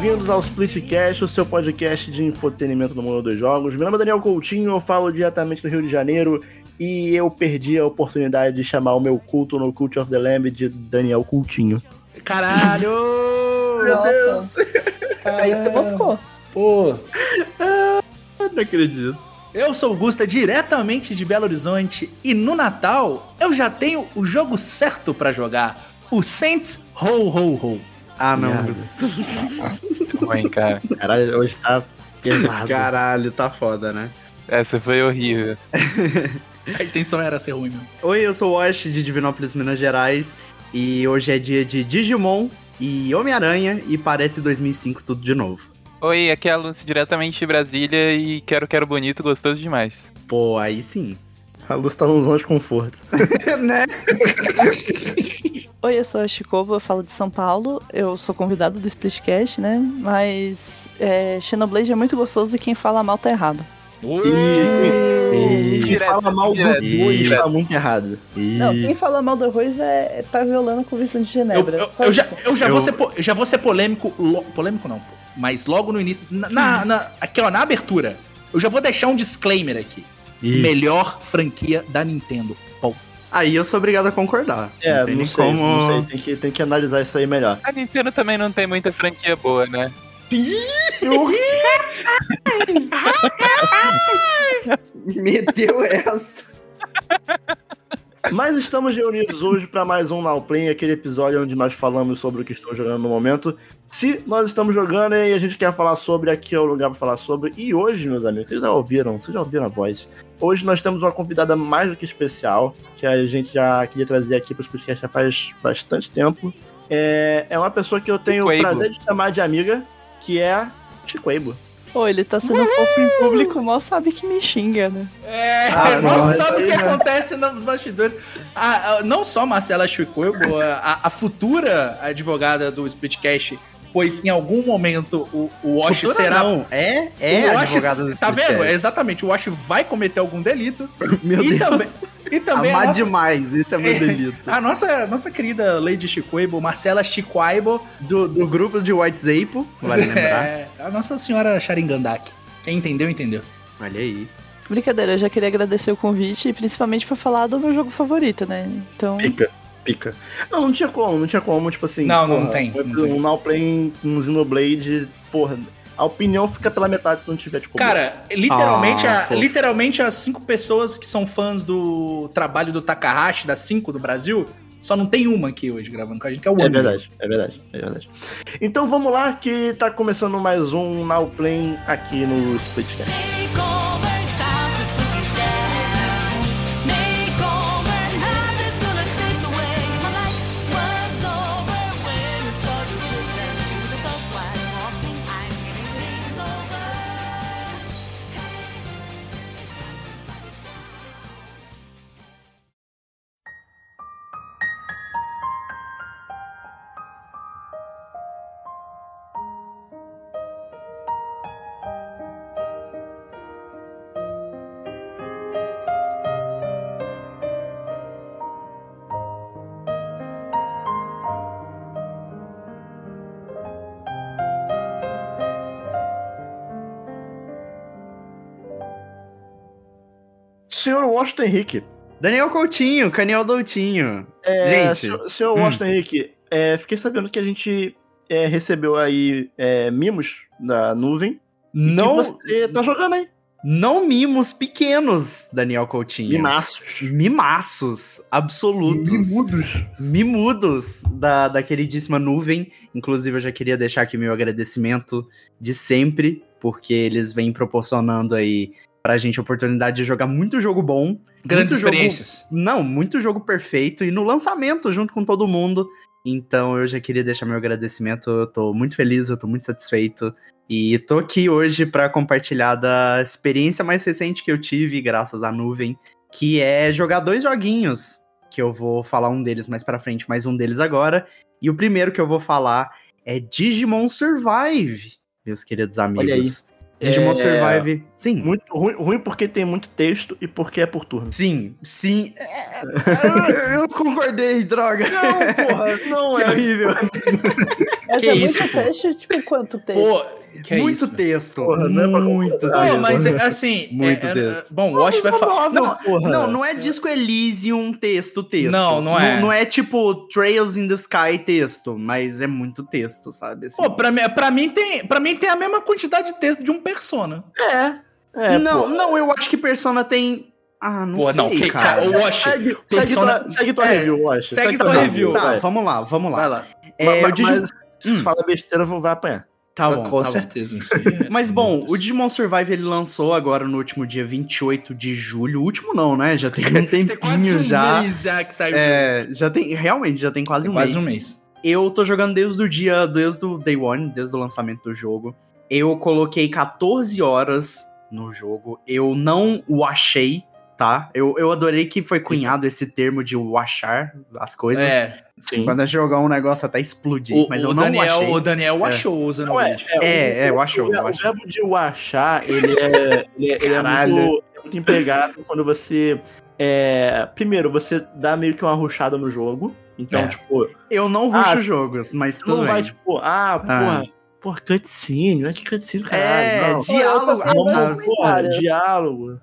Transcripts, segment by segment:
bem-vindos ao Splitcast, o seu podcast de infotenimento no mundo dos jogos. Meu nome é Daniel Coutinho, eu falo diretamente do Rio de Janeiro e eu perdi a oportunidade de chamar o meu culto no Cult of the Lamb de Daniel Coutinho. Caralho! Meu Deus! Aí você moscou. Pô, Não acredito. eu sou o Gusta diretamente de Belo Horizonte e no Natal eu já tenho o jogo certo pra jogar, o Saints Ho Ho Ho. Ah, não. Ruim, cara. Caralho, hoje tá pesado. Caralho, tá foda, né? Essa foi horrível. A intenção era ser ruim, meu. Oi, eu sou o Wash de Divinópolis, Minas Gerais. E hoje é dia de Digimon e Homem-Aranha e parece 2005 tudo de novo. Oi, aqui é a Lucy diretamente de Brasília e quero, quero bonito, gostoso demais. Pô, aí sim. A luz tá num zona de conforto. né? Oi, eu sou a Chicoba, eu falo de São Paulo. Eu sou convidado do Splitcast, né? Mas é, Xenoblade é muito gostoso e quem fala mal tá errado. E quem fala mal do direto, direto. tá muito errado. Não, quem fala mal do arroz é, tá violando a Convenção de Eu, Genebra. eu- só eu já, eu, já Eu- Vou ser, po- eu já vou ser polêmico. lo- polêmico não. Mas logo no início. Na, na- na- aqui, ó, na abertura. Eu já vou deixar um disclaimer aqui. Ih. Melhor franquia da Nintendo. Aí eu sou obrigado a concordar. É, tem não sei, como... não sei, tem que, tem que analisar isso aí melhor. A Nintendo também não tem muita franquia boa, né? Meteu essa. Mas estamos reunidos hoje para mais um Now Play, aquele episódio onde nós falamos sobre o que estamos jogando no momento. Se nós estamos jogando e a gente quer falar sobre, aqui é o lugar para falar sobre. E hoje, meus amigos, vocês já ouviram, vocês já ouviram a voz. Hoje nós temos uma convidada mais do que especial, que a gente já queria trazer aqui para os podcasts já faz bastante tempo. É, é uma pessoa que eu tenho o Chico Eibo. prazer de chamar de amiga, que é Chico Eibo. Pô, ele tá sendo fofo em público, mal sabe que me xinga, né? É, Ah, mal não, sabe o que né? acontece nos bastidores. A- a- não só Marcela Chicoibo, a, a futura advogada do Splitcast, pois em algum momento o, o Wash Futura será. não. É, é o Wash, advogado do Tá vendo? Exatamente, o Wash vai cometer algum delito. Meu e Deus. também. E também Amar nossa, demais, esse é meu É. delito. a nossa, nossa querida Lady Chicoibo, Marcela Chicoibo, Do, do grupo de White Zapo, vale lembrar. é, a nossa senhora Sharingandak. Quem entendeu, entendeu. Olha aí. Brincadeira, eu já queria agradecer o convite, principalmente pra falar do meu jogo favorito, né? Então, Pica, pica. Não, não tinha como, não tinha como, tipo assim. Não, não tem, Um, não tem. um Now Play, um Xenoblade, porra, a opinião fica pela metade se não tiver, tipo. Cara, literalmente, Ah, a- literalmente as cinco pessoas que são fãs do trabalho do Takahashi, das cinco do Brasil, só não tem uma aqui hoje gravando com a gente, que é o É verdade, é verdade, é verdade. Então vamos lá, que tá começando mais um Now Play aqui no Splitcast. Washington Henrique. Daniel Coutinho, Caniel Doutinho. É, Gente, Senhor, hum. Washington Henrique, é, fiquei sabendo que a gente é, recebeu aí é, mimos da nuvem. não, você tá jogando aí. não mimos pequenos, Daniel Coutinho. Mimaços. Mimaços, absolutos. Mimudos. Mimudos da, da queridíssima nuvem. Inclusive, eu já queria deixar aqui meu agradecimento de sempre, porque eles vêm proporcionando aí pra gente a oportunidade de jogar muito jogo bom. Grandes muito jogo- experiências. Não, muito jogo perfeito e no lançamento junto com todo mundo. Então eu já queria deixar meu agradecimento. Eu tô muito feliz, eu tô muito satisfeito. E tô aqui hoje pra compartilhar da experiência mais recente que eu tive, graças à nuvem, que é jogar dois joguinhos. Que eu vou falar um deles mais pra frente, mais um deles agora. E o primeiro que eu vou falar é Digimon Survive, meus queridos amigos. Digimon É, Survive. Sim. Muito ruim, ruim porque tem muito texto e porque é por turno. Sim, sim. É, eu concordei, droga. Não, porra, não Que é. horrível. Mas Que é isso, muito pô? texto, tipo, quanto texto? Pô, que é muito isso? texto. Porra, não é pra muito texto. mas é, assim. Muito é, é, texto. Bom, o Wash vai falar. Não, porra. Não, não é Disco Elysium texto, texto. Não, não é. Não, não é tipo Trails in the Sky texto, mas é muito texto, sabe? Assim. Pô, pra mim, pra, mim tem, pra mim tem a mesma quantidade de texto de um Persona. É. É, não, pô. não, eu acho que Persona tem. Ah, não Pô, sei, não, que- cara. cara, o Wash, Segue, segue, Persona- tua, segue tua é, review, Wash. segue tua tua review. Tá, vai. vamos lá, vamos lá. Vai lá. É, mas, o Digimon... mas se Hum. fala besteira, vai apanhar. Tá bom, Com tá bom. certeza. é- Mas sem bom, o Digimon Survive ele lançou agora no último dia 28 de julho. O último não, né? Já tem um tempinho Tem quase um já. mês já que saiu. É, já tem, realmente, já tem quase Tem um quase mês. um mês. Eu tô jogando desde o dia, desde o day one, desde o lançamento do jogo. Eu coloquei 14 horas no jogo. Eu não o achei, tá? Eu, eu adorei que foi cunhado esse termo de washar as coisas. É. Sim. Quando eu jogar um negócio até explodir, O, mas o eu não Daniel, achei. o Daniel É. achou o Não, é, Xenoblade. É, é, eu acho, O, eu o verbo de eu achar, ele é, ele é, ele é muito, é muito empregado quando você. É, primeiro, você dá meio que uma ruchada no jogo. Então, É. tipo, Eu não Ah, ruxo jogos, mas tu tudo não bem. vai, tipo, ah, porra, porra, cutscene, não é que cutscene, caralho. É, não. diálogo. Eu ah, Vamos, porra, diálogo.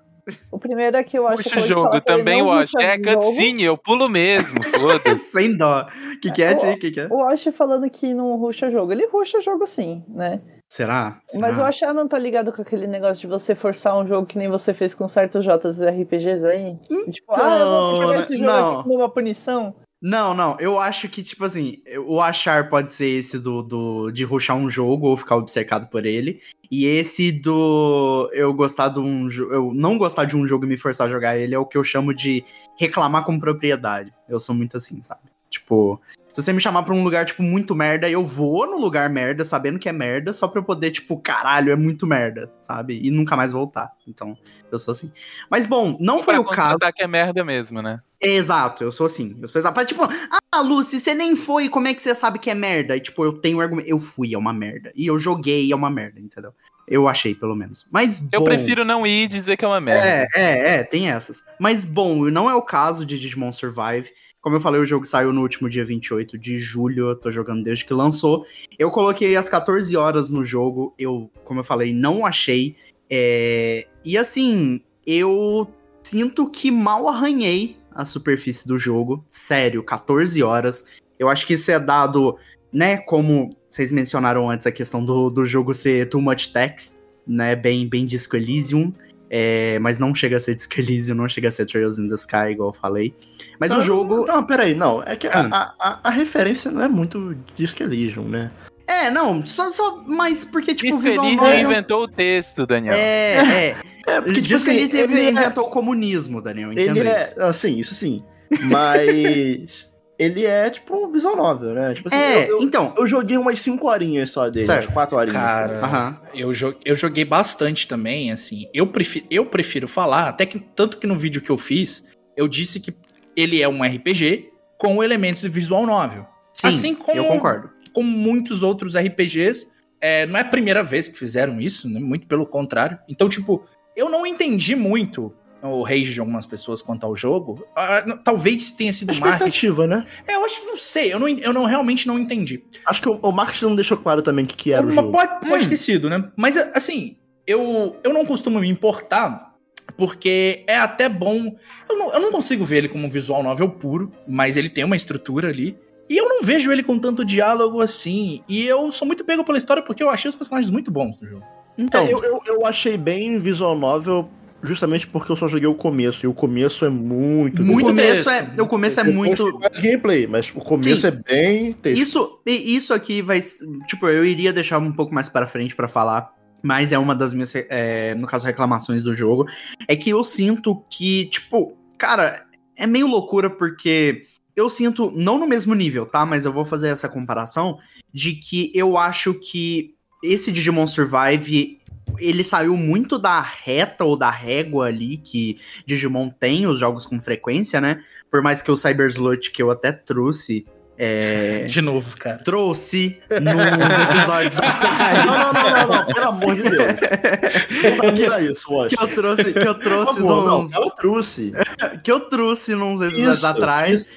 O primeiro é que eu acho Puxa que o pode jogo, também não o Wash. ruxar É cutscene, eu pulo mesmo, foda-se. Sem dó. O que, que é? O que, que é? O Wash falando que não ruxa jogo. Ele ruxa jogo sim, né? Será? Mas Será? o Achar não tá ligado com aquele negócio de você forçar um jogo que nem você fez com certos JRPGs aí? tipo, ah, eu vou jogar esse jogo não. aqui como uma punição. Não, não. Eu acho que, tipo assim, o achar pode ser esse do, do de ruxar um jogo ou ficar obcecado por ele. E esse do eu gostar de um eu não gostar de um jogo e me forçar a jogar ele é o que eu chamo de reclamar com propriedade. Eu sou muito assim, sabe? Tipo, se você me chamar pra um lugar, tipo, muito merda, eu vou no lugar merda, sabendo que é merda, só pra eu poder, tipo, caralho, é muito merda, sabe? E nunca mais voltar. Então, eu sou assim. Mas, bom, não foi o caso. que é merda mesmo, né? Exato, eu sou assim. Eu sou exato. Tipo, ah, Lucy, você nem foi, como é que você sabe que é merda? E, tipo, eu tenho argumento. Eu fui, é uma merda. E eu joguei, é uma merda, entendeu? Eu achei, pelo menos. Mas, Eu bom, prefiro não ir e dizer que é uma merda. É, é, é, tem essas. Mas, bom, não é o caso de Digimon Survive. Como eu falei, o jogo saiu no último dia 28 de julho. Eu tô jogando desde que lançou. Eu coloquei as 14 horas no jogo. Eu, como eu falei, não achei. É, E assim, eu sinto que mal arranhei a superfície do jogo. Sério, 14 horas. Eu acho que isso é dado, né? Como vocês mencionaram antes, a questão do, do jogo ser too much text, né? Bem, bem Disco Elysium. É, mas não chega a ser Disco Elysium, não chega a ser Trails in the Sky, igual eu falei. Mas Não, o jogo. Não, peraí, não. É que a, Hum. a, a, a referência não é muito Disco Elysium, né? É, não, só, só. Mas porque, tipo, Disco visual novel. inventou o texto, Daniel. É, é. É, porque, tipo Disco assim, Elysium ele é- inventou o comunismo, Daniel, entenda Ele isso. é. Assim, isso sim. Mas. Ele é tipo visual novel, né? Tipo assim, É, eu, eu, então. eu joguei umas 5 horinhas só dele, Certo. umas 4 horinhas. Cara, eu, jo- eu joguei bastante também, assim. Eu prefiro, eu prefiro falar, até que tanto que no vídeo que eu fiz, eu disse que ele é um RPG com elementos de visual novel. Sim, assim como, eu concordo. como muitos outros RPGs, é, não é a primeira vez que fizeram isso, né? muito pelo contrário. Então, tipo, eu não entendi muito o rage de algumas pessoas quanto ao jogo. Não, talvez tenha sido marketing. Expectativa, né? É, eu acho que não sei, eu, não, eu não realmente não entendi. Acho que o, o marketing não deixou claro também o que, que era o Mas jogo. Pode, pode Hum. ter sido, né? Mas, assim, eu, eu não costumo me importar, porque é até bom. Eu não, eu não consigo ver ele como um visual novel puro, mas ele tem uma estrutura ali. E eu não vejo ele com tanto diálogo assim. E eu sou muito pego pela história porque eu achei os personagens muito bons do jogo. Então, É, eu, eu, eu achei bem visual novel justamente porque eu só joguei o começo. E o começo é muito. o muito começo é, o começo é muito mais gameplay, mas o começo Sim. é bem texto. Isso, e isso aqui vai. Tipo, eu iria deixar um pouco mais pra frente pra falar. Mas é uma das minhas, é, no caso, reclamações do jogo. É que eu sinto que, tipo, cara, é meio loucura porque eu sinto, não no mesmo nível, tá? Mas eu vou fazer essa comparação de que eu acho que esse Digimon Survive. Ele saiu muito da reta ou da régua ali que Digimon tem, os jogos com frequência, né? Por mais que o Cyber Slot que eu até trouxe é, De novo, cara. trouxe nos episódios atrás. Não, não, não, não, não, pelo amor de Deus. Não tira isso, Watch. Que eu trouxe, que eu trouxe não, nos, eu trouxe. que eu trouxe nos episódios Isso, atrás. isso.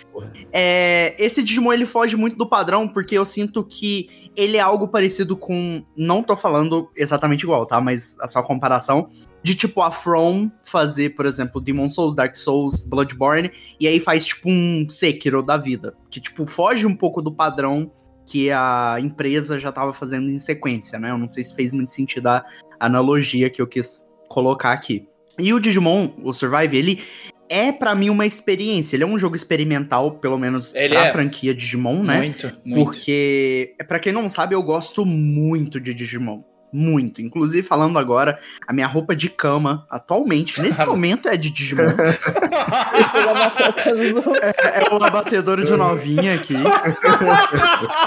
É, esse Digimon ele foge muito do padrão, porque eu sinto que ele é algo parecido com. Não tô falando exatamente igual, tá? Mas a sua comparação. De tipo a From fazer, por exemplo, Demon Souls, Dark Souls, Bloodborne, e aí faz tipo um Sekiro da vida. Que tipo, foge um pouco do padrão que a empresa já tava fazendo em sequência, né? Eu não sei se fez muito sentido a analogia que eu quis colocar aqui. E o Digimon, o Survive, ele é pra mim uma experiência. Ele é um jogo experimental, pelo menos Ele pra é. franquia Digimon, né? Muito, muito. Porque, pra quem não sabe, eu gosto muito de Digimon. Muito. Inclusive, falando agora, a minha roupa de cama, atualmente, nesse momento, é de Digimon. é o abatedor de novinha aqui.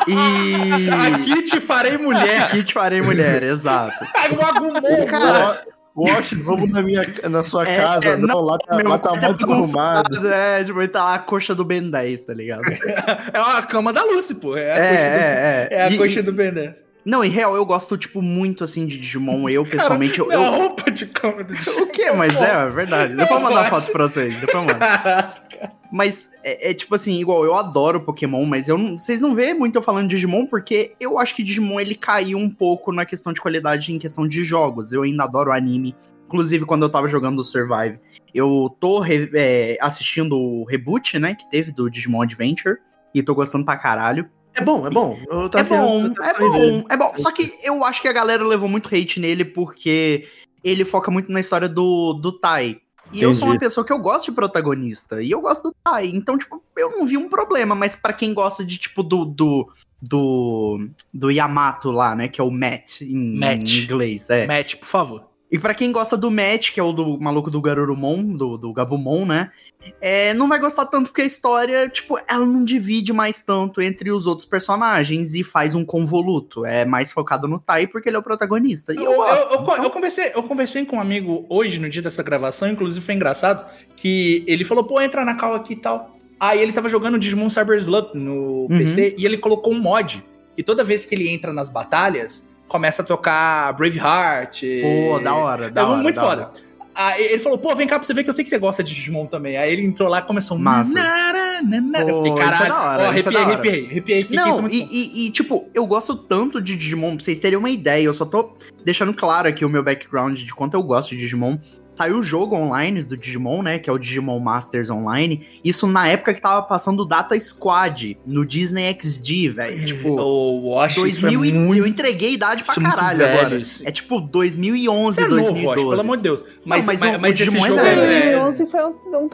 e. Aqui te farei mulher. Aqui te farei mulher, exato. O Agumon, Cara, Watch, vamos na, minha, na sua É, casa. é, não, lá tá, meu lá tá é arrumado. bagunçado, É, tipo, ele tá lá a coxa do Ben 10, tá ligado? É a cama da Lucy, pô. É a É, coxa do, é, é. é a E- coxa do Ben 10. Não, em real, eu gosto, tipo, muito, assim, de Digimon. Eu, pessoalmente, eu... A eu... roupa de cama do O quê? Mas é, é verdade. Depois eu mandar foto pra vocês. Depois eu. Caraca. Mas é, é tipo assim, igual, eu adoro Pokémon, mas eu não, vocês não vê muito eu falando de Digimon, porque eu acho que Digimon ele caiu um pouco na questão de qualidade em questão de jogos. Eu ainda adoro anime. Inclusive, quando eu tava jogando o Survive, eu tô re- é, assistindo o reboot, né, que teve do Digimon Adventure, e tô gostando pra caralho. É bom, é bom. Eu É bom, querendo- é bom, é bom. Só que eu acho que a galera levou muito hate nele porque ele foca muito na história do, do Tai. E eu sou uma Entendi. pessoa que eu gosto de protagonista. E eu gosto do Tai. Então, tipo, eu não vi um problema. Mas pra quem gosta de, tipo, do. do do, do Yamato lá, né? Que é o Matt em, Matt. em inglês. É. Matt, por favor. E pra quem gosta do Matt, que é o do maluco do Garurumon, do, do Gabumon, né? É, não vai gostar tanto porque a história, tipo, ela não divide mais tanto entre os outros personagens e faz um convoluto. É mais focado no Tai porque ele é o protagonista. Eu, Eu, gosto. eu- eu- Então, eu conversei, eu conversei com um amigo hoje, no dia dessa gravação, inclusive foi engraçado, que ele falou, pô, entra na call aqui e tal. Aí ele tava jogando Digimon Cyber Sleuth no Uhum. PC e ele colocou um mod. E toda vez que ele entra nas batalhas, começa a tocar Braveheart. Pô, da hora, da é hora. muito da foda. hora. Aí ele falou, pô, vem cá pra você ver que eu sei que você gosta de Digimon também. Aí ele entrou lá e começou... Massa. Nanara, nanara. eu Pô, fiquei, isso é caralho, da hora, ó, isso é arrepiei, da hora. arrepiei, arrepiei aqui. que é Não, muito e, e- e, tipo, eu gosto tanto de Digimon, pra vocês terem uma ideia, eu só tô deixando claro aqui o meu background de quanto eu gosto de Digimon. Saiu o jogo online do Digimon, né? Que é o Digimon Masters Online. Isso na época que tava passando o Data Squad no Disney XD, velho. Tipo, o Wash, isso é 2000 e, muito eu entreguei idade pra Isso é muito caralho velho, agora. isso. É tipo 2011, Você é novo, 2012. Wash, pelo amor de Deus. Mas, mas mas, o- mas o esse Digimon é jogo é... 2011 foi um, um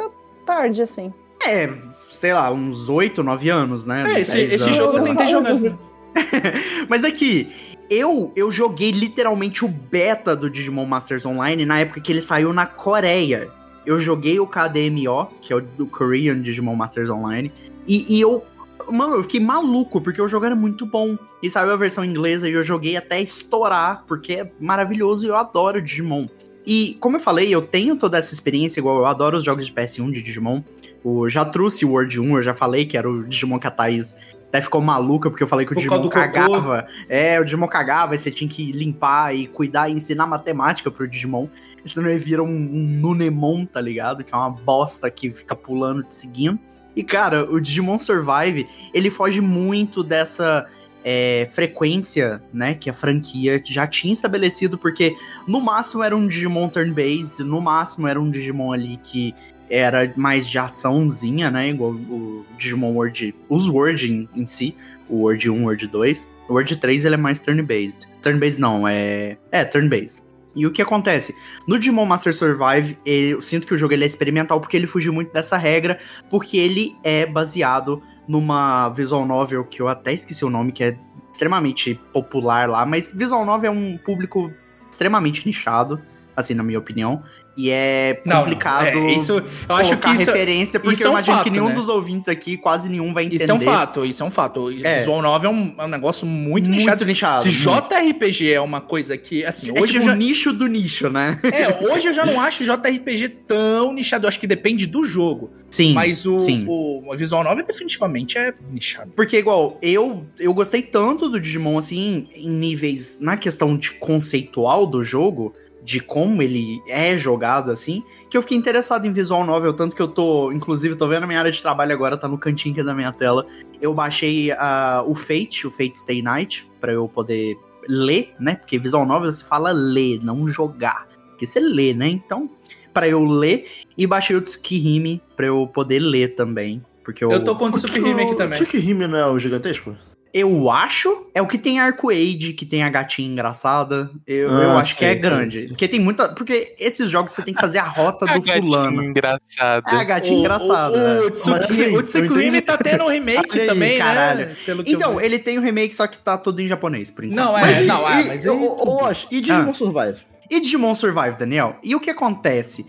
tarde, assim. É, sei lá, uns 8, 9 anos, né? É, esse, 10 esse jogo eu tentei jogar. Mas aqui, eu eu joguei literalmente o beta do Digimon Masters Online na época que ele saiu na Coreia. Eu joguei o KDMO, que é o do Korean Digimon Masters Online, e, e eu. Mano, eu fiquei maluco, porque o jogo era muito bom. E saiu a versão inglesa e eu joguei até estourar, porque é maravilhoso e eu adoro Digimon. E, como eu falei, eu tenho toda essa experiência, igual eu adoro os jogos de PS1 de Digimon. Eu já trouxe o World 1, eu já falei que era o Digimon que a Thaís até ficou maluca, porque eu falei que o Por causa Digimon cocô. cagava. É, o Digimon cagava, e você tinha que limpar e cuidar e ensinar matemática pro Digimon. E senão ele vira um, um Nunemon, tá ligado? Que é uma bosta que fica pulando te seguindo. E, cara, o Digimon Survive, ele foge muito dessa é, frequência, né, que a franquia já tinha estabelecido, porque no máximo era um Digimon turn-based, no máximo era um Digimon ali que era mais de açãozinha, né, igual o Digimon World, os World em, em si, o World 1, World 2. O World 3 ele é mais turn-based. Turn-based não, é... É, turn-based. E o que acontece? No Digimon Master Survive, eu sinto que o jogo ele é experimental porque ele fugiu muito dessa regra, porque ele é baseado numa visual novel que eu até esqueci o nome, que é extremamente popular lá, mas visual novel é um público extremamente nichado. assim, na minha opinião. E é Não, não, complicado é, isso, eu acho que isso, referência, porque isso eu é um imagino que fato, nenhum né? dos ouvintes aqui, quase nenhum vai entender. isso é um fato, isso é um fato. É. Visual novel é um, é um negócio muito, Muito nichado. nichado, Se. JRPG é uma coisa que, assim, É hoje tipo eu já... o nicho do nicho, né? É, hoje eu já não acho JRPG tão nichado. Eu acho que depende do jogo. Sim. mas o, sim. o Visual Novel definitivamente é nichado. Porque, igual, eu, eu gostei tanto do Digimon, assim, em níveis, na questão de conceitual do jogo, de como ele é jogado, assim, que eu fiquei interessado em visual novel, tanto que eu tô, inclusive, tô vendo a minha área de trabalho agora, tá no cantinho aqui da minha tela. Eu baixei ah, o Fate, o Fate Stay Night, pra eu poder ler, né? Porque visual novel se fala ler, não jogar. Porque você lê, né? Então, pra eu ler, e baixei o Tsukihime pra eu poder ler também. Porque eu, Eu tô com o Tsukihime aqui também. Tsukihime não é o gigantesco? Eu acho é o que tem arco-age, que tem a gatinha engraçada. Eu, Ah, eu acho que sei, é grande. sei. Porque tem muita. Porque esses jogos você tem que fazer a rota A do gatinha fulano. engraçada. É a gatinha engraçada. O, né? o, Tsuki- assim, o eu entendi. tá tendo um remake aí, também, caralho. né? Pelo que eu Então, ele tem um remake, só que tá todo em japonês, por enquanto. Não, é, Mas- não, ah, e, mas e, ô, ô, Osh, e Digimon Ah. Survive? E Digimon Survive, Daniel? E o que acontece?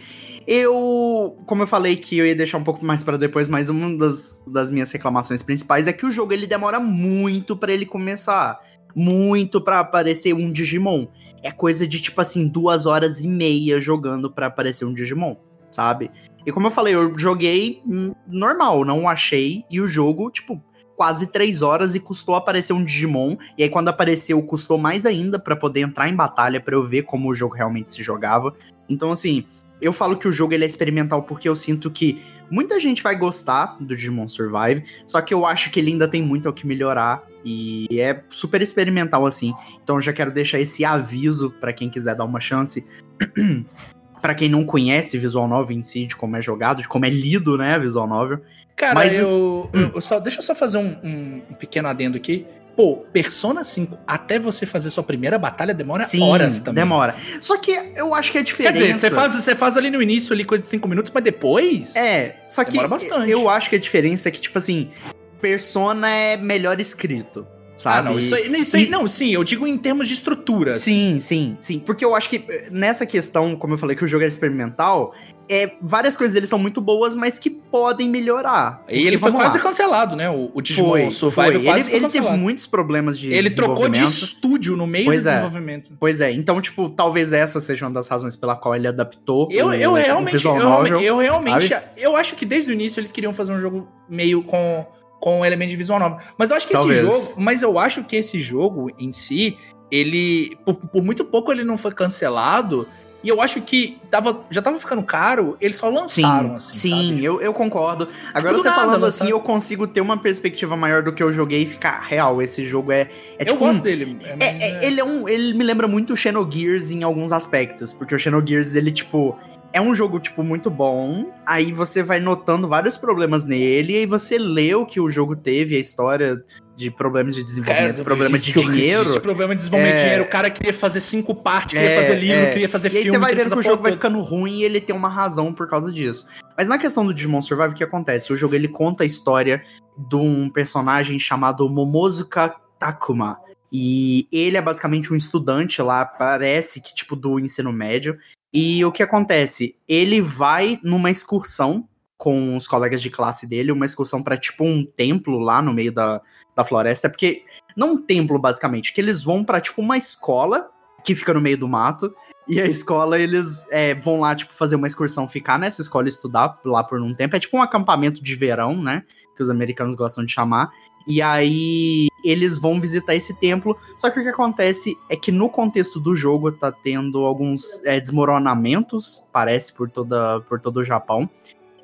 Eu, como eu falei que eu ia deixar um pouco mais pra depois, mas uma das, das minhas reclamações principais é que o jogo ele demora muito pra ele começar, muito pra aparecer um Digimon. É coisa de tipo assim duas horas e meia jogando pra aparecer um Digimon, sabe? E como eu falei, eu joguei hum, normal, não achei e o jogo tipo quase três horas e custou aparecer um Digimon. E aí, quando apareceu, custou mais ainda pra poder entrar em batalha, pra eu ver como o jogo realmente se jogava. Então, assim, eu falo que o jogo ele é experimental porque eu sinto que muita gente vai gostar do Digimon Survive, só que eu acho que ele ainda tem muito ao que melhorar. E é super experimental, assim. Então, eu já quero deixar esse aviso pra quem quiser dar uma chance. Pra quem não conhece Visual Novel em si, de como é jogado, de como é lido, né, Visual Novel. Cara, Mas eu, eu- eu só, deixa eu só fazer um, um- um pequeno adendo aqui. Pô, Persona 5, até você fazer sua primeira batalha, demora horas também. demora. Só que eu acho que a Quer diferença... dizer, você faz, você faz ali no início, ali, coisa de 5 minutos, mas depois... É, só que Demora bastante. eu acho que a diferença é que, tipo assim, Persona é melhor escrito, sabe? Ah, não, isso aí, isso aí- E- não, sim, eu digo em termos de estrutura. Sim, sim, sim. Porque eu acho que eh, nessa questão, como eu falei, que o jogo é experimental, é, várias coisas dele são muito boas, mas que podem melhorar. E ele foi quase lá, cancelado, né? O, o Digimon foi, Survival foi. quase Ele, ele teve muitos problemas de Ele trocou de estúdio no meio Pois do é. desenvolvimento. Pois é, então, tipo, talvez essa seja uma das razões pela qual ele adaptou Eu, o- eu o realmente, eu, realmente- novel. eu realmente, sabe? eu acho que desde o início eles queriam fazer um jogo meio com com um elemento de visual novel. Mas eu acho que Talvez. esse jogo, mas eu acho que esse jogo em si, ele por, por muito pouco ele não foi cancelado. E eu acho que tava, já tava ficando caro, eles só lançaram, assim. sim, sabe? eu, eu concordo. Agora do você nada, falando lançaram. assim, eu consigo ter uma perspectiva maior do que eu joguei e ficar real. Esse jogo é. é eu tipo gosto um- dele. é, é, é- ele é um. Ele me lembra muito o Xenogears em alguns aspectos. Porque o Xenogears, ele, tipo. É um jogo, tipo, muito bom. Aí você vai notando vários problemas nele. E aí você lê o que o jogo teve, a história de problemas de desenvolvimento, Cara, problema de dinheiro. Esse problema de desenvolvimento de É. dinheiro. O cara queria fazer cinco partes, queria É, fazer livro, é. queria fazer E aí filme. você vai vendo que o jogo vai ficando ruim e ele tem uma razão por causa disso. Mas na questão do Digimon Survive, o que acontece? O jogo ele conta a história de um personagem chamado Momozuka Takuma. E ele é basicamente um estudante lá, parece que tipo do ensino médio. E o que acontece? Ele vai numa excursão com os colegas de classe dele, uma excursão pra tipo um templo lá no meio da, da floresta, porque não um templo basicamente, que eles vão pra tipo uma escola que fica no meio do mato. E a escola, eles é, vão lá, tipo, fazer uma excursão, ficar nessa escola estudar lá por um tempo. É tipo um acampamento de verão, né? Que os americanos gostam de chamar. E aí eles vão visitar esse templo. Só que o que acontece é que no contexto do jogo tá tendo alguns é, desmoronamentos, parece, por, toda, por todo o Japão.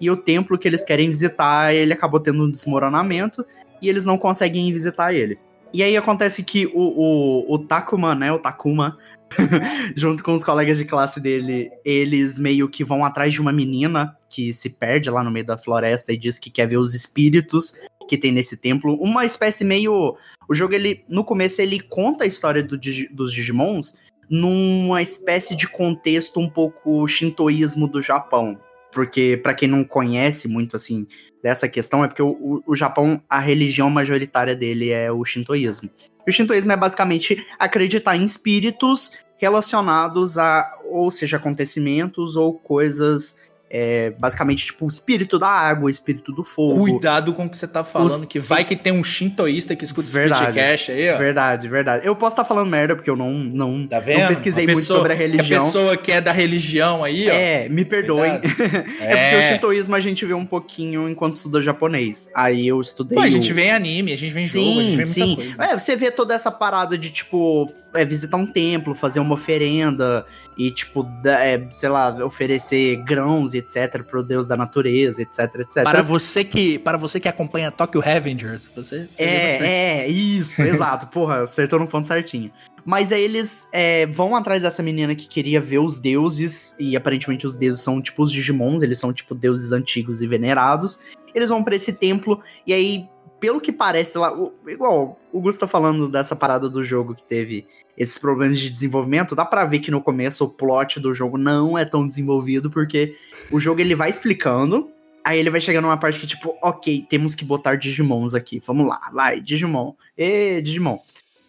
E o templo que eles querem visitar, ele acabou tendo um desmoronamento e eles não conseguem visitar ele. E aí acontece que o, o, o Takuma, né? O Takuma, junto com os colegas de classe dele, eles meio que vão atrás de uma menina que se perde lá no meio da floresta e diz que quer ver os espíritos que tem nesse templo. Uma espécie meio. O jogo, ele, no começo, ele conta a história do dos Digimons numa espécie de contexto um pouco shintoísmo do Japão. Porque, pra quem não conhece muito, assim, dessa questão, é porque o, o, o Japão, a religião majoritária dele é o shintoísmo. E o shintoísmo é basicamente acreditar em espíritos relacionados a ou seja, acontecimentos ou coisas. É, basicamente, tipo, o espírito da água, o espírito do fogo. Cuidado com o que você tá falando, Os- que vai que tem um shintoísta que escuta o Verdade. Splitcast aí, ó. Verdade, verdade. Eu posso estar falando merda, porque eu não, não, Tá não pesquisei A muito pessoa- sobre a religião. A pessoa que é da religião aí, ó. É, me perdoem. É. porque o shintoísmo a gente vê um pouquinho enquanto estuda japonês. Aí eu estudei. Pô, a o- gente vê anime, a gente vê jogo, a gente vê sim, muita sim. coisa. É, você vê toda essa parada de, tipo, é, visitar um templo, fazer uma oferenda e, tipo, é, sei lá, oferecer grãos e etc pro deus da natureza, etc, etc. Para você que, para você que acompanha Tokyo Revengers, você, você vê bastante. É, é, isso, exato. Porra, acertou no ponto certinho. Mas aí eles é, vão atrás dessa menina que queria ver os deuses, e aparentemente os deuses são tipo os Digimons, eles são tipo deuses antigos e venerados. Eles vão pra esse templo, e aí, pelo que parece lá, o- igual o Gusto tá falando dessa parada do jogo que teve esses problemas de desenvolvimento, dá pra ver que no começo o plot do jogo não é tão desenvolvido, porque o jogo ele vai explicando, Aí ele vai chegar numa parte que, tipo, ok, temos que botar Digimons aqui. Vamos lá, vai, Digimon. Ê, Digimon.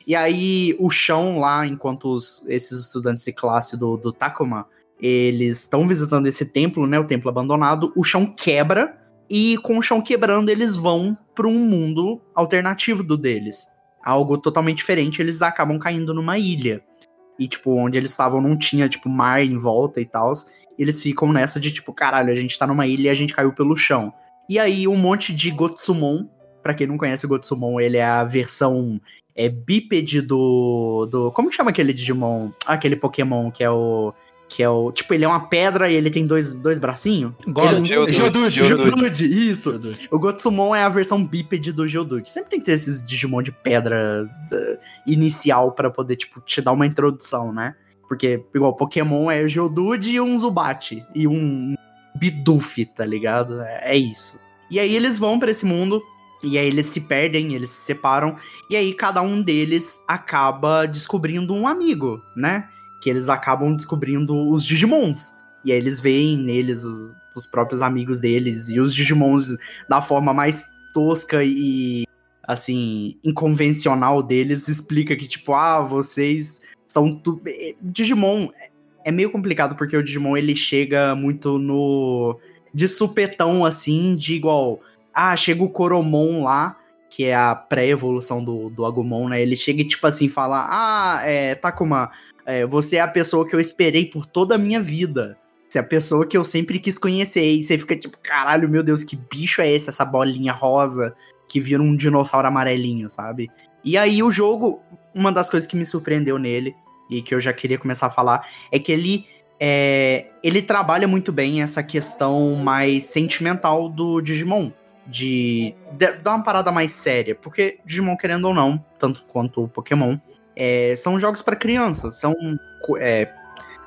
E aí, o chão lá, enquanto os- esses estudantes de classe do, do Takuma, eles estão visitando esse templo, né? O templo abandonado, o chão quebra. E com o chão quebrando, eles vão para um mundo alternativo do deles. Algo totalmente diferente, eles acabam caindo numa ilha. E, tipo, onde eles estavam não tinha, tipo, mar em volta e tal. Eles ficam nessa de, tipo, caralho, a gente tá numa ilha e a gente caiu pelo chão. E aí, um monte de Gotsumon. Pra quem não conhece o Gotsumon, ele é a versão é, bípede do, do. Como que chama aquele Digimon? Aquele Pokémon que é o. Que é o. Tipo, ele é uma pedra e ele tem dois, dois bracinhos? Golem. Geodude, Geodude, Geodude. Geodude, isso. Geodude. O Gotsumon é a versão bípede do Geodude. Sempre tem que ter esses Digimon de pedra da- inicial pra poder, tipo, te dar uma introdução, né? Porque, igual, Pokémon é o Geodude e um Zubat. E um Bidoof, tá ligado? É, é isso. E aí eles vão pra esse mundo. E aí eles se perdem, eles se separam. E aí cada um deles acaba descobrindo um amigo, né? Que eles acabam descobrindo os Digimons. E aí eles veem neles os, os próprios amigos deles. E os Digimons da forma mais tosca e, assim, inconvencional deles, explica que, tipo, ah, vocês são. Tu... eh, Digimon é meio complicado porque o Digimon ele chega muito no. de supetão, assim, de igual. Ah, chega o Coromon lá, que é a pré-evolução do, do Agumon, né? Ele chega e, tipo assim, fala: Ah, é, Takuma, é, você é a pessoa que eu esperei por toda a minha vida. Você é a pessoa que eu sempre quis conhecer. E você fica tipo, caralho, meu Deus, que bicho é esse? Essa bolinha rosa que vira um dinossauro amarelinho, sabe? E aí o jogo, uma das coisas que me surpreendeu nele, e que eu já queria começar a falar, é que ele. é, ele trabalha muito bem essa questão mais sentimental do Digimon. De, de dar uma parada mais séria. Porque Digimon, querendo ou não, tanto quanto o Pokémon, é, são jogos pra criança. São, é,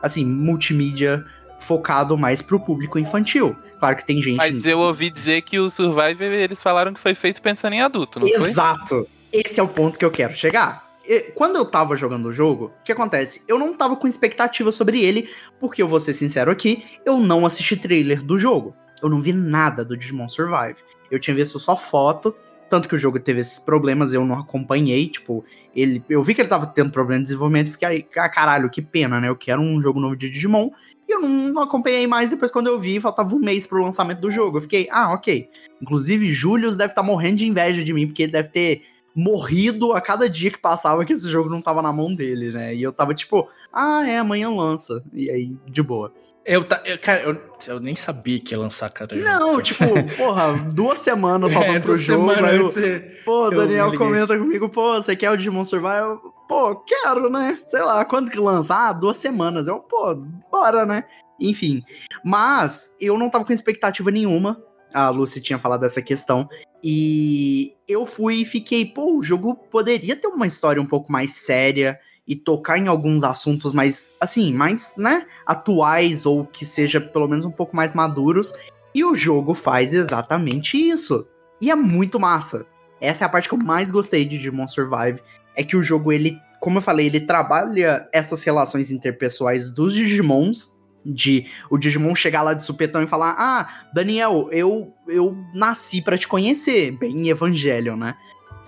assim, multimídia focado mais pro público infantil. Claro que tem gente. Mas eu ouvi dizer que o Survivor, eles falaram que foi feito pensando em adulto, não foi? Exato. Esse é o ponto que eu quero chegar. Quando eu tava jogando o jogo, o que acontece? Eu não tava com expectativa sobre ele, porque eu vou ser sincero aqui, eu não assisti trailer do jogo. Eu não vi nada do Digimon Survive. Eu tinha visto só foto, tanto que o jogo teve esses problemas, eu não acompanhei, tipo, ele, eu vi que ele tava tendo problema de desenvolvimento fiquei, ah, caralho, que pena, né? Eu quero um jogo novo de Digimon. E eu não, não acompanhei mais depois quando eu vi, faltava um mês pro lançamento do jogo. Eu fiquei, ah, ok. Inclusive, Julius deve estar morrendo de inveja de mim, porque ele deve ter morrido a cada dia que passava que esse jogo não tava na mão dele, né? E eu tava tipo, ah, é, amanhã lança. E aí, de boa. Eu, ta- eu- cara, eu, eu nem sabia que ia lançar, cara. Não, tipo, porra, duas semanas faltando É, pro jogo. aí eu- você- Pô, Daniel comenta comigo, pô, você quer o Digimon Survive? Eu, pô, quero, né? Sei lá, quando que lança? Ah, duas semanas. Eu, pô, bora, né? Enfim. Mas eu não tava com expectativa nenhuma. A Lucy tinha falado dessa questão. E eu fui e fiquei, pô, o jogo poderia ter uma história um pouco mais séria e tocar em alguns assuntos mais, assim, mais, né, atuais ou que seja pelo menos um pouco mais maduros. E o jogo faz exatamente isso. E é muito massa. Essa é a parte que eu mais gostei de Digimon Survive. É que o jogo, ele, como eu falei, ele trabalha essas relações interpessoais dos Digimons. De o Digimon chegar lá de supetão e falar: Ah, Daniel, eu, eu nasci pra te conhecer. Bem Evangelion, né?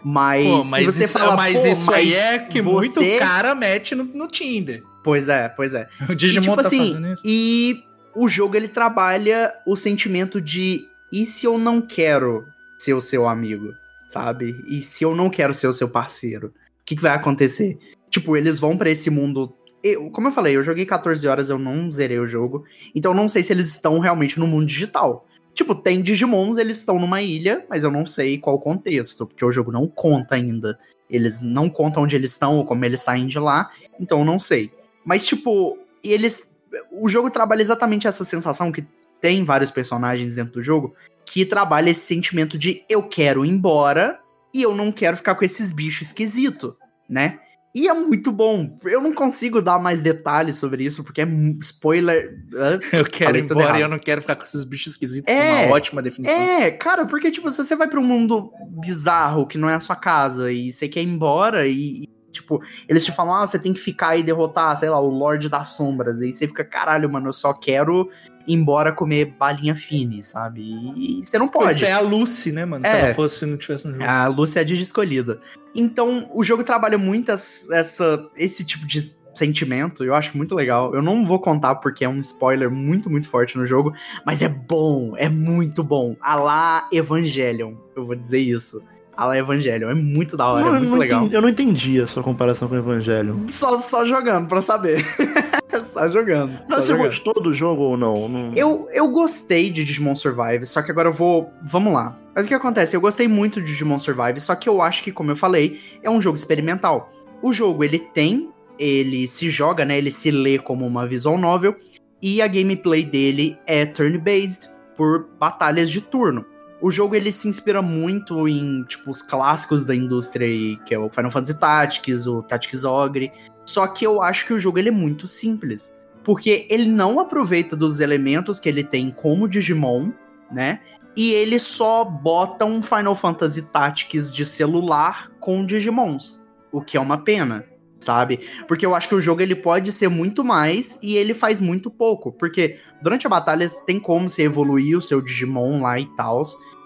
Mas, Pô, mas você isso, fala, mas "Pô, isso aí é que você- muito cara mete no, no Tinder. Pois é, pois é. O Digimon E, tipo tá assim, fazendo isso. E o jogo ele trabalha o sentimento de e se eu não quero ser o seu amigo, sabe? E se eu não quero ser o seu parceiro, o que, que vai acontecer? Tipo, eles vão pra esse mundo. Eu- como eu falei, eu joguei 14 horas, eu não zerei o jogo. Então eu não sei se eles estão realmente no mundo digital. Tipo, tem Digimons, eles estão numa ilha, mas eu não sei qual contexto, porque o jogo não conta ainda. Eles não contam onde eles estão ou como eles saem de lá, então eu não sei. Mas, tipo, eles. O jogo trabalha exatamente essa sensação que tem vários personagens dentro do jogo que trabalha esse sentimento de eu quero ir embora e eu não quero ficar com esses bichos esquisitos, né? E é muito bom. Eu não consigo dar mais detalhes sobre isso, porque é spoiler. Eu quero ir embora e eu não quero ficar com esses bichos esquisitos. É, uma ótima definição. É, cara, porque, tipo, se você vai pra um mundo bizarro, que não é a sua casa, e você quer ir embora, e, tipo, eles te falam, ah, você tem que ficar e derrotar, sei lá, o Lorde das Sombras, e aí você fica, caralho, mano, eu só quero embora comer balinha fine, sabe? E, você não pode. Isso é a Lucy, né, mano? Se É. ela fosse, se não tivesse no jogo. A Lúcia é a Digi escolhida. Então, o jogo trabalha muito essa, esse tipo de sentimento, eu acho muito legal. Eu não vou contar porque é um spoiler muito, muito forte no jogo, mas é bom, é muito bom. A lá Evangelion, eu vou dizer isso. A lá Evangelion, é muito da hora, Não, é muito legal. entendi- eu não entendi a sua comparação com o Evangelho. Só, só jogando, pra saber. só jogando. Mas só você jogando. gostou do jogo ou não? Não- Eu, eu gostei de Digimon Survive, só que agora eu vou. Vamos lá. Mas o que acontece? Eu gostei muito de Digimon Survive, só que eu acho que, como eu falei, é um jogo experimental. O jogo, ele tem. Ele se joga, né? Ele se lê como uma visual novel. E a gameplay dele é turn-based, por batalhas de turno. O jogo ele se inspira muito em, tipo, os clássicos da indústria aí, que é o Final Fantasy Tactics, o Tactics Ogre. Só que eu acho que o jogo ele é muito simples. Porque ele não aproveita dos elementos que ele tem como Digimon, né? E ele só bota um Final Fantasy Tactics de celular com Digimons. O que é uma pena, sabe? Porque eu acho que o jogo ele pode ser muito mais e ele faz muito pouco. Porque durante a batalha tem como você evoluir o seu Digimon lá e tal.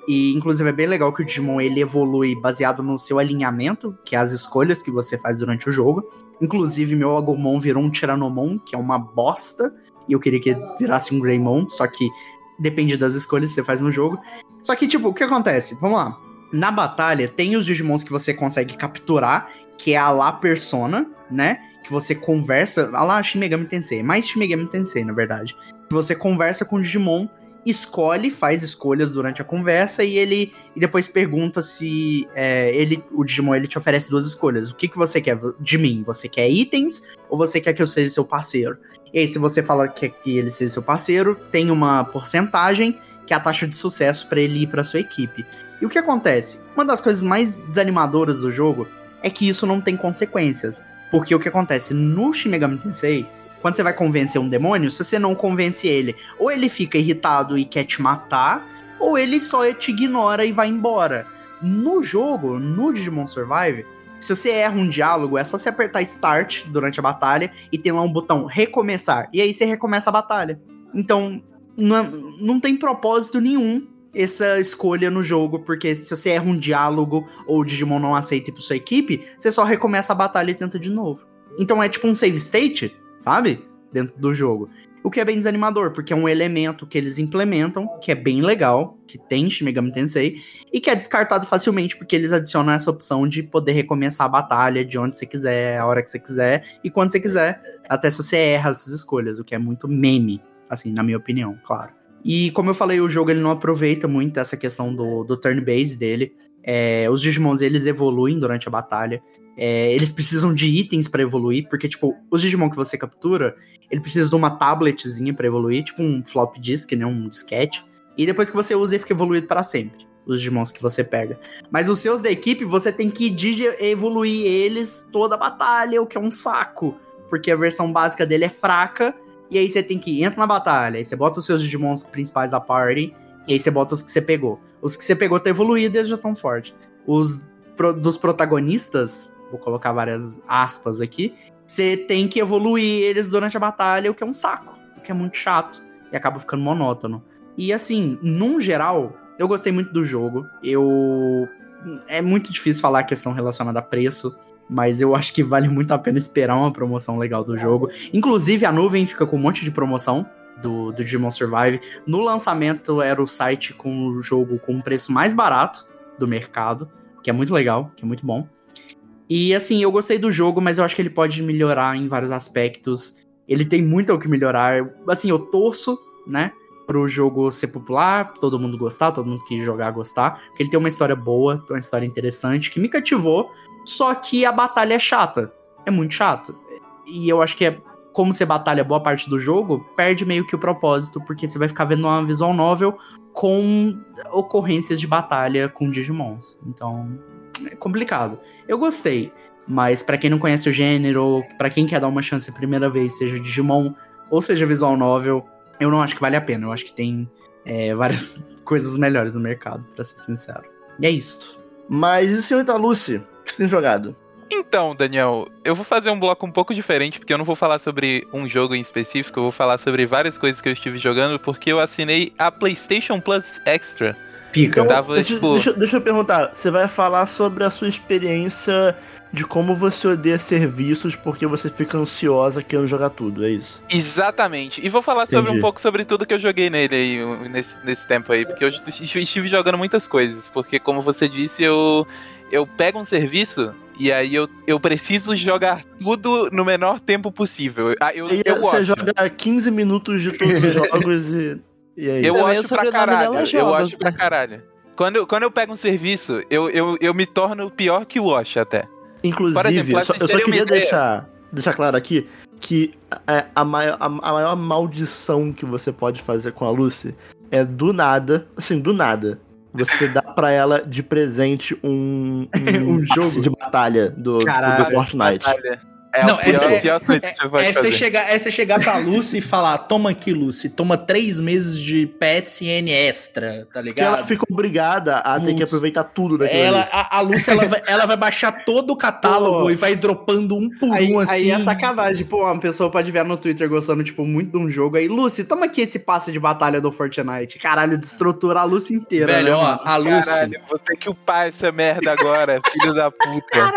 E inclusive é bem legal que o Digimon ele evolui baseado no seu alinhamento, que é as escolhas que você faz durante o jogo. Inclusive, meu Agumon virou um Tiranomon, que é uma bosta. E eu queria que virasse um Greymon, só que depende das escolhas que você faz no jogo. Só que, tipo, o que acontece? Vamos lá. Na batalha, tem os Digimons que você consegue capturar, que é a lá persona, né? Que você conversa. A lá Shin Megami Tensei. Mais Shin Megami Tensei, na verdade. Você conversa com o Digimon, escolhe, faz escolhas durante a conversa e ele. E depois pergunta se é, ele, o Digimon ele te oferece duas escolhas. O que, que você quer de mim? Você quer itens ou você quer que eu seja seu parceiro? E aí, se você fala que, que ele seja seu parceiro, tem uma porcentagem que é a taxa de sucesso para ele ir para sua equipe. E o que acontece? Uma das coisas mais desanimadoras do jogo é que isso não tem consequências. Porque o que acontece no Shin Megami Tensei, quando você vai convencer um demônio, se você não convence ele, ou ele fica irritado e quer te matar, ou ele só te ignora e vai embora. No jogo, no Digimon Survive, se você erra um diálogo, é só você apertar Start durante a batalha e tem lá um botão Recomeçar. E aí você recomeça a batalha. Então, não, não tem propósito nenhum essa escolha no jogo, porque se você erra um diálogo ou o Digimon não aceita ir pra sua equipe, você só recomeça a batalha e tenta de novo. Então é tipo um save state, sabe? Dentro do jogo. O que é bem desanimador, porque é um elemento que eles implementam, que é bem legal, que tem em Shin Megami Tensei, e que é descartado facilmente, porque eles adicionam essa opção de poder recomeçar a batalha de onde você quiser, a hora que você quiser, e quando você quiser, até se você erra essas escolhas, o que é muito meme, assim, na minha opinião, claro. E como eu falei, o jogo ele não aproveita muito essa questão do, do turn-based dele. É, os Digimons eles evoluem durante a batalha. É, eles precisam de itens pra evoluir, porque, tipo, os Digimon que você captura, ele precisa de uma tabletzinha pra evoluir, tipo um flop disk, né? Um disquete. E depois que você usa, ele fica evoluído para sempre. Os Digimons que você pega. Mas os seus da equipe, você tem que evoluir eles toda a batalha, o que é um saco. Porque a versão básica dele é fraca. E aí você tem que entra na batalha, aí você bota os seus Digimons principais da party, e aí você bota os que você pegou. Os que você pegou tá evoluídos, eles já estão fortes. Os pro- dos protagonistas, vou colocar várias aspas aqui, você tem que evoluir eles durante a batalha, o que é um saco, o que é muito chato e acaba ficando monótono. E assim, num geral, eu gostei muito do jogo. Eu é muito difícil falar a questão relacionada a preço, Mas eu acho que vale muito a pena esperar uma promoção legal do jogo. Inclusive, a nuvem fica com um monte de promoção do, do Digimon Survive. No lançamento, era o site com o jogo com o preço mais barato do mercado, que é muito legal, que é muito bom. E assim, eu gostei do jogo, mas eu acho que ele pode melhorar em vários aspectos. Ele tem muito o que melhorar. Assim, eu torço, né? Pro jogo ser popular, todo mundo gostar, todo mundo que jogar gostar. Porque ele tem uma história boa, uma história interessante, que me cativou. Só que a batalha é chata. É muito chato. E eu acho que é. Como você batalha boa parte do jogo, perde meio que o propósito, porque você vai ficar vendo uma visual novel com ocorrências de batalha com Digimons. Então, é complicado. Eu gostei, mas pra quem não conhece o gênero, pra quem quer dar uma chance a primeira vez, seja Digimon ou seja visual novel, eu não acho que vale a pena. Eu acho que tem é, várias coisas melhores no mercado, pra ser sincero. E é isto. Mas e senhorita Lucy? O que você tem jogado? Então, Daniel, eu vou fazer um bloco um pouco diferente, porque eu não vou falar sobre um jogo em específico, eu vou falar sobre várias coisas que eu estive jogando, porque eu assinei a PlayStation Plus Extra. Pica. Então- Tava, deixa, tipo- deixa, deixa eu perguntar, você vai falar sobre a sua experiência de como você odeia serviços porque você fica ansiosa querendo jogar tudo, é isso? Exatamente. E vou falar sobre Entendi. um pouco sobre tudo que eu joguei nele aí, nesse, nesse tempo aí, porque eu est- estive jogando muitas coisas, porque como você disse, eu eu pego um serviço e aí eu, eu preciso jogar tudo no menor tempo possível. Ah, Eu, E eu você gosto. joga 15 minutos de todos os jogos e. E aí? Eu o acho pra caralho. dela é eu acho pra né? caralho. Quando, eu- quando eu pego um serviço, eu, eu, eu me torno pior que o Wash até. Inclusive, Por exemplo, pra só- eu só queria deixar, deixar claro aqui que é, a, maior, a, a maior maldição que você pode fazer com a Lucy é do nada, assim, do nada. Você dá pra ela de presente um, um, Um jogo? de batalha do, do Caralho. Fortnite. Batalha. É Não, essa é- a pior coisa que você pode É você, fazer. chegar, é você chegar pra Lucy e falar: toma aqui, Lucy, toma três meses de PSN extra, tá Que ela ligado? fica obrigada a ter que aproveitar tudo daquilo Ela, ali. a, a Lucy, ela vai, ela vai baixar todo o catálogo Pô. e vai dropando um por Aí, um, assim. aí é sacanagem, pô, uma pessoa pode ver no Twitter gostando, tipo, muito de um jogo aí. Lucy, toma aqui esse passe de batalha do Fortnite. Caralho, destrutura a Lucy inteira, Velho, né, ó, mano? a Lucy. Caralho, vou ter que upar essa merda agora, filho da puta.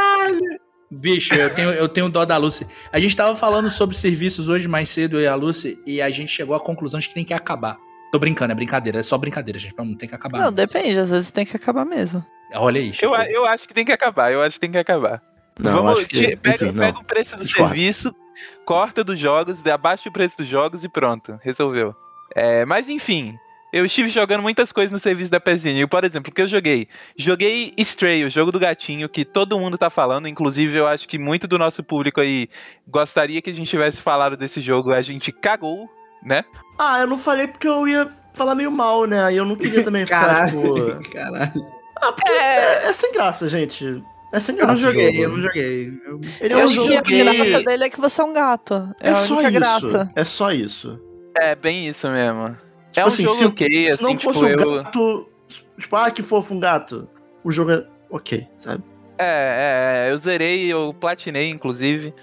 Bicho, eu tenho, eu tenho dó da Lucy. A gente tava falando sobre serviços hoje mais cedo, eu e a Lucy, e a gente chegou à conclusão de que tem que acabar. Tô brincando, é brincadeira, é só brincadeira, gente. Não tem que acabar. Não, depende, às vezes tem que acabar mesmo. Olha aí, Eu, eu acho que tem que acabar, eu acho que tem que acabar. Não, Vamos, acho que, pega, enfim, pega não. o preço do serviço, corta dos jogos, abaixa o preço dos jogos e pronto, resolveu. É, mas enfim, eu estive jogando muitas coisas no serviço da PSN. Eu, Por exemplo, o que eu joguei? Joguei Stray, o jogo do gatinho, que todo mundo tá falando. Inclusive, eu acho que muito do nosso público aí gostaria que a gente tivesse falado desse jogo. A gente cagou, né? Ah, eu não falei porque eu ia falar meio mal, né? Aí eu não queria também ficar, tipo... Caralho, caralho. Ah, porque é, é sem graça, gente. É sem Eu graça. não o joguei, jogo. eu não joguei. Eu- Ele é Eu um acho jogo que a que... graça dele é que você é um gato. É, É a só única isso. graça. É só isso. É bem isso mesmo. Tipo é um assim, jogo se, ok, se assim, não tipo, fosse um eu. gato... Tipo, ah, que fofo um gato. O jogo é ok, sabe? É, é, eu zerei, eu platinei, inclusive.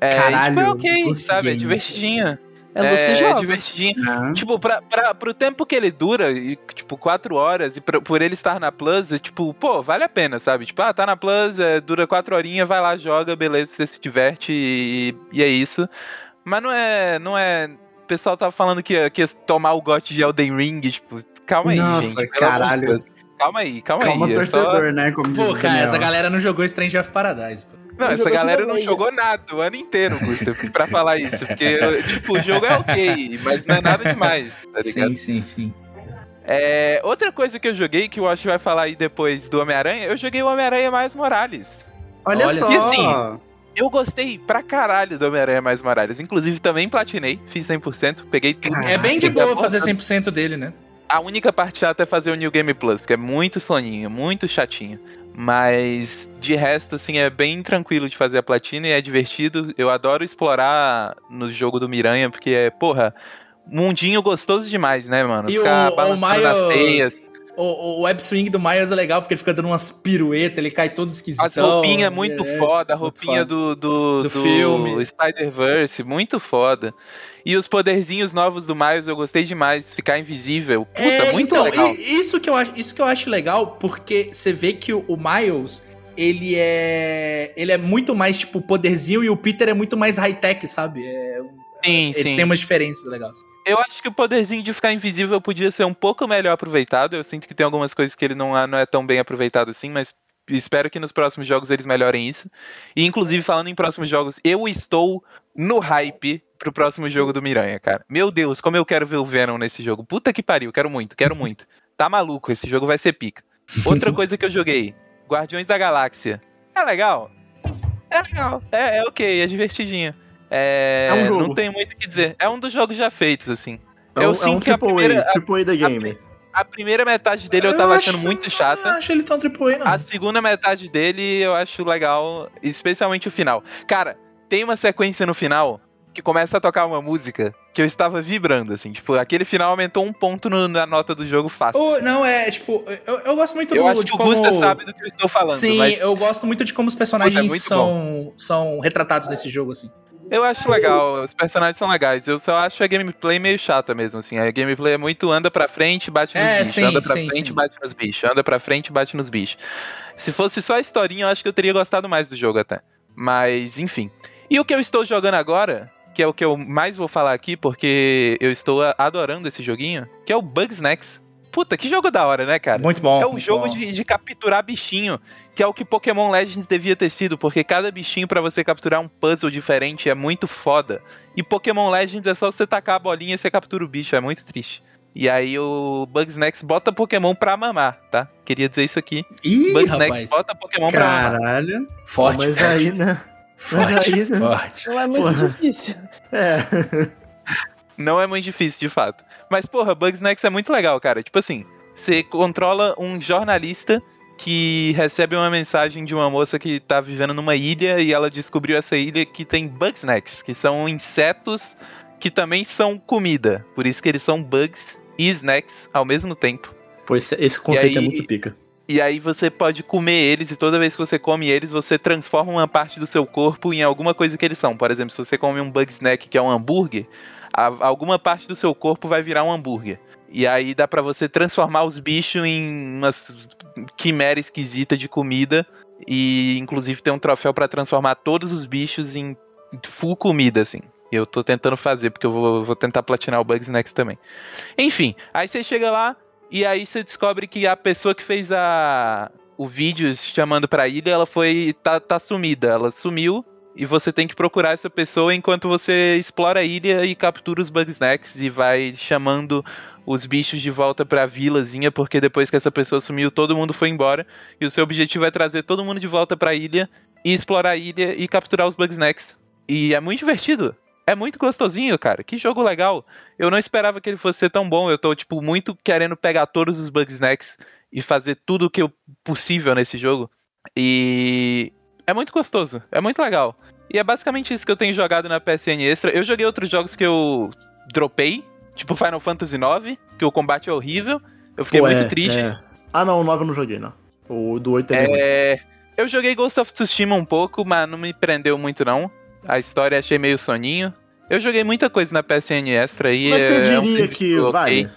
É, Caralho, tipo, é ok, sabe? É Games. divertidinho. É Lucy é, Jogos. divertidinho. Ah, Tipo, pra, pra, pro tempo que ele dura, e, tipo, quatro horas, e pra- por ele estar na Plus, é, tipo, pô, vale a pena, sabe? Tipo, ah, tá na Plus, é, dura quatro horinhas, vai lá, joga, beleza, você se diverte e, e é isso. Mas não é. Não é. O pessoal tava falando que ia, que ia tomar o gote de Elden Ring, tipo, calma aí, Nossa, gente. caralho. Calma aí, calma, Calma, aí. é só- torcedor, né? Como Pô, cara, essa galera não jogou Strange of Paradise, pô. Não, Não essa galera não jogou nada o ano inteiro, Gustav, pra falar isso. Porque, tipo, o jogo é ok, mas não é nada demais, tá ligado? Sim, sim, sim. É, outra coisa que eu joguei, que o Wash vai falar aí depois do Homem-Aranha, eu joguei o Homem-Aranha Mais Morales. Olha, Olha, só. e assim, Eu gostei pra caralho do Homem-Aranha Mais Morales. Inclusive, também platinei, fiz 100%, peguei tudo. É bem de boa fazer toda. 100% dele, né? A única parte chata é fazer o New Game Plus, que é muito soninho, muito chatinho. Mas de resto, assim, é bem tranquilo de fazer a platina e é divertido. Eu adoro explorar no jogo do Miranha, porque é, porra, mundinho gostoso demais, né, mano? E Ficar o, o. Miles. O, o web swing do Miles é legal porque ele fica dando umas piruetas, ele cai todo esquisitão. As roupinhas muito é, foda, a roupinha foda. do, do, Do filme. Spider-Verse, muito foda. E os poderzinhos novos do Miles eu gostei demais, ficar invisível. Puta, É, muito então, legal. Isso que, eu acho, isso que eu acho legal, porque você vê que o, o Miles, ele é. Ele é muito mais, tipo, poderzinho e o Peter é muito mais high-tech, sabe? É, Sim, eles sim. têm umas diferenças legais. Eu acho que o poderzinho de ficar invisível podia ser um pouco melhor aproveitado. Eu sinto que tem algumas coisas que ele não, é- não é tão bem aproveitado assim, mas espero que nos próximos jogos eles melhorem isso. E inclusive, falando em próximos jogos, eu estou no hype pro próximo jogo do Miranha, cara. Meu Deus, como eu quero ver o Venom nesse jogo. Puta que pariu, quero muito, quero muito. Tá maluco, esse jogo vai ser pica. Outra coisa que eu joguei, Guardiões da Galáxia. É legal? É legal, é, é ok, é divertidinho. É, É um jogo. Não tem muito o que dizer. É um dos jogos já feitos, assim. É Eu um, é um que a primeira- A, triple A da game. A primeira metade dele eu tava acho- achando muito Eu chata. não acho ele tão triple A, não. A segunda metade dele eu acho legal, especialmente o final. Cara, tem uma sequência no final que começa a tocar uma música que eu estava vibrando, assim. Tipo, aquele final aumentou um ponto no- na nota do jogo fácil. Ou, não, é, tipo, eu, eu gosto muito eu do, acho de que o como... Buster sabe do que eu estou falando, Sim, mas eu gosto muito de como os personagens Puta, é são, são retratados nesse jogo, assim. Eu acho legal. Os personagens são legais. Eu só acho a gameplay meio chata mesmo, assim. A gameplay é muito anda pra frente, bate nos É, bichos. sim, anda pra sim, frente, sim. bate nos bichos. Anda pra frente, bate nos bichos. Se fosse só a historinha, eu acho que eu teria gostado mais do jogo até. Mas, enfim. E o que eu estou jogando agora, que é o que eu mais vou falar aqui, porque eu estou adorando esse joguinho, que é o Bugsnax. Puta, que jogo da hora, né, cara? muito bom. É um jogo de, de capturar bichinho, que é o que Pokémon Legends devia ter sido, porque cada bichinho pra você capturar um puzzle diferente é muito foda. E Pokémon Legends é só você tacar a bolinha e você captura o bicho, é muito triste. E aí o Bugsnax bota Pokémon pra mamar, tá? Queria dizer isso aqui. Ih, Bugsnax rapaz. bota Pokémon pra mamar. Caralho. Forte, Mas aí, né? forte, mas aí, né? forte. Não é muito Porra. difícil. É. Não é muito difícil, de fato. Mas, porra, Bugsnax é muito legal, cara. Tipo assim, você controla um jornalista que recebe uma mensagem de uma moça que tá vivendo numa ilha e ela descobriu essa ilha que tem Bugsnax, que são insetos que também são comida. Por isso que eles são bugs e snacks ao mesmo tempo. Pois esse conceito aí- é muito pica. E aí você pode comer eles e toda vez que você come eles, você transforma uma parte do seu corpo em alguma coisa que eles são. Por exemplo, se você come um bug snack que é um hambúrguer, a- alguma parte do seu corpo vai virar um hambúrguer. E aí dá pra você transformar os bichos em umas quimera esquisita de comida e inclusive tem um troféu pra transformar todos os bichos em full comida assim. Eu tô tentando fazer porque eu vou, vou tentar platinar o Bugsnax também. Enfim, aí você chega lá, e aí você descobre que a pessoa que fez a o vídeo chamando pra ilha, ela foi tá, tá sumida, ela sumiu e você tem que procurar essa pessoa enquanto você explora a ilha e captura os bugsnacks e vai chamando os bichos de volta pra vilazinha, porque depois que essa pessoa sumiu, todo mundo foi embora e o seu objetivo é trazer todo mundo de volta pra ilha e explorar a ilha e capturar os bugsnacks. E é muito divertido. É muito gostosinho, cara. Que jogo legal. Eu não esperava que ele fosse ser tão bom. Eu tô, tipo, muito querendo pegar todos os Bugsnax e fazer tudo o que possível nesse jogo. E é muito gostoso. É muito legal. E é basicamente isso que eu tenho jogado na PSN Extra. Eu joguei outros jogos que eu dropei, tipo Final Fantasy IX, que o combate é horrível. Eu fiquei Pô, muito é, triste. é. Ah, não, o 9 eu não joguei, não. O do 8 é. É, eu joguei Ghost of Tsushima um pouco, mas não me prendeu muito não. A história achei meio soninho. Eu joguei muita coisa na PSN Extra aí. Mas você é um diria que vale?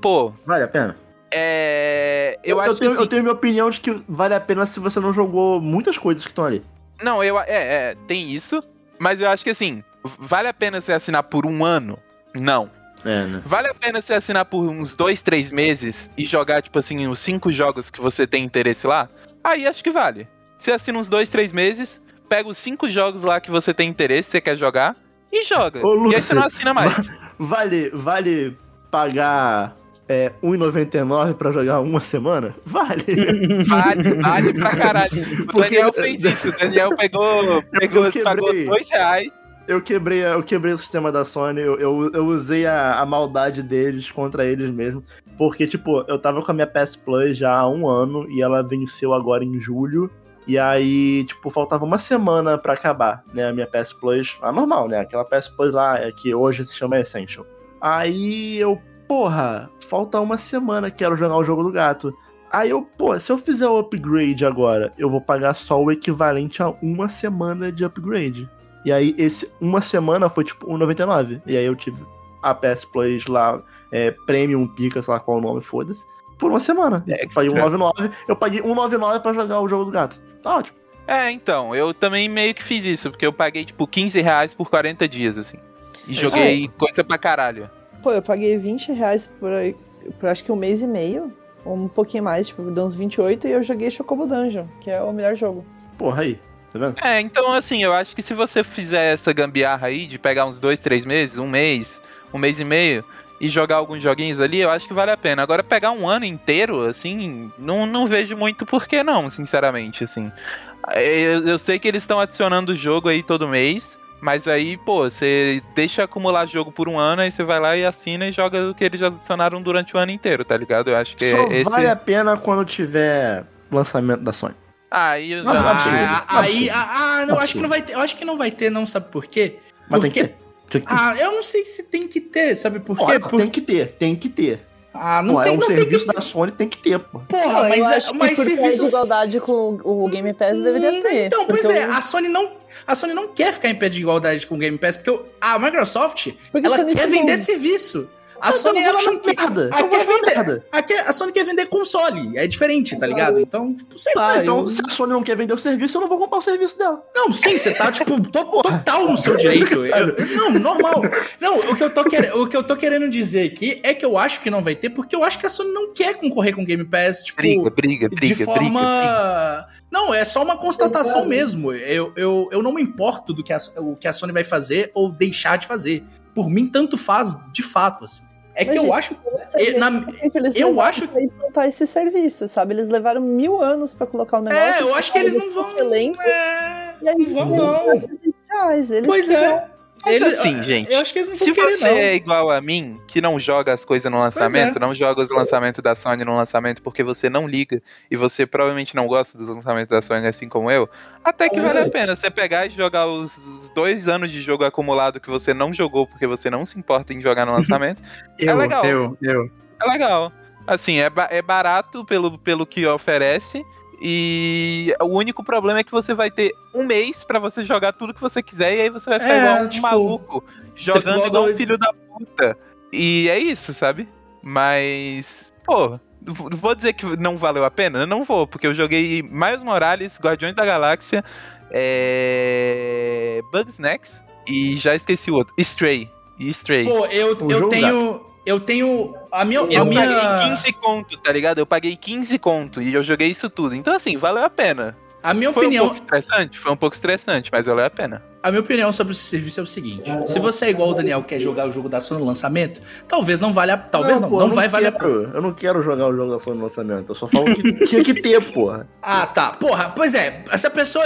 Pô, Vale a pena? É. Eu, acho tenho, que assim, eu tenho minha opinião de que vale a pena se você não jogou muitas coisas que estão ali. Não, eu. É, é, tem isso. Mas eu acho que assim, vale a pena você assinar por um ano? Não. É, né? Vale a pena você assinar por uns dois, três meses e jogar, tipo assim, os cinco jogos que você tem interesse lá? Aí acho que vale. Você assina uns dois, três meses, pega os cinco jogos lá que você tem interesse, você quer jogar, e joga. Ô, e aí Lúcio, você não assina mais. Vale, vale pagar é, R$1,99 pra jogar uma semana? Vale. Vale, vale pra caralho. O Porque- Daniel fez isso. O Daniel pegou, pegou pagou dois reais. Eu quebrei, eu quebrei o sistema da Sony, eu, eu, eu usei a, a maldade deles contra eles mesmo. Porque, tipo, eu tava com a minha PS Plus já há um ano e ela venceu agora em julho. E aí, tipo, faltava uma semana pra acabar, né? A minha PS Plus, a normal, né? Aquela PS Plus lá, é que hoje se chama Essential. Aí eu, porra, falta uma semana, quero jogar o jogo do gato. Aí eu, pô, se eu fizer o upgrade agora, eu vou pagar só o equivalente a uma semana de upgrade. E aí, esse uma semana foi tipo 1,99. E aí eu tive a PS Plus lá, é, Premium Pica, sei lá qual o nome, foda-se. por uma semana. Eu Extra. paguei 1,99, eu paguei 1,99 pra jogar o jogo do gato. Tá ótimo. É, então, eu também meio que fiz isso, porque eu paguei, tipo, 15 reais por 40 dias, assim. E joguei coisa pra caralho. Pô, eu paguei 20 reais por, por acho que um mês e meio. Ou um pouquinho mais, tipo, deu uns 28 e eu joguei Chocobo Dungeon, que é o melhor jogo. Porra, aí. Tá vendo? É, então, assim, eu acho que se você fizer essa gambiarra aí de pegar uns dois, três meses, um mês, um mês e meio, e jogar alguns joguinhos ali, eu acho que vale a pena. Agora, pegar um ano inteiro, assim, não, não vejo muito por que não, sinceramente, assim. Eu, eu sei que eles estão adicionando o jogo aí todo mês, mas aí, pô, você deixa acumular jogo por um ano, aí você vai lá e assina e joga o que eles já adicionaram durante o ano inteiro, tá ligado? Eu acho que Só esse... vale a pena quando tiver lançamento da Sony. Ah, aí eu Não, já... absurdo. Ah, aí, ah, ah, não, acho que não vai ter. Eu acho que não vai ter, não, sabe por quê? Mas Porque- tem que ter. Tem que ter. Ah, eu não sei se tem que ter, sabe por quê? Olha, Por- Tem que ter, tem que ter. Ah, não Pô, tem, é um não tem serviço que da Sony, tem que ter, pô. Porra, Não, mas, eu é- acho mas por ter serviços. igualdade com o Game Pass deveria Hum, ter. Então, pois é, o- a Sony não. A Sony não quer ficar em pé de igualdade com o Game Pass, porque a Microsoft, Porque ela quer tem vender serviço. A Sony, eu ela não quer. A, Eu quer vender, a, quer- a Sony quer vender console. É diferente, tá ligado? Então, tipo, sei lá. então, eu- se a Sony não quer vender o serviço, eu não vou comprar o serviço dela. Não, sim, você tá, tipo, to- total no seu direito. Eu- não, normal. Não, o que, eu tô quer- o que eu tô querendo dizer aqui é que eu acho que não vai ter, porque eu acho que a Sony não quer concorrer com o Game Pass, tipo, Briga, briga, briga, de briga, forma. briga. Não, é só uma constatação mesmo. Eu, eu, eu não me importo do que a, o que a Sony vai fazer ou deixar de fazer. Por mim, tanto faz de fato, assim. É que Mas, eu gente, acho. Você E- na- que que eles eu acho- pra implantar esse serviço, sabe? Eles levaram mil anos pra colocar o negócio. É, eu acho que eles não vão. Elenco, É, não vão, não. 400 reais. Eles Pois é. Mas Eles- assim, gente, Eu acho que eles não vão Se querer, você não. é igual a mim, que não joga as coisas no lançamento, é. não joga os lançamentos da Sony no lançamento porque você não liga e você provavelmente não gosta dos lançamentos da Sony assim como eu, até que vale a pena você pegar e jogar os, os dois anos de jogo acumulado que você não jogou porque você não se importa em jogar no lançamento. Eu, legal. eu, eu. é legal. Assim, é, ba- é barato pelo, pelo que oferece. E o único problema é que você vai ter um mês pra você jogar tudo que você quiser, e aí você vai ficar É, igual um tipo, maluco, jogando igual um filho da puta. E é isso, sabe? Mas, pô, vou dizer que não valeu a pena? Eu não vou, porque eu joguei Miles Morales, Guardiões da Galáxia, é... Bugsnax e já esqueci o outro, Stray. E Stray. Pô, eu, O eu tenho. Eu tenho. A minha. Eu a minha... paguei 15 conto, tá ligado? Eu paguei 15 conto e eu joguei isso tudo. Então, assim, valeu a pena. A minha Foi opinião. um pouco estressante? Foi um pouco estressante, mas valeu a pena. A minha opinião sobre esse serviço é o seguinte: se você é igual o Daniel quer jogar o jogo da Sony no lançamento, talvez não valha. Talvez não, não, pô, eu vai valer a quero, Eu não quero jogar o jogo da Sony no lançamento. Eu só falo que tinha que ter, porra. Ah, tá. Porra, pois é, essa pessoa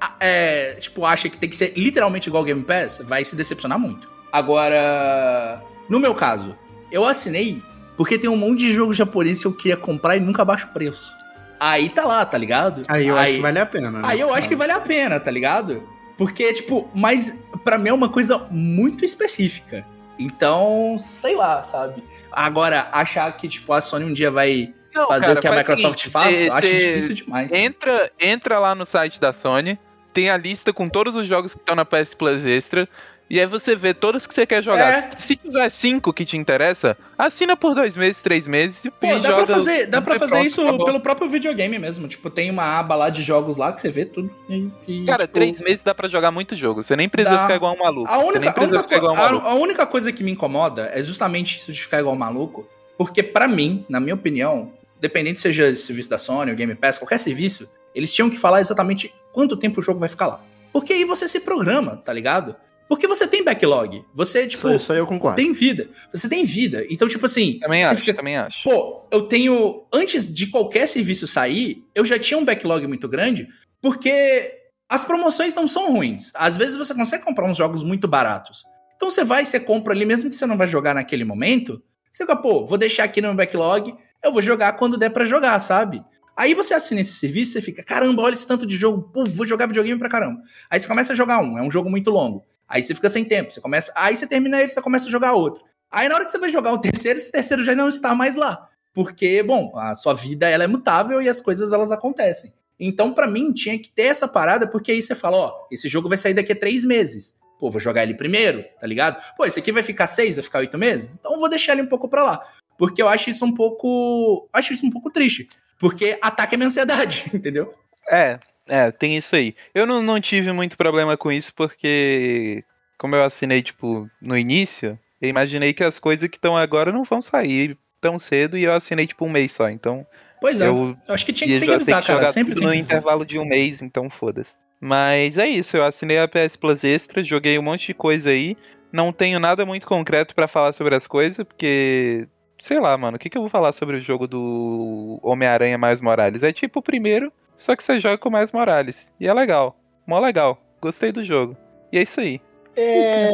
ah, é, tipo, acha que tem que ser literalmente igual ao Game Pass, vai se decepcionar muito. Agora, no meu caso, eu assinei porque tem um monte de jogo japonês que eu queria comprar e nunca baixo o preço. Aí tá lá, tá ligado? Aí eu acho que vale a pena, né? Aí eu acho que vale a pena, tá ligado? Porque, tipo, mas pra mim é uma coisa muito específica. Então, sei lá, sabe? Agora, achar que, tipo, a Sony um dia vai Não, fazer cara, o que a Microsoft seguinte, faz, cê- eu acho cê difícil demais. Entra, entra lá no site da Sony, tem a lista com todos os jogos que estão na PS Plus Extra. E aí você vê todos que você quer jogar. É. Se tiver cinco que te interessa, assina por dois meses, três meses e, Pô, e dá joga pra fazer, dá pra fazer pronto, isso acabou. pelo próprio videogame mesmo. Tipo, tem uma aba lá de jogos lá que você vê tudo. E, e, Cara, tipo, três meses dá pra jogar muito jogo. Você nem precisa Dá. ficar igual um maluco. A única, a, única um co- maluco. a- a única coisa que me incomoda é justamente isso de ficar igual um maluco. Porque pra mim, na minha opinião, dependente seja esse serviço da Sony, o Game Pass, qualquer serviço, eles tinham que falar exatamente quanto tempo o jogo vai ficar lá. Porque aí você se programa, tá ligado? Porque você tem backlog. Você, tipo, Isso, isso aí eu concordo. tem vida. Você tem vida. Então, tipo assim. Também você acho, fica- também acho. Pô, eu tenho. Antes de qualquer serviço sair, eu já tinha um backlog muito grande, porque as promoções não são ruins. Às vezes você consegue comprar uns jogos muito baratos. Então você vai, você compra ali, mesmo que você não vai jogar naquele momento, você fica, pô, vou deixar aqui no meu backlog, eu vou jogar quando der pra jogar, sabe? Aí você assina esse serviço, você fica, caramba, olha esse tanto de jogo, pô, vou jogar videogame pra caramba. Aí você começa a jogar um, é um jogo muito longo. Aí você fica sem tempo, você começa, aí você termina ele, você começa a jogar outro. Aí na hora que você vai jogar o terceiro, esse terceiro já não está mais lá. Porque, bom, a sua vida ela é mutável e as coisas elas acontecem. Então, pra mim, tinha que ter essa parada, porque aí você fala, ó, esse jogo vai sair daqui a três meses. Pô, vou jogar ele primeiro, tá ligado? Pô, esse aqui vai ficar seis, vai ficar oito meses? Então vou deixar ele um pouco pra lá. porque eu acho isso um pouco. Acho isso um pouco triste. Porque ataca a minha ansiedade, entendeu? É, é, tem isso aí. Eu não, não tive muito problema com isso porque, como eu assinei, tipo, no início, eu imaginei que as coisas que estão agora não vão sair tão cedo e eu assinei, tipo, um mês só. Então, Pois é. Eu, eu acho que tinha que, tem que ter avisar, que cara. Sempre tem no intervalo de um mês, então foda-se. Mas é isso, eu assinei a PS Plus Extra, joguei um monte de coisa aí. Não tenho nada muito concreto pra falar sobre as coisas, porque. Sei lá, mano, o que, que eu vou falar sobre o jogo do Homem-Aranha Mais Morales? É tipo o primeiro, só que você joga com mais Morales. E é legal. Mó legal. Gostei do jogo. E é isso aí. É,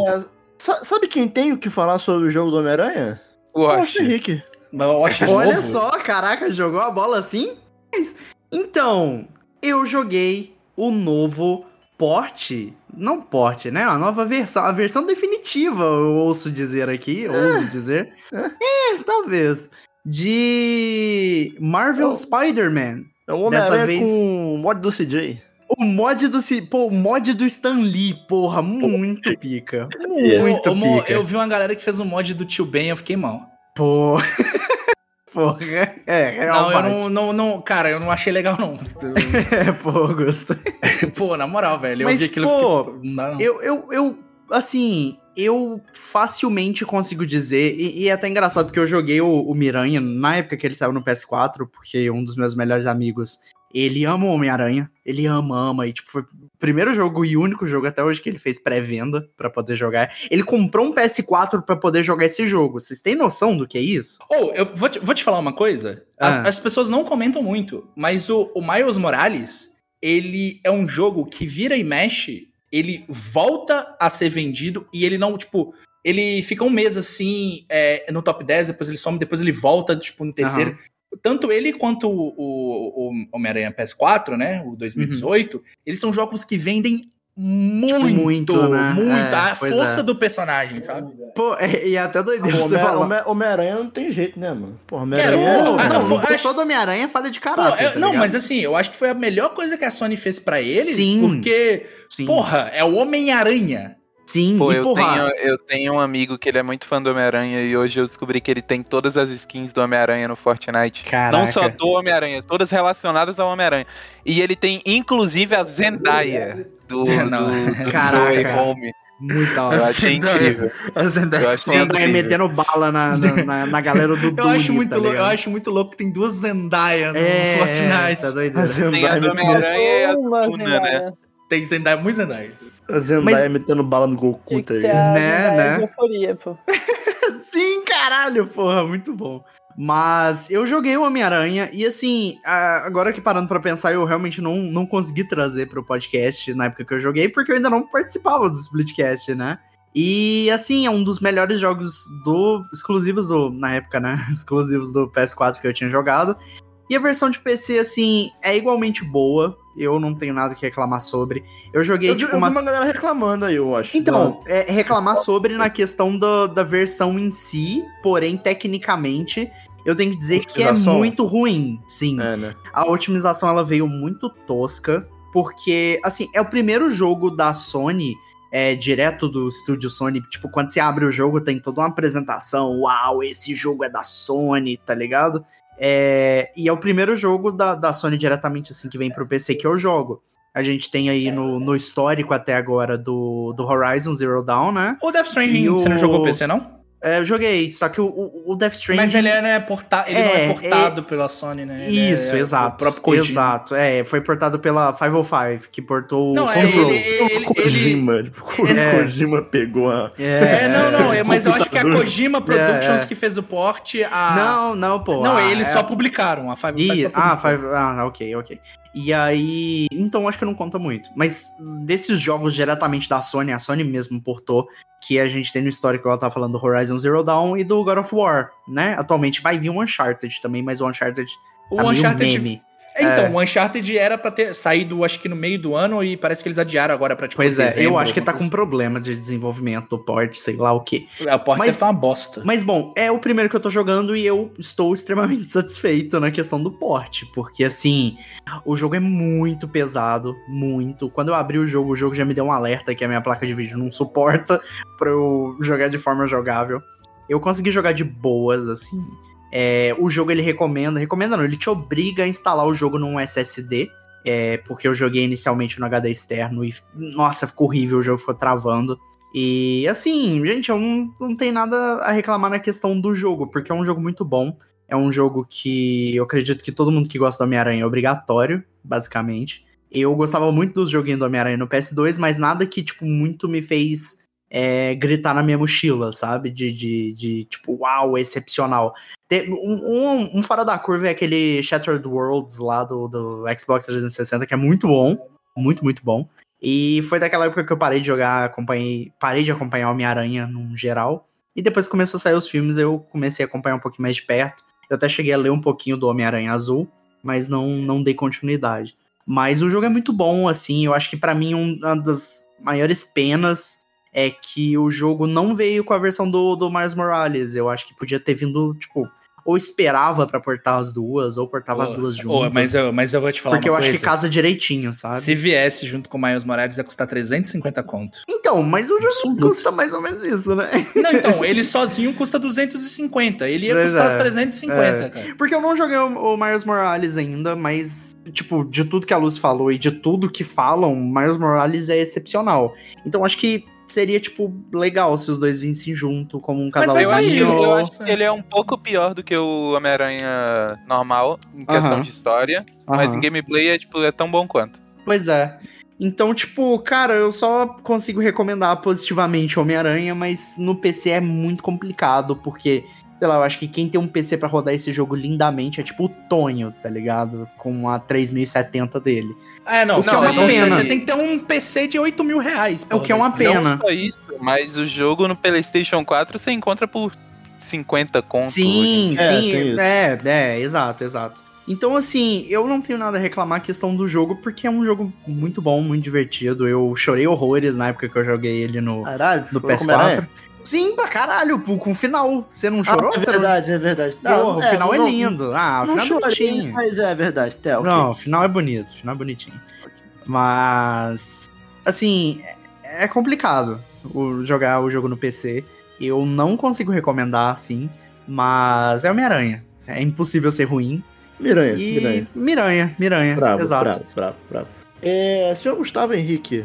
sa- sabe quem tem o que falar sobre o jogo do Homem-Aranha? O. Austin Henrique. Olha só, caraca, jogou a bola assim? Então, eu joguei o novo porte. Não porte, né? A nova versão. A versão definitiva, eu ouço dizer aqui. Ouso dizer. É, talvez. De Marvel Oh. Spider-Man. É o Homem-Aranha vez- com o mod do CJ. O mod do. Ci- Pô, o mod do Stan Lee, porra, muito pica. Muito pica. eu vi uma galera que fez um mod do Tio Ben, eu fiquei mal. Pô. Porra. É, é não, um eu não, não, não. Cara, eu não achei legal, não. É, pô, gostei. pô, na moral, velho. Eu Mas, vi aquilo e pô, fiquei. Não não. Eu, eu, eu, assim, eu facilmente consigo dizer, e, e é até engraçado porque eu joguei o, o Miranha na época que ele saiu no PS4, porque um dos meus melhores amigos, ele ama o Homem-Aranha, ele ama, ama, e tipo, foi o primeiro jogo e único jogo até hoje que ele fez pré-venda pra poder jogar. Ele comprou um PS4 pra poder jogar esse jogo. Vocês têm noção do que é isso? Ou, eu vou te, vou te falar uma coisa. As, Ah. as pessoas não comentam muito, mas o, o Miles Morales, ele é um jogo que vira e mexe, ele volta a ser vendido e ele não, tipo, ele fica um mês assim é, no top 10, depois ele some, depois ele volta, tipo, no terceiro. Tanto ele quanto o, o, o Homem-Aranha PS4, né, o 2018, eles são jogos que vendem muito, Tipo, muito, né? muito. É, a força é. do personagem, sabe? Pô, é, e é até doideira O você Homem- falar. Homem- Homem-Aranha não tem jeito, né, mano? Homem-Aranha. pô, Pô, ah, não, não, foi- o pessoal do Homem-Aranha fala de Pô, caráter. eu- tá não, mas assim, eu acho que foi a melhor coisa que a Sony fez pra eles, Sim. porque, Sim. porra, é o Homem-Aranha. Sim, Pô, e eu porra, tenho, eu tenho um amigo que ele é muito fã do Homem-Aranha e hoje eu descobri que ele tem todas as skins do Homem-Aranha no Fortnite. Caraca. Não só do Homem-Aranha, todas relacionadas ao Homem-Aranha. E ele tem inclusive a Zendaya do, do, Não. do Caraca. Home. muito da hora. Eu achei incrível. A Zendaya, Eu achei Zendaya metendo bala na, na, na- na galera do Eu Dune, acho muito tá louco, eu acho muito louco que tem duas Zendaya no É, Fortnite. essa doideira. Tem a do Homem-Aranha e a do Duna, né? Zendaya. Tem Zendaya, muito Zendaya. A Zendaya Mas- metendo bala no Goku, tá ligado? Né, Zendaya né? euforia, pô. Sim, caralho, porra, muito bom. Mas eu joguei o Homem-Aranha e assim, agora que parando pra pensar, eu realmente não, não consegui trazer pro podcast na época que eu joguei, porque eu ainda não participava do Splitcast, né? E assim, é um dos melhores jogos do. exclusivos do. Na época, né? Exclusivos do PS4 que eu tinha jogado. E a versão de PC, assim, é igualmente boa. Eu não tenho nada que reclamar sobre. Eu joguei, Eu, tipo, eu vi umas. uma galera reclamando aí, eu acho. Então, é, reclamar sobre na questão da, da versão em si, porém, tecnicamente, eu tenho que dizer que é muito ruim, sim. É, né? A otimização, ela veio muito tosca, porque, assim, é o primeiro jogo da Sony, é, direto do estúdio Sony, tipo, quando você abre o jogo, tem toda uma apresentação, uau, esse jogo é da Sony, tá ligado? É, e é o primeiro jogo da, da Sony diretamente, assim, que vem pro PC que eu jogo. A gente tem aí no, no histórico até agora do, do Horizon Zero Dawn, né? O Death Stranding, o- você não jogou PC, não? É, eu joguei, só que o, o, o Death Stranding... Mas ele, é, né, porta... ele não é É, portado pela Sony, né? Ele Isso, é exato. O próprio Kojima. Exato, é, foi portado pela 505, que portou Não, o é, Control. ele, ele, ele, o Kojima, tipo, o É. Kojima pegou a. É, não, não, é, mas eu acho que a. Kojima Productions É, é. que fez o porte, a... Não, não, pô. Não, ah, eles é- só publicaram, a Five Ih, só ah, publicou. five, ah, ok, ok. E aí. Então acho que não conta muito. Mas desses jogos diretamente da Sony, a Sony mesmo portou, que a gente tem no histórico, ela tá falando do Horizon Zero Dawn e do God of War, né? Atualmente vai vir um Uncharted também, mas o Uncharted O tá Uncharted. Então, É. o Uncharted era pra ter saído, acho que no meio do ano, e parece que eles adiaram agora pra, tipo, Pois é, eu dezembro, acho que tá com problema de desenvolvimento do port, sei lá o quê. coisa. A porta Mas- tá uma bosta. Mas bom, é o primeiro que eu tô jogando e eu estou extremamente satisfeito na questão do porte, porque assim, o jogo é muito pesado, muito. Quando eu abri o jogo, o jogo já me deu um alerta que a minha placa de vídeo não suporta pra eu jogar de forma jogável. Eu consegui jogar de boas, assim. É, o jogo ele recomenda, recomenda não, ele te obriga a instalar o jogo num SSD, é, porque eu joguei inicialmente no HD externo e, nossa, ficou horrível, o jogo ficou travando. E assim, gente, eu não, não tenho nada a reclamar na questão do jogo, porque é um jogo muito bom. É um jogo que eu acredito que todo mundo que gosta do Homem-Aranha é obrigatório, basicamente. Eu gostava muito dos joguinhos do Homem-Aranha no PS2, mas nada que, tipo, muito me fez é, gritar na minha mochila, sabe? De, de, de tipo, uau, excepcional. Te- Um, um, um fora da curva é aquele Shattered Worlds lá do, do Xbox 360, que é muito bom. Muito, muito bom. E foi daquela época que eu parei de jogar, acompanhei, parei de acompanhar Homem-Aranha num geral. E depois que começou a sair os filmes, eu comecei a acompanhar um pouquinho mais de perto. Eu até cheguei a ler um pouquinho do Homem-Aranha Azul, mas não, não dei continuidade. Mas o jogo é muito bom, assim. Eu acho que pra mim um- uma das maiores penas é que o jogo não veio com a versão do, do Miles Morales. Eu acho que podia ter vindo, tipo, ou esperava pra portar as duas, ou portava as duas juntas. Ô, mas, eu, mas eu vou te falar porque eu acho coisa. que casa direitinho, sabe? Se viesse junto com o Miles Morales, ia custar 350 conto. Então, mas o jogo Absoluto. custa mais ou menos isso, né? Não, então, ele sozinho custa 250. Ele ia Pois custar é. os 350, É. cara. Porque eu não joguei o, o Miles Morales ainda, mas, tipo, de tudo que a Luz falou e de tudo que falam, Miles Morales é excepcional. Então acho que seria, tipo, legal se os dois vissem junto como um Mas Eu acho, eu acho que ele é um pouco pior do que o Homem-Aranha normal, em questão Aham. de história. Mas em gameplay é, tipo, é tão bom quanto. Pois é. Então, tipo, cara, eu só consigo recomendar positivamente Homem-Aranha, mas no PC é muito complicado, porque, sei lá, eu acho que quem tem um PC pra rodar esse jogo lindamente é tipo o Tonho, tá ligado? Com a 3070 dele. É, não, O que não, é uma pena. você tem que ter um PC de 8 mil reais. É o que é uma pena. Não só isso, mas o jogo no PlayStation 4 você encontra por 50 conto. Sim, É, sim, isso. é, é, exato, exato. Então, assim, eu não tenho nada a reclamar a questão do jogo, porque é um jogo muito bom, muito divertido. Eu chorei horrores na época que eu joguei ele no, Caralho, no foi como Homem-Aranha? PS4. Sim, pra caralho, pô, com o final. Você não chorou? Ah, é Você não- verdade, é verdade. Porra, o final é não- lindo. Ah, o Não final é chorei, bonitinho. mas é verdade. Até, ok. Não, o final é bonito, o final é bonitinho. Mas, assim, é é complicado o, jogar o jogo no PC. Eu não consigo recomendar, assim, mas é Homem-Aranha. É impossível ser ruim. Miranha, E Miranha. Miranha, Miranha, Bravo, exato. bravo, bravo, bravo. É, senhor Gustavo Henrique.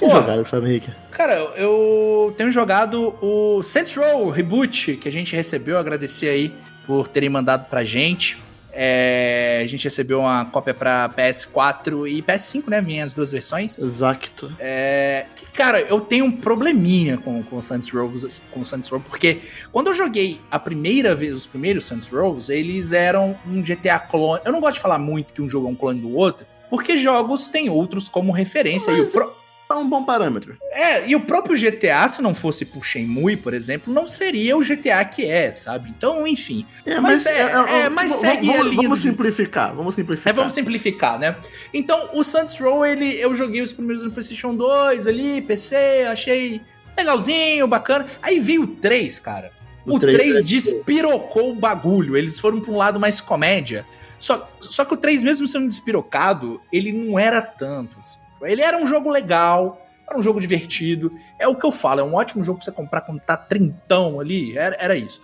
Tem Pô. jogado, Henrique? Cara, eu tenho jogado o Saints Row Reboot, que a gente recebeu, agradecer aí por terem mandado pra gente. É, a gente recebeu uma cópia pra PS4 e PS5, né? Minhas duas versões. Exato. É, que, cara, eu tenho um probleminha com, com o Saints Row, com o Saints Row, porque quando eu joguei a primeira vez, os primeiros Saints Rows, eles eram um GTA clone. Eu não gosto de falar muito que um jogo é um clone do outro, porque jogos têm outros como referência. E o, pro- É um bom parâmetro. é, e o próprio GTA, se não fosse por Shenmue, por exemplo, não seria o GTA que é, sabe? Então, enfim. É, Mas é- é, mas vamos- segue a vamos, linha vamos do- simplificar, vamos simplificar. É, vamos simplificar, né? Então, o Saints Row, ele, eu joguei os primeiros no PlayStation 2 ali, PC, achei legalzinho, bacana. Aí veio o 3, cara. O O, três 3, é- despirocou o bagulho. Eles foram pra um lado mais comédia. Só, só que o 3, mesmo sendo despirocado, ele não era tanto. assim. Ele era um jogo legal, era um jogo divertido. É o que eu falo, é um ótimo jogo pra você comprar quando tá trintão ali. Era, era isso.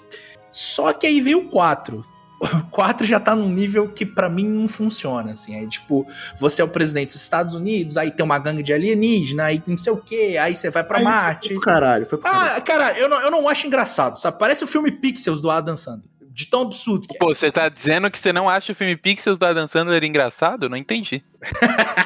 Só que aí veio o 4. O 4 já tá num nível que pra mim não funciona, assim. Aí, tipo, você é o presidente dos Estados Unidos, aí tem uma gangue de alienígena, aí não sei o quê, aí você vai pra Aí Marte. Foi pro caralho, foi pro caralho. Ah, cara, eu não, eu não acho engraçado, sabe? Parece o filme Pixels do Adam Sandler. De tão absurdo que Pô, é. você tá dizendo que você não acha o filme Pixels do Adam Sandler engraçado? Não entendi.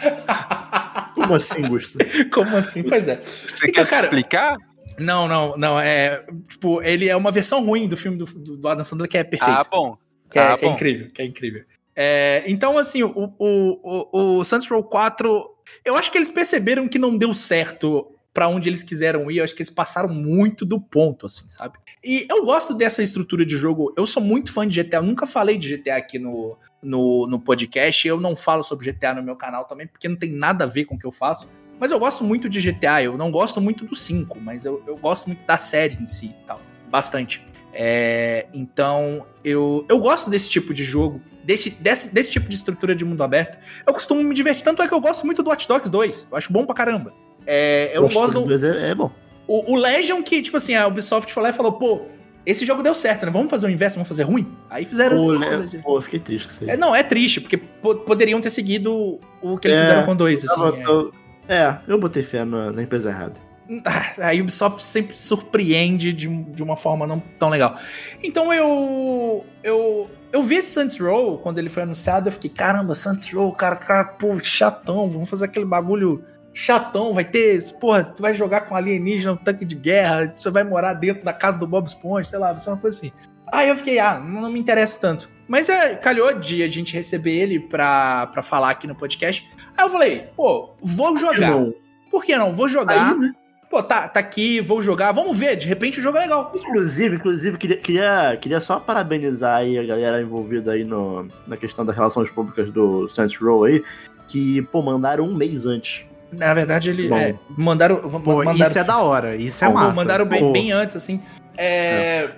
Como assim, Gustavo? Como assim? Pois é. Você Então, quer cara- explicar? Não, não, não. É. Tipo, ele é uma versão ruim do filme do, do, do Adam Sandler que é perfeito. Ah, bom. Que é, Ah, que é bom. incrível, que é incrível. É, então, assim, o, o, o, o Saints Row 4, eu acho que eles perceberam que não deu certo pra onde eles quiseram ir. Eu acho que eles passaram muito do ponto, assim, sabe? E eu gosto dessa estrutura de jogo. Eu sou muito fã de GTA. Eu nunca falei de GTA aqui no, no, no podcast. Eu não falo sobre GTA no meu canal também, porque não tem nada a ver com o que eu faço. Mas eu gosto muito de GTA. Eu não gosto muito do 5, mas eu, eu gosto muito da série em si e tal. Bastante. É, então, eu, eu gosto desse tipo de jogo, desse, desse, desse tipo de estrutura de mundo aberto. Eu costumo me divertir, tanto é que eu gosto muito do Watch Dogs 2. Eu acho bom pra caramba. É, eu não gosto do, Às vezes É, é bom. o, o Legion que, tipo assim, a Ubisoft foi lá e falou, pô, esse jogo deu certo, né? Vamos fazer o inverso, vamos fazer ruim? Aí fizeram Pô, né? Pô, eu fiquei triste com isso aí. É, não, é triste, porque po- poderiam ter seguido o que eles É, fizeram com dois, assim. Eu- é. eu- é, eu botei fé na, na empresa errada. A Ubisoft sempre surpreende de, de uma forma não tão legal. Então eu. Eu. Eu vi esse Saints Row quando ele foi anunciado, eu fiquei, caramba, Saints Row, cara, cara, pô, chatão, vamos fazer aquele bagulho chatão, vai ter, porra, tu vai jogar com alienígena, um tanque de guerra, você vai morar dentro da casa do Bob Esponja, sei lá, vai ser uma coisa assim. Aí eu fiquei, ah, não, me interessa tanto. Mas é, calhou de a gente receber ele pra, pra falar aqui no podcast. Aí eu falei, pô, vou jogar. Não. Por que não? Vou jogar. Aí, né? Pô, tá, tá aqui, vou jogar, vamos ver, de repente o jogo é legal. Inclusive, inclusive, queria, queria, queria só parabenizar aí a galera envolvida aí no, na questão das relações públicas do Saints Row aí, que, pô, mandaram um mês antes. Na verdade, ele é, mandaram. Pô, mandaram, isso é da hora, isso é pô, massa. mandaram bem, Pô, bem antes, assim. É,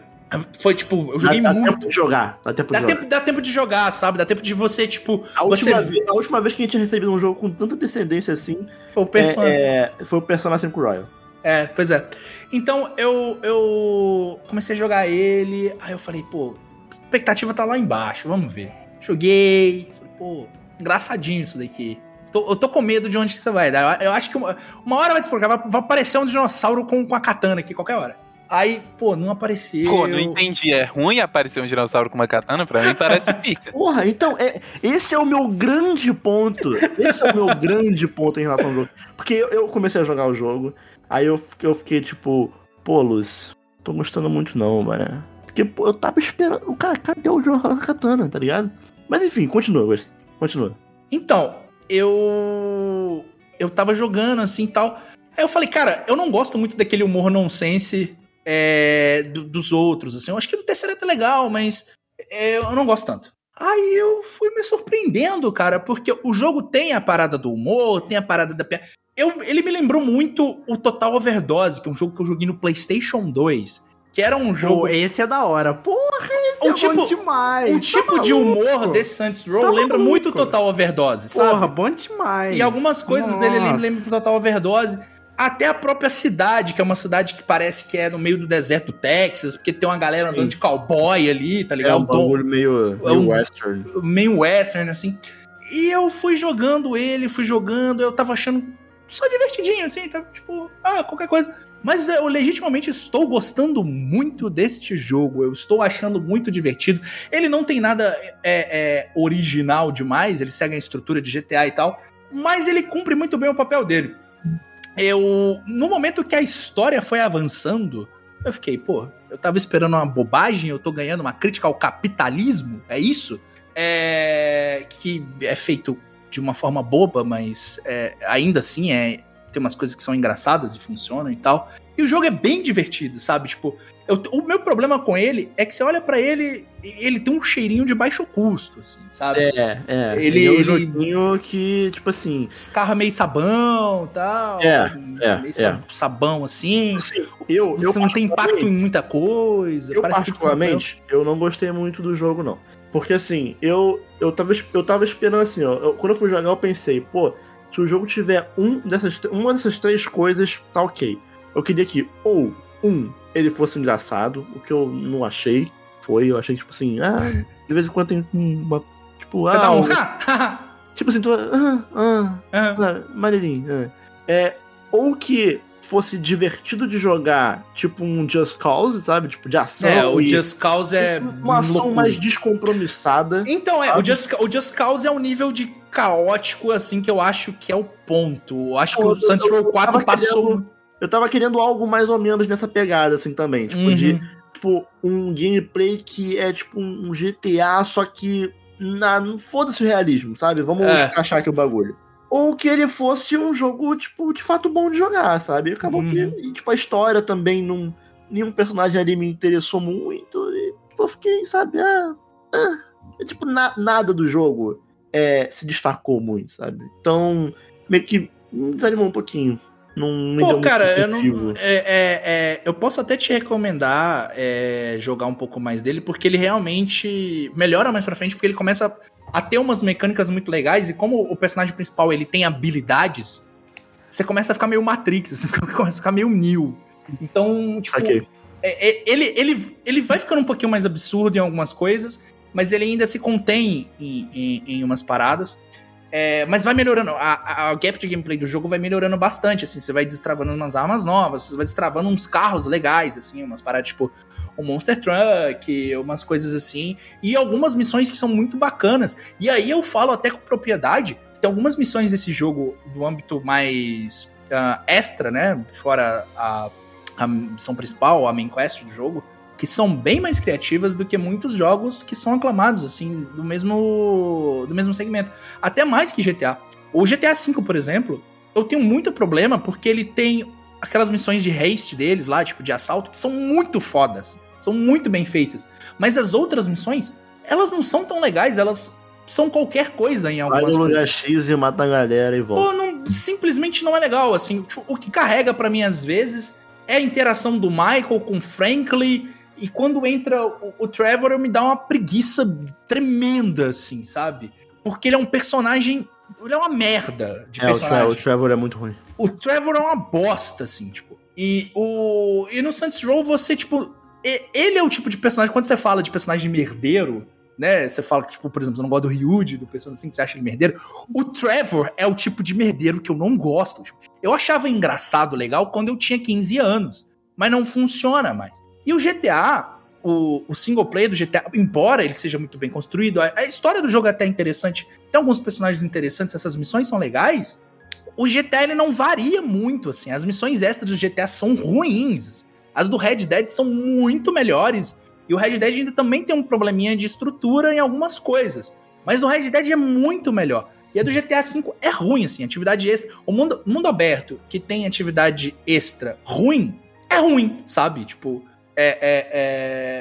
Foi tipo, eu joguei dá, dá muito. tempo de jogar, dá tempo de Dá jogar. tempo, dá tempo de jogar, sabe? Dá tempo de você, tipo, A você última, vez, a última vez que a gente tinha recebido um jogo com tanta descendência assim foi o personagem. é, é, foi o Persona 5 Royal. É, pois é. Então eu, eu comecei a jogar ele, aí eu falei, pô, a expectativa tá lá embaixo, vamos ver. Joguei, falei, pô, engraçadinho isso daqui. Tô- eu tô com medo de onde isso vai dar. Eu, eu acho que uma, uma hora vai desbloquear, vai, vai aparecer um dinossauro com, com a katana aqui, qualquer hora. Aí, pô, não apareceu. Pô, não entendi. É ruim aparecer um dinossauro com uma katana? Pra mim parece pica. Porra, então, é, esse é o meu grande ponto. Esse é o meu grande ponto em relação ao jogo. Porque eu, eu comecei a jogar o jogo, aí eu, fiquei- eu fiquei tipo, pô, Luz, tô gostando muito não, mano. Porque pô, eu tava esperando. O cara, cadê o jogo com a katana, tá ligado? Mas enfim, continua, Wes, continua. Então, eu. Eu tava jogando assim e tal. Aí eu falei, cara, eu não gosto muito daquele humor nonsense é, do- dos outros. Assim. Eu acho que do terceiro é legal, mas é, eu não gosto tanto. Aí eu fui me surpreendendo, cara, porque o jogo tem a parada do humor, tem a parada da. Eu, ele me lembrou muito o Total Overdose, que é um jogo que eu joguei no PlayStation 2. Que era um jogo. Pô, esse é da hora. Porra, esse O é tipo- bom demais. o tá tipo de maluco? humor desse Saints Row Tá lembra maluco. muito o Total Overdose, sabe? Porra, bom demais. E algumas coisas dele lembram Nossa. lembram do Total Overdose. Até a própria cidade, que é uma cidade que parece que é no meio do deserto do Texas, porque tem uma galera Sim. andando de cowboy ali, tá É ligado? um bagulho meio, é meio um- western. meio western, assim. E eu fui jogando ele, fui jogando, eu tava achando só divertidinho, assim, tava tipo, ah, qualquer coisa. Mas eu legitimamente estou gostando muito deste jogo, eu estou achando muito divertido. Ele não tem nada é, é, original demais, ele segue a estrutura de GTA e tal, mas ele cumpre muito bem o papel dele. Eu, no momento que a história foi avançando, eu fiquei, pô, eu tava esperando uma bobagem, eu tô ganhando uma crítica ao capitalismo, é isso? É, que é feito de uma forma boba, mas é, ainda assim é tem umas coisas que são engraçadas e funcionam e tal. E o jogo é bem divertido, sabe? Tipo, eu- o meu problema com ele é que você olha pra ele, ele tem um cheirinho de baixo custo, assim, sabe? É, é. Ele- Ele, é um joguinho que, tipo assim. Os carros meio sabão e tal. É, é, meio é. sa- sabão assim. assim eu, eu Você não tem impacto em muita coisa. Eu, particularmente, eu não gostei muito do jogo, não. Porque, assim, eu, eu, tava, eu tava esperando, assim, ó. eu- quando eu fui jogar, eu pensei, pô, se o jogo tiver um dessas, uma dessas três coisas, tá ok. Eu queria que, ou, um, ele fosse engraçado, o que eu não achei. Foi, eu achei, tipo assim, ah, de vez em quando tem uma. Tipo, Você ah, dá um. um- Tipo assim, tu. Ah, ah, Ah, maneirinho. ah. É, ou que fosse divertido de jogar, tipo um Just Cause, sabe? Tipo, de ação. é, o Just Cause é. uma ação loucura. mais descompromissada. Então, é, o? Just, o Just Cause é um nível de caótico, assim, que eu acho que é o ponto. Eu acho que Eu- o Saints eu- Row eu 4 tava passou. querendo- Eu tava querendo algo mais ou menos nessa pegada, assim, também. Tipo, Uhum. de tipo, um gameplay que é tipo um GTA, só que. Na, não foda-se o realismo, sabe? Vamos É. achar aqui o bagulho. Ou que ele fosse um jogo, tipo, de fato bom de jogar, sabe? Acabou Uhum. que. E, tipo, a história também não. Nenhum personagem ali me interessou muito. E tipo, eu fiquei, sabe? Ah. ah. É, tipo, na- nada do jogo é, se destacou muito, sabe? Então, meio que me desanimou um pouquinho. Não me Pô, cara, eu não. É, é, é, eu posso até te recomendar é, jogar um pouco mais dele, porque ele realmente melhora mais pra frente, porque ele começa a ter umas mecânicas muito legais, e como o personagem principal ele tem habilidades, você começa a ficar meio Matrix, você começa a ficar meio Neo. Então, tipo, é- é- ele, ele, ele vai ficando um pouquinho mais absurdo em algumas coisas, mas ele ainda se contém em, em, em umas paradas. É, mas vai melhorando, a, a, gap de gameplay do jogo vai melhorando bastante, assim, você vai destravando umas armas novas, você vai destravando uns carros legais, assim, umas paradas tipo o Monster Truck, umas coisas assim, e algumas missões que são muito bacanas. E aí eu falo até com propriedade, tem algumas missões desse jogo do âmbito mais ah, extra, né, fora a, a missão principal, a main quest do jogo, que são bem mais criativas do que muitos jogos que são aclamados, assim, do mesmo, do mesmo segmento. Até mais que GTA. O GTA V, por exemplo, eu tenho muito problema porque ele tem aquelas missões de haste deles lá, tipo, de assalto, que são muito fodas. São muito bem feitas. Mas as outras missões, elas não são tão legais, elas são qualquer coisa em Vai algumas no coisas. lugar X e mata a galera e volta. Pô, não- simplesmente não é legal, assim. Tipo, o que carrega pra mim às vezes é a interação do Michael com o Franklin. E quando entra o, o Trevor, eu me dá uma preguiça tremenda, assim, sabe? Porque ele é um personagem. Ele é uma merda de É, o, personagem. Tra o Trevor é muito ruim. O Trevor é uma bosta, assim, tipo. E o. E no Saints Row você, tipo. Ele é o tipo de personagem. Quando você fala de personagem merdeiro, né? Você fala que, tipo, por exemplo, você não gosta do Ryuji, do personagem que você acha ele merdeiro. O Trevor é o tipo de merdeiro que eu não gosto. tipo. Eu achava engraçado, legal, quando eu tinha 15 anos. Mas não funciona mais. E o GTA, o, o single player do GTA, embora ele seja muito bem construído, a, a história do jogo é até interessante. Tem alguns personagens interessantes, essas missões são legais. O GTA ele não varia muito, assim. As missões extras do GTA são ruins. As do Red Dead são muito melhores. E o Red Dead ainda também tem um probleminha de estrutura em algumas coisas. Mas o Red Dead é muito melhor. E a do GTA V é ruim, assim, atividade extra. O mundo, mundo aberto que tem atividade extra ruim, é ruim, sabe? Tipo, é, é-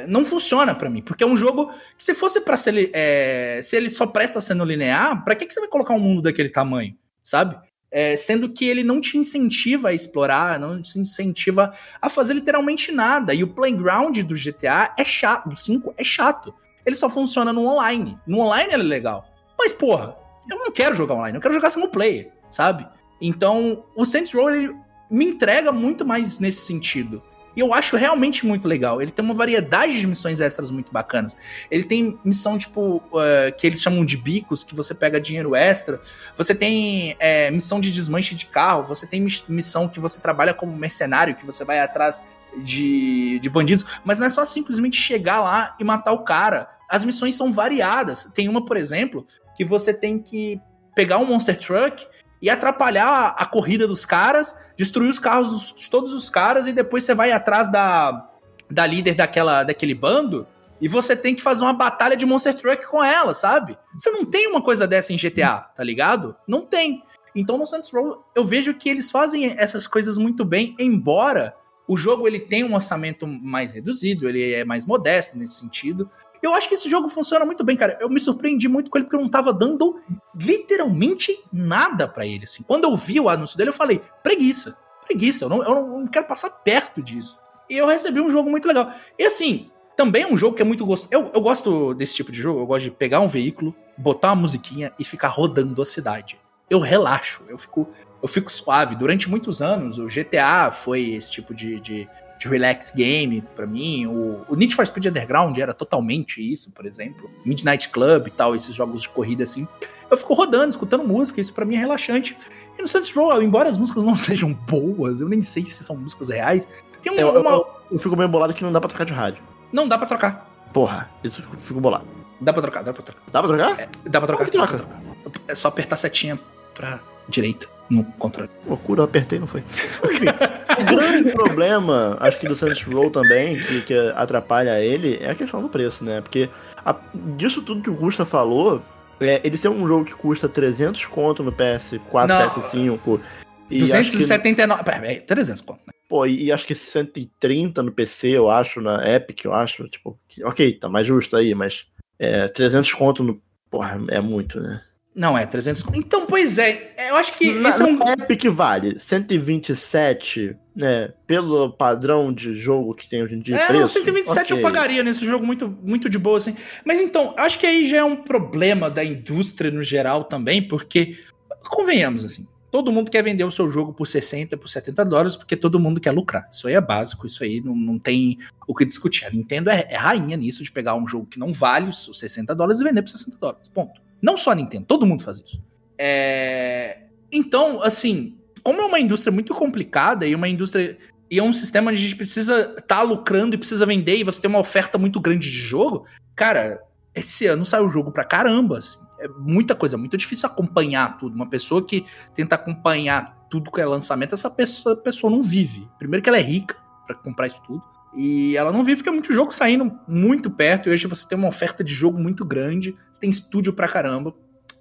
é- não funciona pra mim. Porque é um jogo que se fosse pra ser. é, se ele só presta sendo linear, pra que, que você vai colocar um mundo daquele tamanho, sabe? É, sendo que ele não te incentiva a explorar, não te incentiva a fazer literalmente nada. E o playground do GTA é chato, do 5 é chato. Ele só funciona no online. No online ele é legal. Mas, porra, eu não quero jogar online, eu quero jogar single player, sabe? Então, o Saints Row ele me entrega muito mais nesse sentido. E eu acho realmente muito legal. Ele tem uma variedade de missões extras muito bacanas. Ele tem missão, tipo, eh, que eles chamam de bicos, que você pega dinheiro extra. Você tem eh, missão de desmanche de carro. Você tem miss- missão que você trabalha como mercenário, que você vai atrás de, de bandidos. Mas não é só simplesmente chegar lá e matar o cara. As missões são variadas. Tem uma, por exemplo, que você tem que pegar um Monster Truck e atrapalhar a, corrida dos caras, destruir os carros de todos os caras e depois você vai atrás da, da líder daquela, daquele bando e você tem que fazer uma batalha de Monster Truck com ela, sabe? Você não tem uma coisa dessa em GTA, tá ligado? Não tem. Então no Saints Row eu vejo que eles fazem essas coisas muito bem, embora o jogo ele tenha um orçamento mais reduzido, ele é mais modesto nesse sentido. Eu acho que esse jogo funciona muito bem, cara. Eu me surpreendi muito com ele porque eu não tava dando literalmente nada pra ele. Assim. Quando eu vi o anúncio dele, eu falei: preguiça, preguiça, eu não, eu não quero passar perto disso. E eu recebi um jogo muito legal. E assim, também é um jogo que é muito gostoso. Eu, eu gosto desse tipo de jogo, eu gosto de pegar um veículo, botar uma musiquinha e ficar rodando a cidade. Eu relaxo, eu fico, eu fico suave. Durante muitos anos, o GTA foi esse tipo de, de, de relax game pra mim. O, o Need for Speed Underground era totalmente isso, por exemplo. Midnight Club e tal, esses jogos de corrida assim. Eu fico rodando, escutando música, isso pra mim é relaxante. E no Saints Row, embora as músicas não sejam boas, eu nem sei se são músicas reais, tem um- Eu, eu- uma... eu- eu fico bem bolado que não dá pra trocar de rádio. Não, dá pra trocar. Porra, isso eu fico, fico bolado. Dá pra trocar, dá pra trocar. Dá pra trocar? É, dá pra trocar. Que dá pra troca? trocar. É só apertar a setinha pra direita no controle. Loucura, eu apertei, não foi? O grande problema, acho que do Saints Row também, que, que atrapalha ele, é a questão do preço, né? Porque a- disso tudo que o Gusta falou, é, ele ser um jogo que custa 300 conto no PS4, Não. PS5, e acho que, 279. Pera, é 300 conto, né? pô, e, e acho que 130 no PC, eu acho, na Epic, eu acho, tipo, que- ok, tá mais justo aí, mas é, 300 conto no, porra, é muito, né? Não, é 300 conto. Então, pois é. Eu acho que Na, esse é um. na Epic vale 127, né? Pelo padrão de jogo que tem hoje em dia. É, preço, não, 127 eu ok. pagaria nesse jogo muito, muito de boa, assim. Mas então, acho que aí já é um problema da indústria no geral também, porque, convenhamos, assim, todo mundo quer vender o seu jogo por 60, por 70 dólares, porque todo mundo quer lucrar. Isso aí é básico, isso aí não, não tem o que discutir. A Nintendo é, é rainha nisso de pegar um jogo que não vale os 60 dólares e vender por 60 dólares. Ponto. Não só a Nintendo, todo mundo faz isso. É... Então, assim, como é uma indústria muito complicada e uma indústria. E é um sistema onde a gente precisa estar tá lucrando e precisa vender, e você tem uma oferta muito grande de jogo, cara, esse ano saiu jogo pra caramba, assim. É muita coisa, muito difícil acompanhar tudo. Uma pessoa que tenta acompanhar tudo que é lançamento, essa pessoa, pessoa não vive. Primeiro que ela é rica para comprar isso tudo. E ela não vive porque é muito jogo saindo muito perto. E hoje você tem uma oferta de jogo muito grande. Você tem estúdio pra caramba.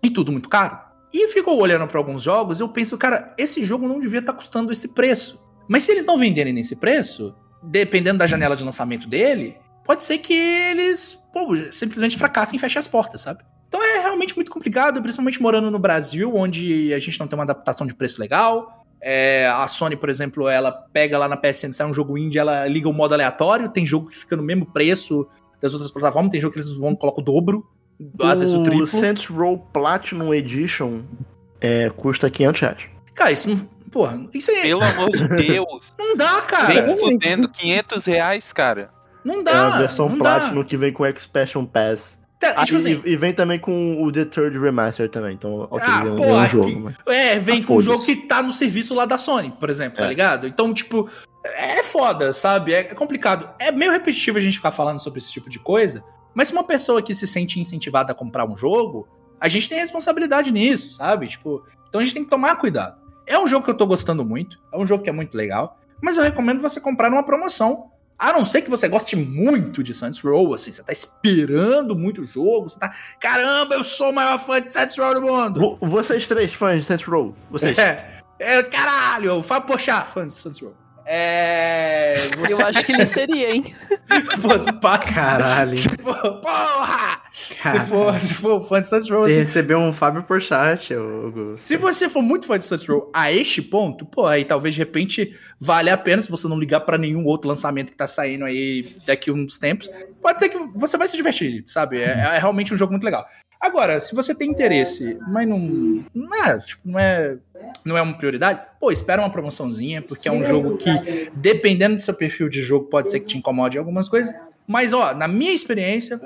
E tudo muito caro. E ficou olhando para alguns jogos, eu penso, cara, esse jogo não devia estar tá custando esse preço. Mas se eles não venderem nesse preço, dependendo da janela de lançamento dele, pode ser que eles pô, simplesmente fracassem e fechem as portas, sabe? Então é realmente muito complicado, principalmente morando no Brasil, onde a gente não tem uma adaptação de preço legal. É, a Sony, por exemplo, ela pega lá na PSN, sai um jogo indie, ela liga o modo aleatório, tem jogo que fica no mesmo preço das outras plataformas, tem jogo que eles vão colocar o dobro, às vezes o triplo. O Saints Row Platinum Edition é, custa 500 reais. Cara, isso não... Porra, isso é... Pelo amor de Deus. Não dá, cara. Vem fudendo 500 reais, cara. Não dá. É a versão Platinum dá. que vem com Expansion Pass. Tá, Ah, tipo e, assim, e vem também com o The Third Remaster também, então ok, Ah, é um, pô, é um jogo. Mas... É, vem Ah, com um jogo que tá no serviço lá da Sony, por exemplo, tá É. ligado? Então, tipo, é foda, sabe? É complicado. É meio repetitivo a gente ficar falando sobre esse tipo de coisa, mas se uma pessoa que se sente incentivada a comprar um jogo, a gente tem responsabilidade nisso, sabe? Tipo, então a gente tem que tomar cuidado. É um jogo que eu tô gostando muito, é um jogo que é muito legal, mas eu recomendo você comprar numa promoção. A não ser que você goste muito de Saints Row, assim, você tá esperando muito o jogo, você tá, caramba, eu sou o maior fã de Saints Row do mundo. Vo- Vocês três fãs de Saints Row, vocês. É, é, caralho, o Fábio Pochá, fã de Saints Row. É. Você, Eu acho que ele seria, hein? fosse pá, Caralho. Se for, porra! Cara, Se for, se for fã de Saints Row, Você assim, recebeu um Fábio Porchat, Gu. se você for muito fã de Saints Row a este ponto, pô, aí talvez de repente vale a pena se você não ligar pra nenhum outro lançamento que tá saindo aí daqui uns tempos. Pode ser que você vai se divertir, sabe? É, é realmente um jogo muito legal. Agora, se você tem interesse, mas não, não é, tipo, não é, não é uma prioridade, pô, espera uma promoçãozinha, porque é um jogo que, dependendo do seu perfil de jogo, pode ser que te incomode algumas coisas. Mas, ó, na minha experiência,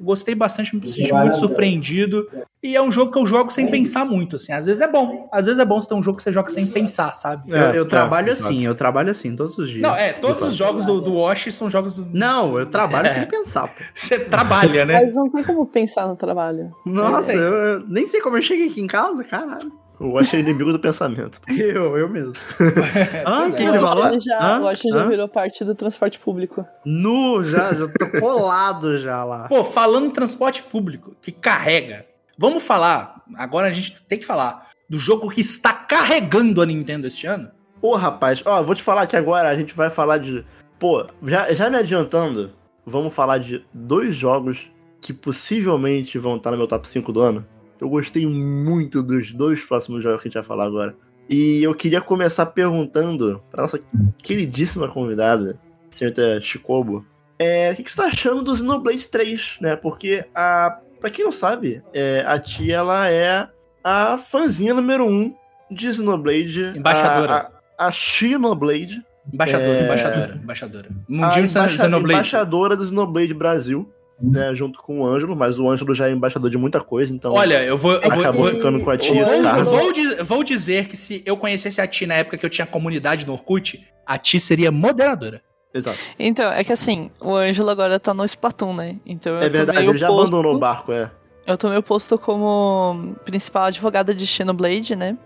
gostei bastante, me senti muito surpreendido. E é um jogo que eu jogo sem pensar muito, assim. Às vezes é bom. Às vezes é bom você ter um jogo que você joga sem pensar, sabe? Eu, eu É, trabalho é, assim, eu trabalho assim todos os dias. Não, é, todos os jogos do, do Wash são jogos. Não, eu trabalho É. sem pensar, pô. Você trabalha, né? Mas não tem como pensar no trabalho. Nossa, É. eu, eu nem sei como eu cheguei aqui em casa, caralho. Eu acho inimigo do pensamento. Eu, eu mesmo. Hã? O que, que Pois você é. falou? Já, acho que já Hã? virou parte do transporte público. Nu, já, já tô colado já lá. Pô, falando em transporte público, que carrega. Vamos falar, agora a gente tem que falar do jogo que está carregando a Nintendo este ano. Ô, rapaz, ó, vou te falar que agora a gente vai falar de. Pô, já, já me adiantando, vamos falar de dois jogos que possivelmente vão estar no meu top 5 do ano. Eu gostei muito dos dois próximos jogos que a gente vai falar agora. E eu queria começar perguntando pra nossa queridíssima convidada, senhorita Chicobo, é, o que, que você tá achando do Xenoblade 3, né? Porque, a, pra quem não sabe, é, a tia, ela é a fãzinha número um de Xenoblade. Embaixadora. A, a, a Xenoblade. Embaixadora, É. embaixadora, embaixadora. a Mundinho embaixa- Xenoblade. embaixadora do Xenoblade Brasil, né? Junto com o Ângelo, mas o Ângelo já é embaixador de muita coisa, então. Olha, eu vou. Eu vou, acabou vou- ficando com a tia. Vou, tá? vou vou dizer que se eu conhecesse a Ti na época que eu tinha comunidade no Orkut, a Ti seria moderadora. Exato. Então, é que assim, o Ângelo agora tá no Splatoon, né? Então eu É verdade, ele já posto, abandonou o barco, é. Eu tô meio posto como principal advogada de Xenoblade, né?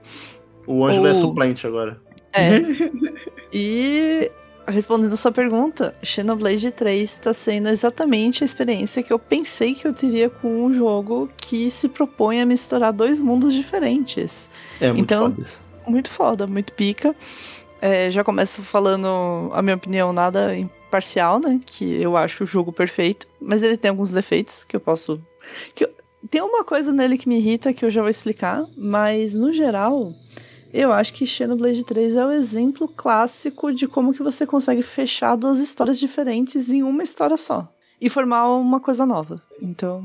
O Ângelo é O- suplente agora. É. e respondendo a sua pergunta, Xenoblade 3 tá sendo exatamente a experiência que eu pensei que eu teria com um jogo que se propõe a misturar dois mundos diferentes. É muito Então- foda isso. Muito foda, muito pica. É, já começo falando a minha opinião nada imparcial, né? Que eu acho o jogo perfeito, mas ele tem alguns defeitos que eu posso. Que eu- Tem uma coisa nele que me irrita que eu já vou explicar, mas no geral, eu acho que Xenoblade 3 é o exemplo clássico de como que você consegue fechar duas histórias diferentes em uma história só. E formar uma coisa nova. Então.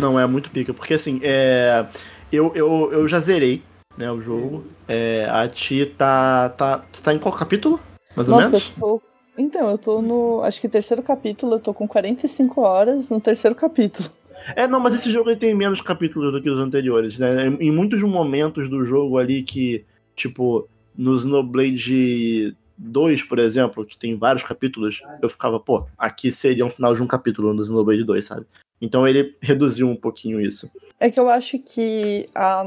Não, é muito pica, porque assim, é. Eu, eu, eu já zerei né, o jogo. É, a Ti tá, tá. Tá em qual capítulo? Mais ou Nossa, eu menos? tô. Então, eu tô no. Acho que terceiro capítulo, eu tô com 45 horas no terceiro capítulo. É, não, mas esse jogo ele tem menos capítulos do que os anteriores, né? Em muitos momentos do jogo ali que, tipo, no Xenoblade 2, por exemplo, que tem vários capítulos, eu ficava, pô, aqui seria um final de um capítulo no Xenoblade 2, sabe? Então ele reduziu um pouquinho isso. É que eu acho que a,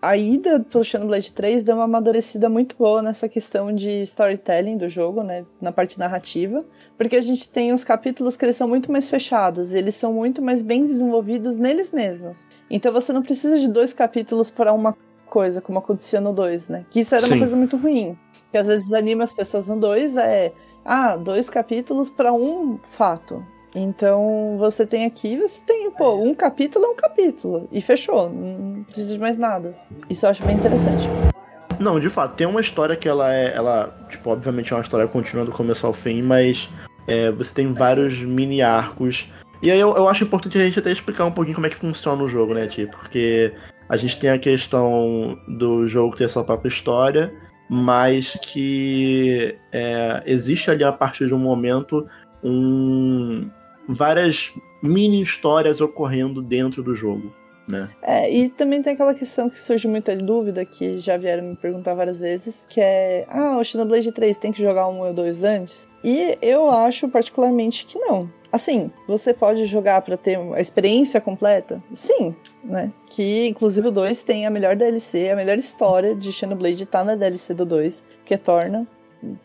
a ida pro Xenoblade 3 deu uma amadurecida muito boa nessa questão de storytelling do jogo, né? Na parte narrativa. Porque a gente tem os capítulos que eles são muito mais fechados, eles são muito mais bem desenvolvidos neles mesmos. Então você não precisa de dois capítulos para uma coisa, como acontecia no 2, né? Que isso era Sim. uma coisa muito ruim. Que às vezes anima as pessoas no 2 é. Ah, dois capítulos para um fato. Então você tem aqui, você tem, pô, um capítulo é um capítulo. E fechou. Não precisa de mais nada. Isso eu acho bem interessante. Não, de fato, tem uma história que ela é. Ela, tipo, obviamente é uma história contínua do começo ao fim, mas é, você tem vários mini arcos. E aí eu, eu acho importante a gente até explicar um pouquinho como é que funciona o jogo, né, Ti? Porque a gente tem a questão do jogo ter sua própria história, mas que é, existe ali a partir de um momento um, várias mini histórias ocorrendo dentro do jogo, né? É, e também tem aquela questão que surge muita dúvida, que já vieram me perguntar várias vezes, que é, ah, o Xenoblade 3 tem que jogar um ou dois antes? E eu acho particularmente que não. Assim, você pode jogar pra ter a experiência completa? Sim, né? Que inclusive o 2 tem a melhor DLC, a melhor história de Xenoblade tá na DLC do 2, que é Torna.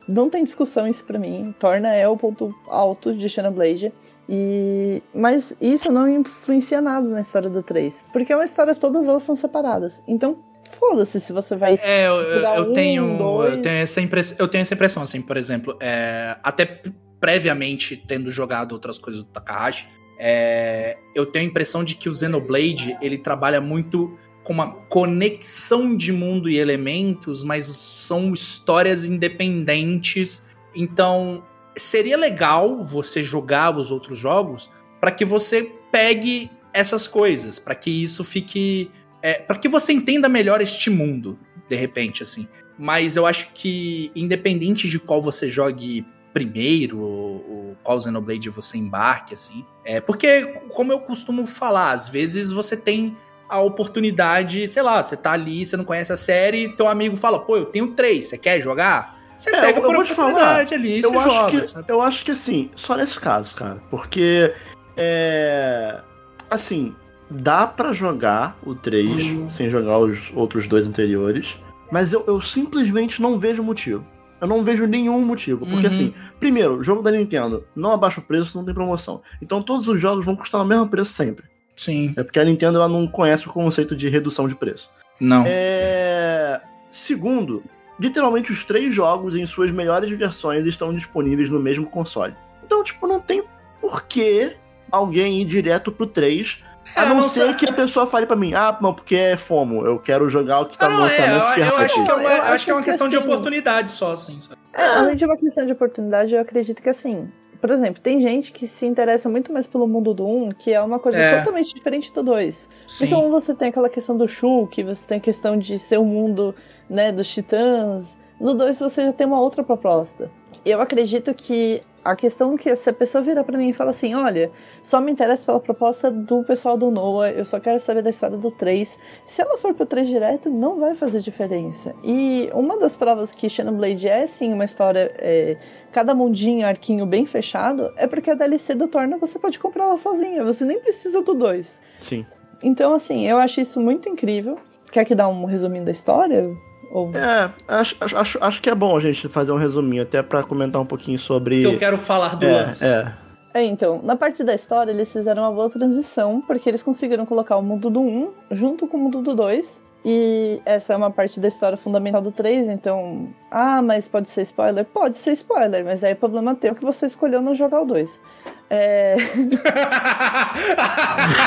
Não tem discussão isso pra mim. Torna é o ponto alto de Xenoblade. E... Mas isso não influencia nada na história do 3. Porque é uma história, todas elas são separadas. Então, foda-se se você vai. É, eu, eu- eu um, tenho, dois. eu tenho essa impressão, eu tenho essa impressão assim, por exemplo, é, até previamente tendo jogado outras coisas do Takahashi, é, eu tenho a impressão de que o Xenoblade ele trabalha muito com uma conexão de mundo e elementos, mas são histórias independentes. Então, seria legal você jogar os outros jogos para que você pegue essas coisas, para que isso fique é, para que você entenda melhor este mundo, de repente, assim. Mas eu acho que, independente de qual você jogue primeiro, ou, ou qual Xenoblade você embarque, assim. É, porque, como eu costumo falar, às vezes você tem a oportunidade, sei lá, você tá ali, você não conhece a série, e teu amigo fala, pô, eu tenho três, você quer jogar? Você É, pega eu- por eu te falar, oportunidade ali, eu você acho joga, que, sabe? Eu acho que assim, só nesse caso, cara. Porque. É. Assim, dá pra jogar o 3 sem jogar os outros dois anteriores. Mas eu, eu simplesmente não vejo motivo. Eu não vejo nenhum motivo. Porque Uhum. assim, primeiro, jogo da Nintendo não abaixa o preço, não tem promoção. Então todos os jogos vão custar o mesmo preço sempre. Sim, É porque a Nintendo ela não conhece o conceito de redução de preço. não. É... Segundo, literalmente os três jogos em suas melhores versões estão disponíveis no mesmo console. Então, tipo, não tem por que alguém ir direto pro 3, a É, não, não ser sei- que a pessoa fale pra mim, ah, não, porque é FOMO, eu quero jogar o que tá Ah, no não, é, lançamento. eu, eu acho que é aqui." uma, acho acho que é uma que questão de assim- oportunidade só, assim, sabe? É, além de uma questão de oportunidade, eu acredito que assim. Por exemplo, tem gente que se interessa muito mais pelo mundo do 1, que é uma coisa É. totalmente diferente do 2. Sim. Então você tem aquela questão do Shulk, você tem a questão de ser o mundo né, dos titãs. No 2 você já tem uma outra proposta. Eu acredito que a questão que se a pessoa virar pra mim e fala assim, olha, só me interessa pela proposta do pessoal do Noah, eu só quero saber da história do 3. Se ela for pro 3 direto, não vai fazer diferença. E uma das provas que Xenoblade é sim uma história, é, cada mundinho, arquinho bem fechado, é porque a DLC do Torna você pode comprar ela sozinha, você nem precisa do 2. Sim. Então, assim, eu acho isso muito incrível. Quer que dá um resuminho da história? Ou... É, acho, acho- acho, que é bom a gente fazer um resuminho, até pra comentar um pouquinho sobre. Que eu quero falar do é, lance. é. É, então, na parte da história, eles fizeram uma boa transição, porque eles conseguiram colocar o mundo do 1 junto com o mundo do 2. E essa é uma parte da história fundamental do 3, então. Ah, mas pode ser spoiler? Pode ser spoiler, mas aí é problema teu que você escolheu não jogar o 2. É.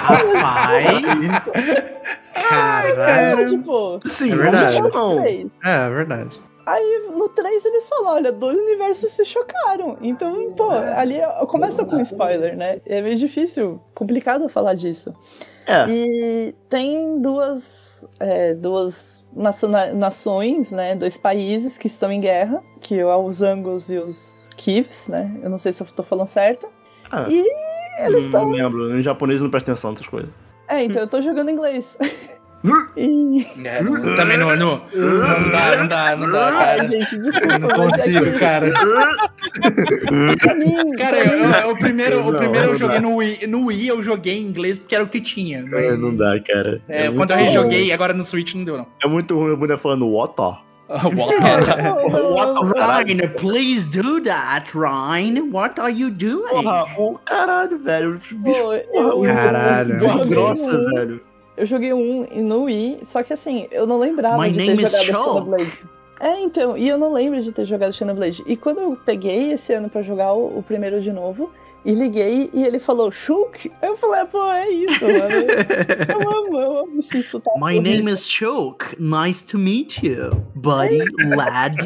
Rapaz. Caralho. tipo, Sim, É verdade. não. 3. É, é verdade. Aí no 3 eles falam, olha, dois universos se chocaram. Então, pô, ali começa com spoiler, né? É meio difícil, complicado falar disso. É, E tem duas, é, duas nações, né? Dois países que estão em guerra, que é os Angos e os Kivs, né? Eu não sei se eu tô falando certo. Ah, E eles não estão. lembro. Em japonês não presta atenção nessas coisas. É, então eu tô jogando inglês. É, não- também não, não, não dá, não dá, não dá, Ai, cara. gente, desculpa. Não é consigo, que, cara. Cara, eu, eu- o primeiro, o Não, primeiro eu joguei dá. no Wii. No Wii eu joguei em inglês porque era o que tinha. mas- É, não dá, cara. É, muito quando eu ruim. rejoguei, agora no Switch não deu, não. É muito ruim a mulher falando water. Ryan, please do that, Ryan. What are you doing? Porra, o caralho, velho. Pô, eu- Caralho. eu joguei grossa, velho. Eu joguei um no Wii, só que assim, eu não lembrava My de ter name is jogado Shulk. Xenoblade. É, então, e eu não lembro de ter jogado Xenoblade. E quando eu peguei esse ano pra jogar o, o primeiro de novo, e liguei, e ele falou Shulk, eu falei, pô, é isso, mano. Eu amo, eu amo esse sotaque. My name is Shulk. Nice to meet you, buddy, lad.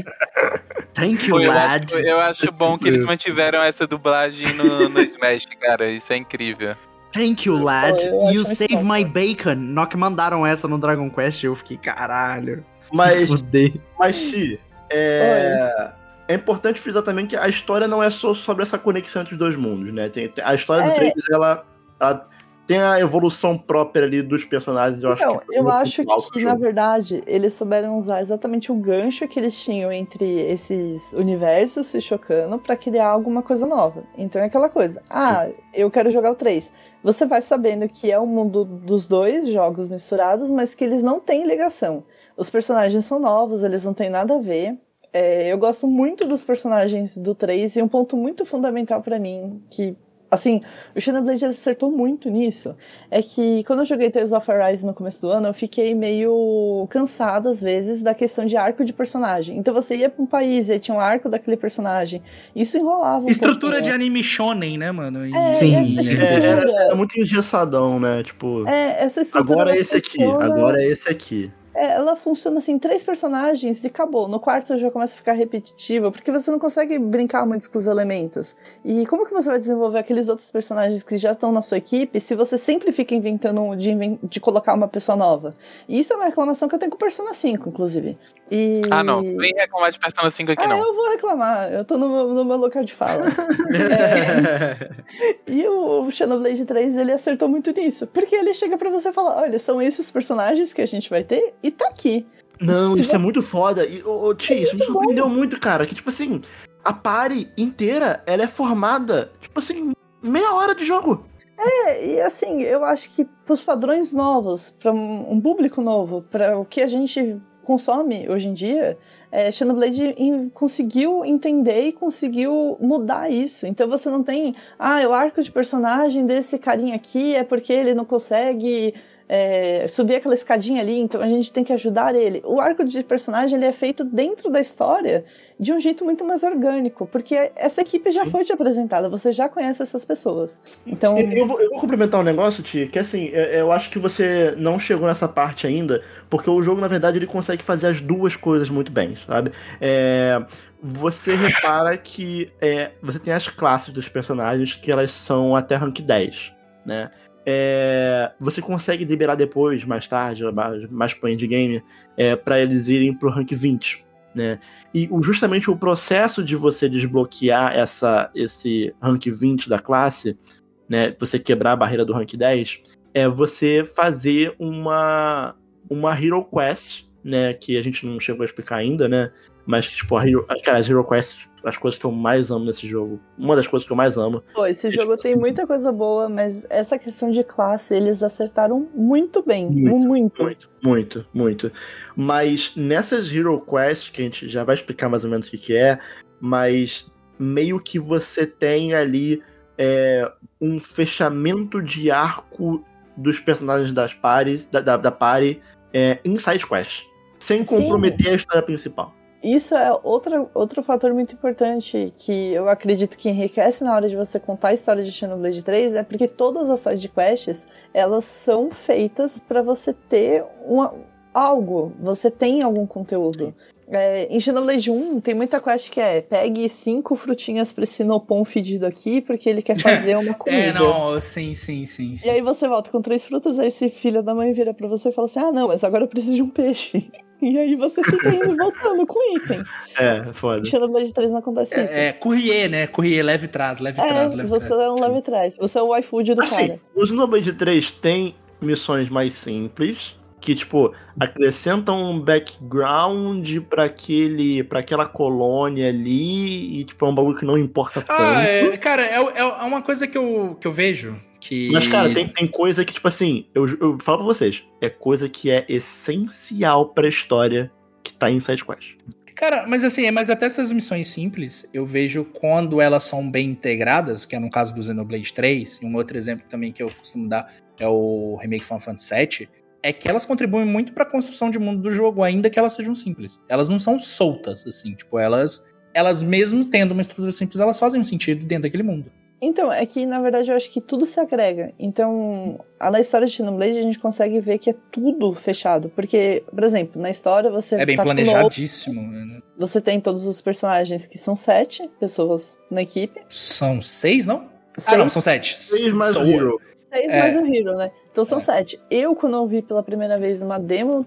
Thank you, eu, lad. acho, eu acho bom que eles mantiveram essa dublagem no, no Smash, cara. Isso é incrível. Thank you, lad. Eu You save bom. my bacon. Não que mandaram essa no Dragon Quest, eu fiquei, caralho. Mas- fuder. Mas, Ti, é... é importante frisar também que a história não é só sobre essa conexão entre os dois mundos, né? Tem, tem- a história É. do 3, ela, ela tem a evolução própria ali dos personagens, eu Então, acho que... eu foi acho que, na verdade, eles souberam usar exatamente o gancho que eles tinham entre esses universos se chocando pra criar alguma coisa nova. Então é aquela coisa. Ah, eu quero jogar o 3. Você vai sabendo que é o mundo dos dois jogos misturados, mas que eles não têm ligação. Os personagens são novos, eles não têm nada a ver. É, eu gosto muito dos personagens do 3 e um ponto muito fundamental pra mim, que, assim, o Xenoblade acertou muito nisso, é que quando eu joguei Tales of Arise no começo do ano, eu fiquei meio cansada, às vezes, da questão de arco de personagem. Então você ia pra um país e aí tinha um arco daquele personagem. Isso enrolava um Estrutura de anime shonen, né, mano? E- É, Sim, e essa É, é, é muito engessadão, né? Tipo, é, essa estrutura agora é esse aqui, agora é esse aqui. É, ela funciona assim, três personagens e acabou. No quarto já começa a ficar repetitivo, porque você não consegue brincar muito com os elementos. E como que você vai desenvolver aqueles outros personagens que já estão na sua equipe se você sempre fica inventando de, inven- de colocar uma pessoa nova? E isso é uma reclamação que eu tenho com Persona 5, inclusive. E... Ah, não. Vem reclamar de Persona 5 aqui, Ah, não. eu vou reclamar, eu tô no meu, no meu local de fala. É. E o Xenoblade 3, ele acertou muito nisso. Porque ele chega pra você e fala: olha, são esses personagens que a gente vai ter e tá aqui. Não, Se isso você- é muito foda. E, ô, ô, Ti, isso me surpreendeu muito, cara. Que, tipo assim, a party inteira, ela é formada, tipo assim, meia hora de jogo. É, e assim, eu acho que pros padrões novos, pra um público novo, pra o que a gente consome hoje em dia, é, Xenoblade conseguiu entender e conseguiu mudar isso. Então você não tem, ah, o arco de personagem desse carinha aqui é porque ele não consegue é, subir aquela escadinha ali, então a gente tem que ajudar ele. O arco de personagem ele é feito dentro da história de um jeito muito mais orgânico, porque essa equipe já Sim. foi te apresentada, você já conhece essas pessoas. Então, Eu, eu vou, eu vou complementar um negócio, Ti, que assim, eu, eu acho que você não chegou nessa parte ainda, porque o jogo, na verdade, ele consegue fazer as duas coisas muito bem, sabe? É, você repara que é, você tem as classes dos personagens que elas são até rank 10, né? É, você consegue liberar depois, mais tarde, mais, mais pro endgame, é, para eles irem pro rank 20, né? E justamente o processo de você desbloquear essa, esse rank 20 da classe, né? Você quebrar a barreira do rank 10, é você fazer uma, uma Hero Quest, né? Que a gente não chegou a explicar ainda, né? Mas, tipo, a Hero, cara, as Hero Quest, as coisas que eu mais amo nesse jogo. Uma das coisas que eu mais amo. Pô, esse É, jogo tipo, tem muita coisa boa, mas essa questão de classe eles acertaram muito bem. Muito, Muito. Muito, muito, muito. Mas nessas Hero Quest, que a gente já vai explicar mais ou menos o que, que é, mas meio que você tem ali é, um fechamento de arco dos personagens das pares, da, da, da party é, em side quest. Sem Sim. comprometer a história principal. Isso é outra, outro fator muito importante que eu acredito que enriquece na hora de você contar a história de Xenoblade 3, é porque todas as side quests, elas são feitas para você ter uma, algo, você tem algum conteúdo. É, em Xenoblade 1 tem muita quest que é pegue cinco frutinhas pra esse Nopon fedido aqui, porque ele quer fazer uma comida. É, não, sim, sim, sim. E sim. aí você volta com três frutas, aí esse filho da mãe vira pra você e fala assim: Ah, não, mas agora eu preciso de um peixe. E aí você fica indo e voltando com item. É, foda. Xenoblade 3 não acontece isso. É, é courrier, né? Courrier, leve e traz, leve e É, traz, leve e você traz. é um leve atrás. Você é o iFood do Assim, cara. o Xenoblade 3 tem missões mais simples, que, tipo, acrescentam um background pra aquele. para aquela colônia ali, e, tipo, é um bagulho que não importa tanto. Ah, é, cara, é, é- é uma coisa que eu, que eu vejo que... Mas, cara, tem, tem coisa que, tipo assim, eu, eu falo pra vocês, é coisa que é essencial pra história que tá em SideQuest. Cara, mas assim, é, mas até essas missões simples, eu vejo quando elas são bem integradas, que é no caso do Xenoblade 3, e um outro exemplo também que eu costumo dar é o remake Final Fantasy VII, é que elas contribuem muito pra construção de mundo do jogo, ainda que elas sejam simples. Elas não são soltas, assim, tipo, elas, elas mesmo tendo uma estrutura simples, elas fazem um sentido dentro daquele mundo. Então, é que na verdade eu acho que tudo se agrega. Então, a na história de Xenoblade a gente consegue ver que é tudo fechado. Porque, por exemplo, na história você É bem tá planejadíssimo. né? Você tem todos os personagens que são sete pessoas na equipe. São seis, não? Ah, não, são sete. Seis mais Hero. Seis É. mais o Hero, né? Então são É. sete. Eu, quando eu vi pela primeira vez uma demo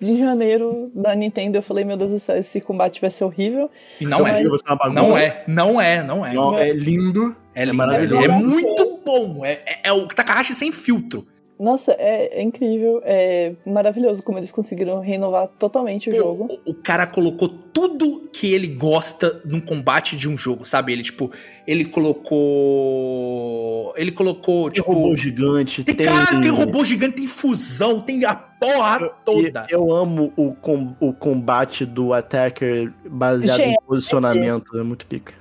em janeiro da Nintendo, eu falei, meu Deus do céu, esse combate vai ser horrível. E não é. Vai. Não é, não é, não é. Não, é lindo. É lindo, maravilhoso. É muito bom. É, é, é o Takahashi sem filtro. Nossa, é, é incrível, é maravilhoso como eles conseguiram renovar totalmente o jogo. O, o cara colocou tudo que ele gosta num combate de um jogo, sabe? Ele, tipo, ele colocou. Ele colocou, Tem tipo. robô gigante, Tem, tem. cara, tem robô gigante, tem fusão, tem a porra toda. E Eu amo o, com- o combate do Attacker baseado Gente, em posicionamento. É muito pica.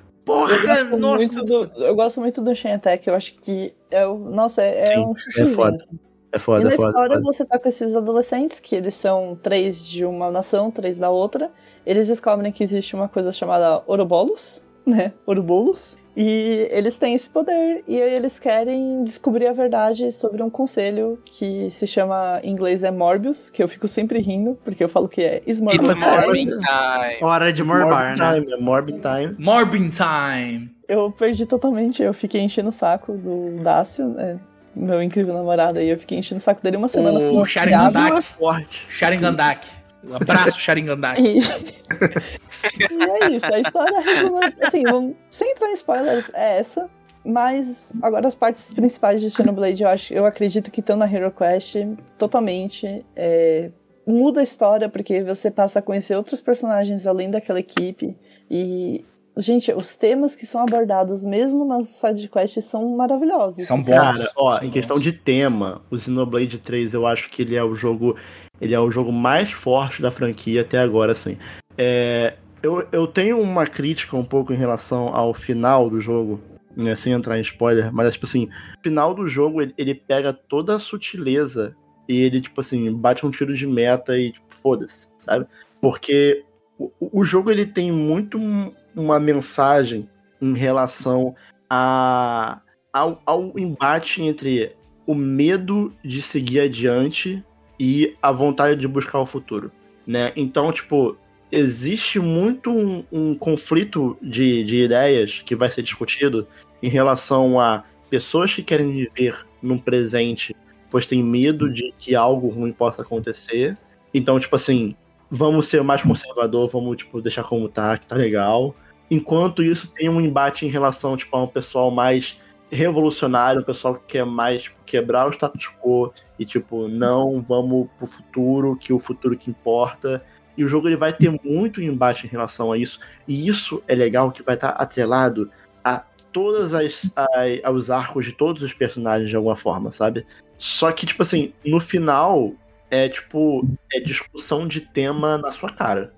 Eu Porra, gosto, nossa. muito do, eu gosto muito do Shen Attack, eu acho que é o. Nossa, é, é Sim, um chuchuzinho. foda. assim. É E foda, na é foda. história foda. você tá com esses adolescentes, que eles são três de uma nação, três da outra. Eles descobrem que existe uma coisa chamada Ouroboros, né? Ourobolos. E eles têm esse poder, e aí eles querem descobrir a verdade sobre um conselho que se chama, em inglês é Morbius, que eu fico sempre rindo, porque eu falo que é Smorbius. a morning time. Hora de morbar, Morbid né? Time, é Morbid Time. Morbin Time. Eu perdi totalmente, eu fiquei enchendo o saco do Dácio, né? Meu incrível namorado aí, eu fiquei enchendo o saco dele uma semana. O com Sharingan piada. Dak. Forte. Sharingan Dak. Um abraço, Sharingan Dak. E... e é isso, a história resume. Assim, vamos- sem entrar em spoilers, é essa. Mas agora as partes principais de Xenoblade, eu, acho, eu acredito que estão na Hero Quest totalmente. é, muda a história, porque você passa a conhecer outros personagens além daquela equipe. E, gente, os temas que são abordados, mesmo nas sidequests, são maravilhosos. São bons. Cara, ó, São em questão bons. de tema, o Xenoblade 3 eu acho que ele é o jogo. Ele é o jogo mais forte da franquia até agora, assim. É, eu, eu tenho uma crítica um pouco em relação ao final do jogo, né, sem entrar em spoiler, mas tipo assim, o final do jogo ele, ele pega toda a sutileza e ele, tipo assim, bate um tiro de meta e, tipo, foda-se, sabe? Porque o, o jogo ele tem muito um- uma mensagem em relação a, ao, ao embate entre o medo de seguir adiante e a vontade de buscar o futuro, né? Então, tipo, existe muito um, um conflito de, de ideias que vai ser discutido em relação a pessoas que querem viver num presente, pois tem medo de que algo ruim possa acontecer. Então, tipo assim, vamos ser mais conservador, vamos, tipo, deixar como tá, que tá legal. Enquanto isso, tem um embate em relação, tipo, a um pessoal mais revolucionário, um pessoal que quer mais tipo, quebrar o status quo e, tipo, não, vamos pro futuro, que o futuro que importa. E o jogo ele vai ter muito embate em relação a isso. E isso é legal que vai estar atrelado a todas as, a- aos arcos de todos os personagens de alguma forma, sabe? Só que, tipo assim, no final é tipo, é discussão de tema na sua cara.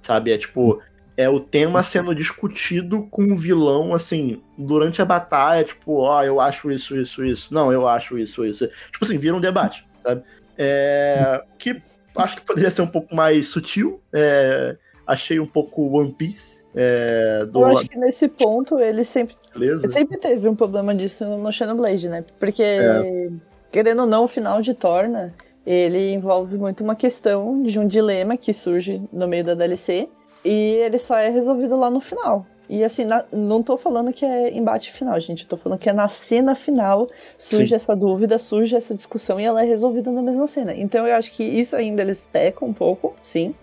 Sabe? É tipo, é o tema sendo discutido com o vilão, assim, durante a batalha, tipo, ó, eu acho isso, isso, isso. Não, eu acho isso, isso. Tipo assim, vira um debate, sabe? É, que acho que poderia ser um pouco mais sutil. é, achei um pouco One Piece. É, do Eu acho que nesse ponto ele sempre beleza? Sempre teve um problema disso no Xenoblade, né? Porque, É. querendo ou não, o final de Torna, ele envolve muito uma questão de um dilema que surge no meio da DLC, e ele só é resolvido lá no final. E assim, na- não tô falando que é embate final, gente. Tô falando que é na cena final surge Sim. essa dúvida, surge essa discussão e ela é resolvida na mesma cena. Então eu acho que isso ainda eles pecam um pouco, sim.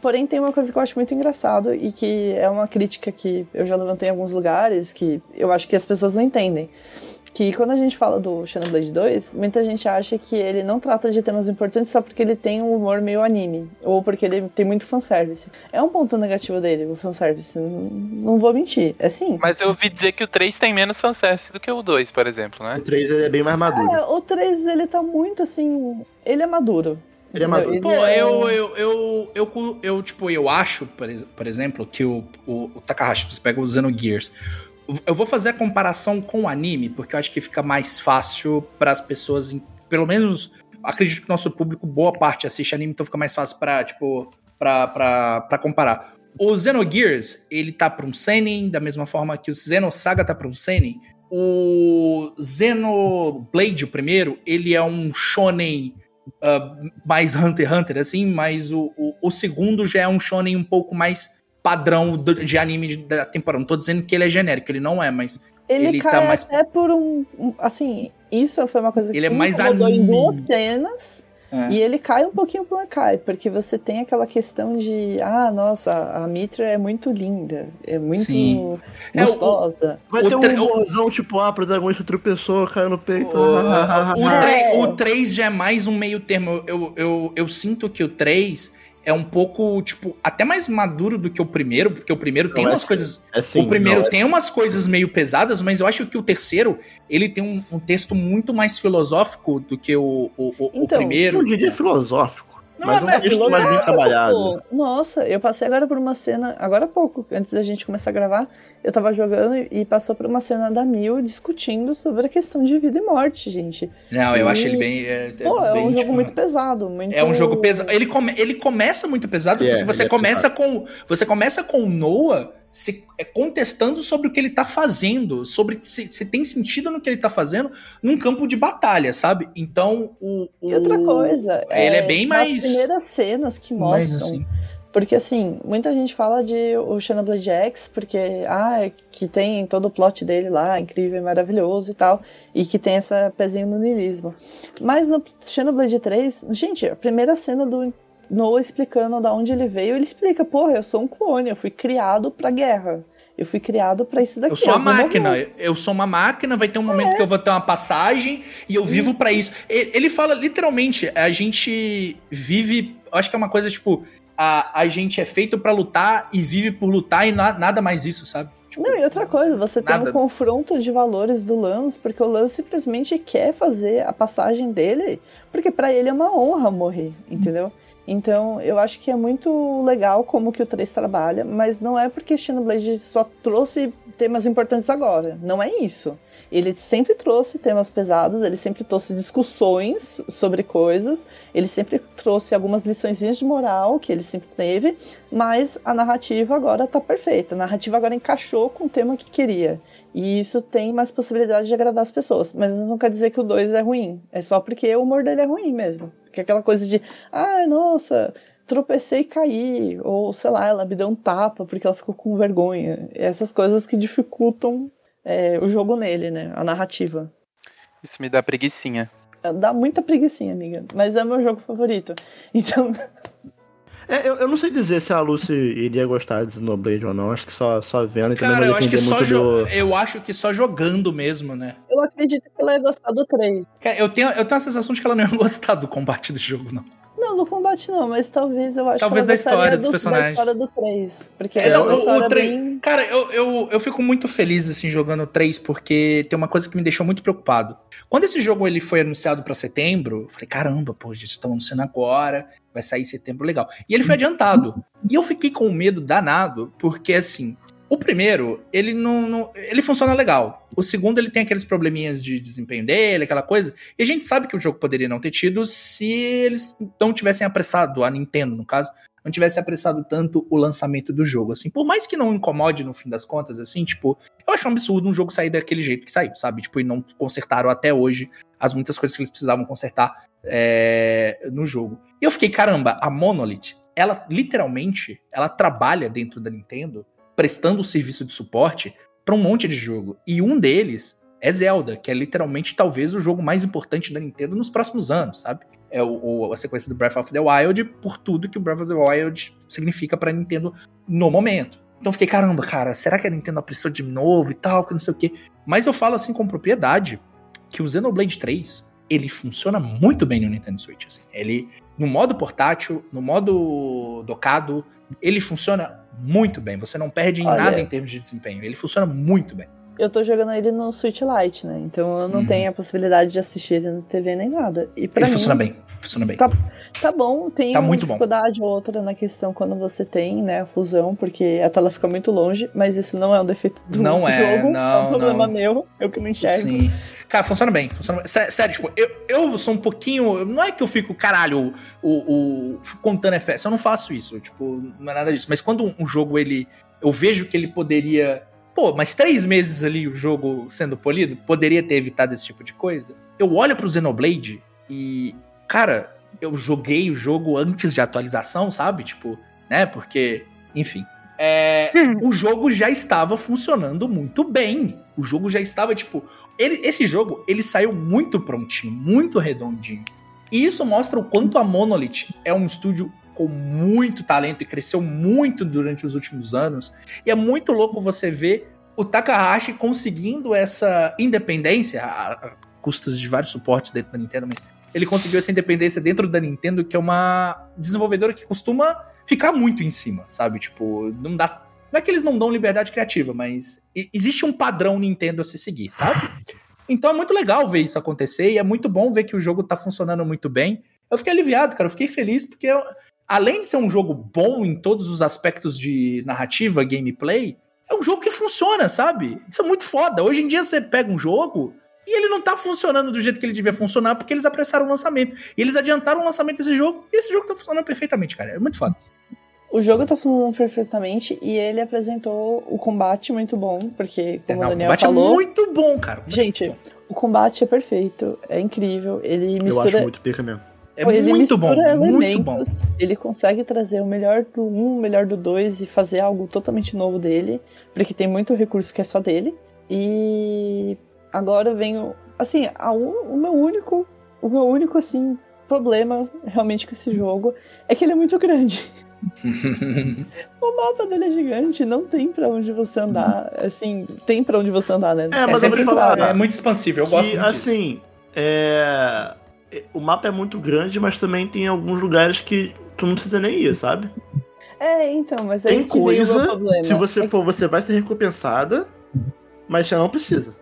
Porém, tem uma coisa que eu acho muito engraçado e que é uma crítica que eu já levantei em alguns lugares, que eu acho que as pessoas não entendem. Que quando a gente fala do Xenoblade 2, muita gente acha que ele não trata de temas importantes só porque ele tem um humor meio anime, ou porque ele tem muito fanservice. É um ponto negativo dele, o fanservice. Não, não vou mentir. É sim. Mas eu ouvi dizer que o 3 tem menos fanservice do que o 2, por exemplo, né? O 3 ele é bem mais maduro. É, o 3, ele tá muito assim. Ele é maduro. Ele é maduro. Pô, é- eu, eu, eu, eu, eu, tipo, eu acho, por, ex- por exemplo, que o, o, o Takahashi, você pega o Xenogears, eu vou fazer a comparação com o anime, porque eu acho que fica mais fácil para as pessoas, pelo menos, acredito que nosso público, boa parte assiste anime, então fica mais fácil pra, tipo, pra comparar. O Xenogears, ele tá pra um seinen, da mesma forma que o Xenosaga tá pra um seinen. O Xenoblade, o primeiro, ele é um shonen ah, mais Hunter x Hunter, assim, mas o, o, o segundo já é um shonen um pouco mais padrão do- de anime da temporada. Não tô dizendo que ele é genérico, ele não é, mas Ele, ele cai tá mais- até por um, Assim, isso foi uma coisa que Ele é mais em anime. duas cenas. É. E ele cai um pouquinho por cai, porque você tem aquela questão de, ah, nossa, a Mitra é muito linda, é muito Sim. É, o- gostosa. Vai o ter um tre- o- humorzão, tipo, ah, a protagonista tropeçou, caiu no peito. O, É. o 3 já é mais um meio termo. Eu, eu, eu sinto que o 3 é um pouco, tipo, até mais maduro do que o primeiro, porque o primeiro Não, tem é umas coisas. É sim, o primeiro não, é- tem umas coisas meio pesadas, mas eu acho que o terceiro, ele tem um, um texto muito mais filosófico do que o, o, o- o Então, primeiro. Eu diria filosófico. Não, mas é- um é texto mais bem trabalhado. Nossa, eu passei agora por uma cena, agora há pouco, antes da gente começar a gravar, eu tava jogando e- passou por uma cena da Mil discutindo sobre a questão de vida e morte, gente. Não, eu E- acho ele bem. É, Pô, é bem, um jogo tipo, muito pesado, muito... É um jogo pesado. Ele, come- ele começa muito pesado É, porque você é começa com você começa com o Noah se é, contestando sobre o que ele tá fazendo, sobre se, se tem sentido no que ele tá fazendo num campo de batalha, sabe? Então o, o- E outra coisa, ele é bem nas mais primeiras cenas que mostram assim. Porque assim, muita gente fala de o Xenoblade X, porque ah, que tem todo o plot dele lá, incrível e maravilhoso e tal, e que tem essa pezinho no niilismo. Mas no Xenoblade 3, gente, a primeira cena do Noah explicando da onde ele veio, ele explica, porra, eu sou um clone, eu fui criado pra guerra. Eu fui criado pra isso daqui. Eu sou a vou morrer." máquina, eu sou uma máquina, vai ter um momento que eu vou ter uma passagem e eu vivo pra isso. E- Ele fala literalmente, a gente vive, eu acho que é uma coisa tipo, a, a gente é feito pra lutar e vive por lutar e na- nada mais isso, sabe? Tipo, Não, e outra coisa, você tem Nada. um confronto de valores do Lance, porque o Lance simplesmente quer fazer a passagem dele, porque pra ele é uma honra morrer, entendeu? Então, eu acho que é muito legal como que o 3 trabalha, mas não é porque Xenoblade só trouxe temas importantes agora, não é isso. Ele sempre trouxe temas pesados, ele sempre trouxe discussões sobre coisas, ele sempre trouxe algumas lições de moral que ele sempre teve, mas a narrativa agora tá perfeita. A narrativa agora encaixou com o tema que queria. E isso tem mais possibilidade de agradar as pessoas. Mas isso não quer dizer que o 2 é ruim. É só porque o humor dele é ruim mesmo. Porque é aquela coisa de, ah, nossa, tropecei e caí. Ou, sei lá, ela me deu um tapa porque ela ficou com vergonha. Essas coisas que dificultam é, o jogo nele, né? A narrativa. Isso me dá preguiçinha. Dá muita preguiçinha, amiga. Mas é meu jogo favorito. Então, É, eu, eu não sei dizer se a Lucy iria gostar de Xenoblade ou não. Acho que só, só vendo e também Cara, eu acho que só muito jo- do... eu acho que só jogando mesmo, né? eu acredito que ela ia gostar do 3. Cara, Eu tenho, eu tenho a sensação de que ela não ia gostar do combate do jogo, não. Não, no combate não, mas talvez eu acho Talvez da história dos do, personagens. Da história do 3. Porque É, é, não, o- o história três- bem... Cara, eu, eu, eu fico muito feliz, assim, jogando 3, porque tem uma coisa que me deixou muito preocupado. Quando esse jogo ele foi anunciado pra setembro, eu falei, caramba, pô, gente, estão anunciando agora, vai sair em setembro, legal. E ele foi adiantado. E eu fiquei com medo danado, porque, assim, o primeiro, ele não, não- Ele funciona legal. O segundo, ele tem aqueles probleminhas de desempenho dele, aquela coisa. E a gente sabe que o jogo poderia não ter tido se eles não tivessem apressado, a Nintendo, no caso, não tivesse apressado tanto o lançamento do jogo, assim. Por mais que não incomode no fim das contas, assim, tipo, eu acho um absurdo um jogo sair daquele jeito que saiu, sabe? Tipo, e não consertaram até hoje as muitas coisas que eles precisavam consertar é, no jogo. E eu fiquei, caramba, a Monolith, ela literalmente, ela trabalha dentro da Nintendo prestando serviço de suporte pra um monte de jogo. E um deles é Zelda, que é literalmente talvez o jogo mais importante da Nintendo nos próximos anos, sabe? É o, o- a sequência do Breath of the Wild por tudo que o Breath of the Wild significa pra Nintendo no momento. Então fiquei, caramba, cara, será que a Nintendo apressou de novo e tal, que não sei o quê. Mas eu falo assim com propriedade que o Xenoblade 3, ele funciona muito bem no Nintendo Switch, assim. Ele, no modo portátil, no modo docado, ele funciona muito bem. Você não perde em Olha. nada em termos de desempenho. Ele funciona muito bem. Eu tô jogando ele no Switch Lite, né? Então eu não Uhum. tenho a possibilidade de assistir ele na TV nem nada. E pra ele mim, funciona bem. Funciona bem. Tá- Tá bom, tem Tá uma muito bom. dificuldade ou outra na questão quando você tem, né, a fusão, porque a tela fica muito longe, mas isso não é um defeito do Não é, jogo, é não, um problema não. meu, eu que não enxergo. Sim. Cara, funciona bem. Funciona bem. Sé- Sério, tipo, eu, eu sou um pouquinho. Não é que eu fico, caralho, o, o, contando FPS. Eu não faço isso. Tipo, não é nada disso. Mas quando um jogo, ele. Eu vejo que ele poderia. Pô, mas três meses ali o jogo sendo polido, poderia ter evitado esse tipo de coisa. Eu olho pro Xenoblade e. Cara, eu joguei o jogo antes de atualização, sabe? Tipo, né? Porque. Enfim. É, o jogo já estava funcionando muito bem. O jogo já estava, tipo. Ele, esse jogo, ele saiu muito prontinho, muito redondinho. E isso mostra o quanto a Monolith é um estúdio com muito talento e cresceu muito durante os últimos anos. E é muito louco você ver o Takahashi conseguindo essa independência, a, a custas de vários suportes dentro da Nintendo, mas ele conseguiu essa independência dentro da Nintendo, que é uma desenvolvedora que costuma ficar muito em cima, sabe? Tipo, não dá. Não é que eles não dão liberdade criativa, mas existe um padrão Nintendo a se seguir, sabe? Então é muito legal ver isso acontecer e é muito bom ver que o jogo tá funcionando muito bem. Eu fiquei aliviado, cara. Eu fiquei feliz porque, eu- além de ser um jogo bom em todos os aspectos de narrativa, gameplay, é um jogo que funciona, sabe? Isso é muito foda. Hoje em dia você pega um jogo e ele não tá funcionando do jeito que ele devia funcionar porque eles apressaram o lançamento. E eles adiantaram o lançamento desse jogo e esse jogo tá funcionando perfeitamente, cara. É muito foda. O jogo tá funcionando perfeitamente e ele apresentou o combate muito bom, porque, como Não, o o Daniel combate é falou, muito bom, cara. O combate é Gente, bom. o combate é perfeito, é incrível, ele Eu acho mistura muito pica mesmo. É ele muito bom, mistura muito bom. Ele consegue trazer o melhor do 1, o melhor do 2 e fazer algo totalmente novo dele, porque tem muito recurso que é só dele. E agora vem o assim, o meu único, o meu único assim problema realmente com esse jogo é que ele é muito grande. O mapa dele é gigante, não tem pra onde você andar, assim, tem pra onde você andar, né? É, É, mas eu vou sempre te falar, é muito expansível, eu gosto que, muito disso. assim, é... o mapa é muito grande, mas também tem alguns lugares que tu não precisa nem ir, sabe? É, então, mas aí Tem que vem o meu coisa, problema. se você É for, você vai ser recompensada, mas você não precisa.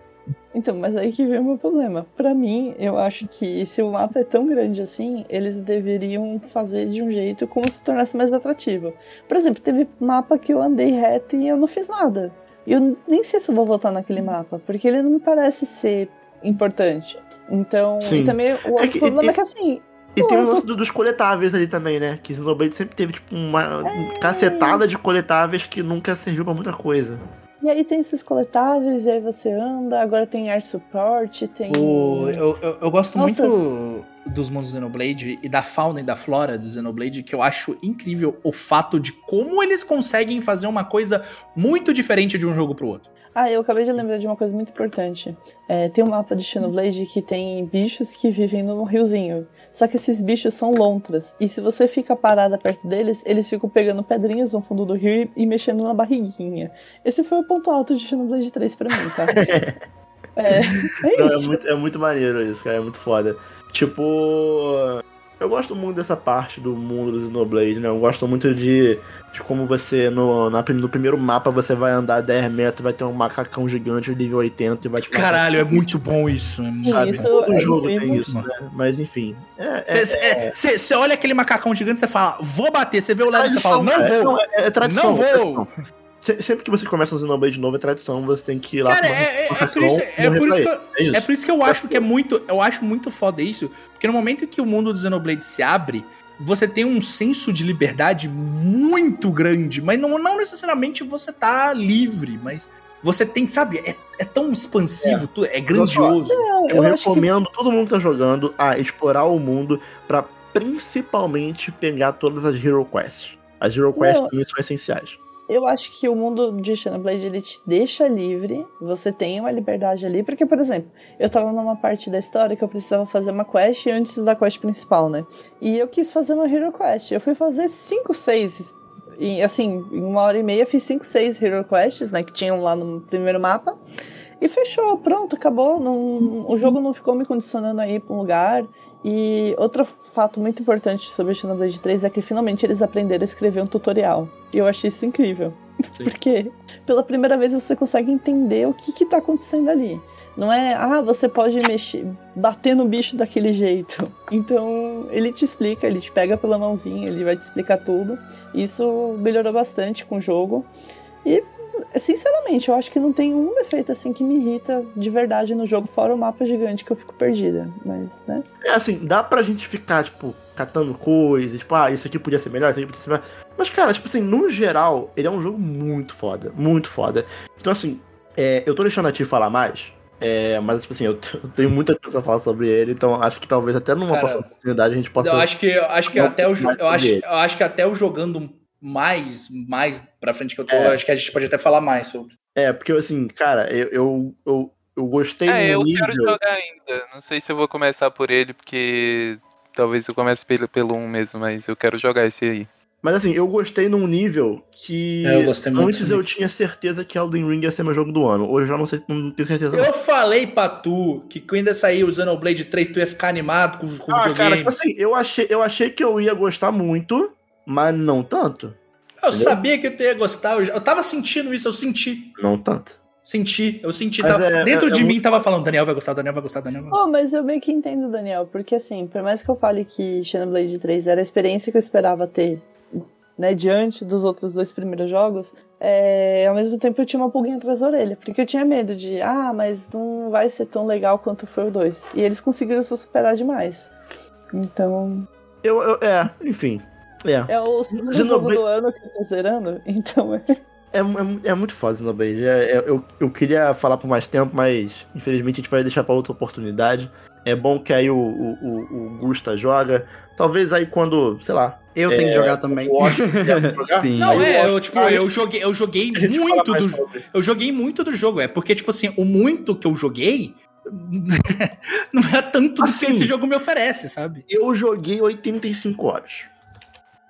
Então, mas aí que vem o meu problema. Pra mim, eu acho que se o mapa é tão grande assim, eles deveriam fazer de um jeito como se tornasse mais atrativo. Por exemplo, teve mapa que eu andei reto e eu não fiz nada. E eu nem sei se eu vou voltar naquele mapa, porque ele não me parece ser importante. Então, e também o É outro que- problema e- é que assim, E tem o lance do- dos coletáveis ali também, né? Que Xenoblade sempre teve, tipo, uma cacetada de coletáveis que nunca serviu pra muita coisa. E aí tem esses coletáveis, e aí você anda, agora tem air support, tem. O- eu, eu, eu gosto Nossa. muito dos mundos do Xenoblade e da fauna e da flora do Xenoblade, que eu acho incrível o fato de como eles conseguem fazer uma coisa muito diferente de um jogo pro outro. Ah, eu acabei de lembrar de uma coisa muito importante. É, tem um mapa de Xenoblade que tem bichos que vivem no riozinho. Só que esses bichos são lontras. E se você fica parada perto deles, eles ficam pegando pedrinhas no fundo do rio e, e mexendo na barriguinha. Esse foi o ponto alto de Xenoblade 3 pra mim, tá? é, é Não, é, muito, é muito maneiro isso, cara. É muito foda. Tipo. Eu gosto muito dessa parte do mundo do Xenoblade, né? Eu gosto muito de, de como você, no, na, no primeiro mapa, você vai andar 10 metros, vai ter um macacão gigante nível 80 e vai te. Caralho, é muito bom isso. É muito... Sabe? Isso Todo é jogo tem isso, né? Mas enfim. É, é, Você olha aquele macacão gigante e você fala, vou bater. Você vê o lado e você fala, não é, vou. é, é tradição. Não é vou. Sempre que você começa um Xenoblade novo, é tradição, você tem que ir lá Cara, é, é- é por isso, é, por que eu. É. É por isso que eu acho que é muito. Eu acho muito foda isso. Porque no momento que o mundo do Xenoblade se abre, você tem um senso de liberdade muito grande. Mas não, não necessariamente você tá livre, mas você tem, sabe, é, é tão expansivo, tudo, é grandioso. Não, Eu, eu acho que recomendo todo mundo que tá jogando a explorar o mundo pra principalmente pegar todas as Hero Quests. As Hero Quests são essenciais. Eu acho que o mundo de Xenoblade ele te deixa livre, você tem uma liberdade ali, porque, por exemplo, eu tava numa parte da história que eu precisava fazer uma quest antes da quest principal, né? E eu quis fazer uma Hero Quest. Eu fui fazer 5, 6. E assim, em uma hora e meia fiz 5, 6 Hero Quests, né? Que tinham lá no primeiro mapa. E fechou, pronto, acabou. Não, o jogo não ficou me condicionando a ir pra um lugar. E outro fato muito importante sobre Xenoblade 3 é que finalmente eles aprenderam a escrever um tutorial. E eu achei isso incrível. Sim. Porque pela primeira vez você consegue entender o que, que tá acontecendo ali. Não é, ah, você pode mexer, bater no bicho daquele jeito. Então, ele te explica, ele te pega pela mãozinha, ele vai te explicar tudo. Isso melhorou bastante com o jogo. E, sinceramente, eu acho que não tem um defeito assim que me irrita de verdade no jogo, fora o mapa gigante que eu fico perdida. Mas, né? É assim, dá pra gente ficar, tipo, catando coisas, tipo, ah, isso aqui podia ser melhor, isso aqui podia ser melhor. Mas, cara, tipo assim, no geral, ele é um jogo muito foda, muito foda. Então, assim, é, eu tô deixando a ti falar mais, é, mas, tipo assim, eu, tenho muita coisa a falar sobre ele, então acho que talvez até numa Cara, próxima oportunidade a gente possa. Eu acho que, eu acho que até o, eu acho, eu acho que até o jogando mais, mais pra frente que eu tô, É. acho que a gente pode até falar mais sobre. É, porque, assim, cara, eu, eu, eu, eu gostei É, eu nível... quero jogar ainda. Não sei se eu vou começar por ele, porque talvez eu comece pelo, pelo 1 mesmo, mas eu quero jogar esse aí. Mas assim, eu gostei num nível que É, eu gostei muito antes também. eu tinha certeza que Elden Ring ia ser meu jogo do ano. Hoje eu já não sei, não tenho certeza. não. Eu falei pra tu que quando ia sair o Xenoblade 3, tu ia ficar animado com, com o Ah, cara, videogame. tipo assim, eu achei, eu achei que eu ia gostar muito, mas não tanto. eu entendeu? sabia que tu ia gostar, eu, já- eu tava sentindo isso, eu senti. Não tanto. Senti, eu senti. Tava- é- dentro é- de é mim muito- tava falando, Daniel vai gostar, Daniel vai gostar, Daniel vai gostar. Oh, mas eu meio que entendo, Daniel, porque assim, por mais que eu fale que Xenoblade 3 era a experiência que eu esperava ter, né, diante dos outros dois primeiros jogos, é, ao mesmo tempo eu tinha uma pulguinha atrás da orelha, porque eu tinha medo de, ah, mas não vai ser tão legal quanto foi o 2. E eles conseguiram se superar demais. Então, Eu, eu- é, enfim. É. é o segundo Xenoblade- jogo do ano que eu tô zerando, então é. É, é, é muito foda Xenoblade. É, é, eu, eu queria falar por mais tempo, mas infelizmente a gente vai deixar pra outra oportunidade. É bom que aí o, o, o, o Gusta joga. Talvez aí quando, sei lá, Eu tenho que jogar também. jogar. Sim. Não, é, eu tipo, eu joguei, eu joguei muito do sobre. Eu joguei muito do jogo, é porque, tipo assim, o muito que eu joguei não é tanto do que Assim. esse jogo me oferece, sabe? Eu joguei 85 horas.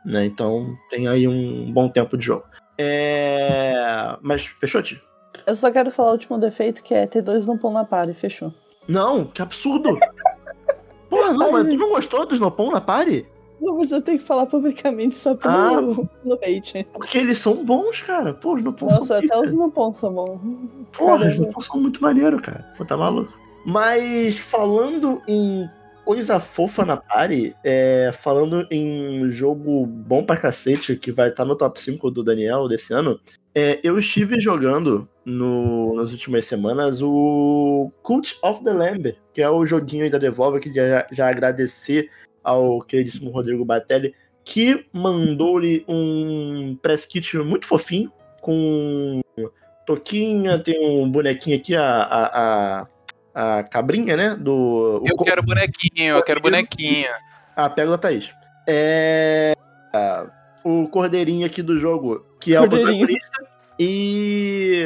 Né? Então tem aí um bom tempo de jogo. É... Mas fechou, tio? Eu só quero falar o último defeito, que é ter dois no pão na pare, fechou. Não, que absurdo! Porra, não, mas tu não gostou do Snowpon na party? Não, mas eu tenho que falar publicamente só pelo, Ah. hate. Porque eles são bons, cara. Pô, os Snowpon são Nossa, até pica. os no pão são bons. Porra, os Caramba. Snowpon são muito maneiro, cara. Pô, tá maluco. Mas falando em coisa fofa na party, é, falando em jogo bom pra cacete, que vai estar no top 5 do Daniel desse ano, é, eu estive jogando no- nas últimas semanas o Cult of the Lamb, que é o joguinho da Devolver, que já, já agradecer ao queridíssimo Rodrigo Batelli, que mandou-lhe um press kit muito fofinho, com toquinha, tem um bonequinho aqui, a, a, a, a cabrinha, né? Do, o Eu co- quero bonequinho, eu quero bonequinho. ah, pega da Thaís. É. ah, O cordeirinho aqui do jogo, que é o protagonista. E.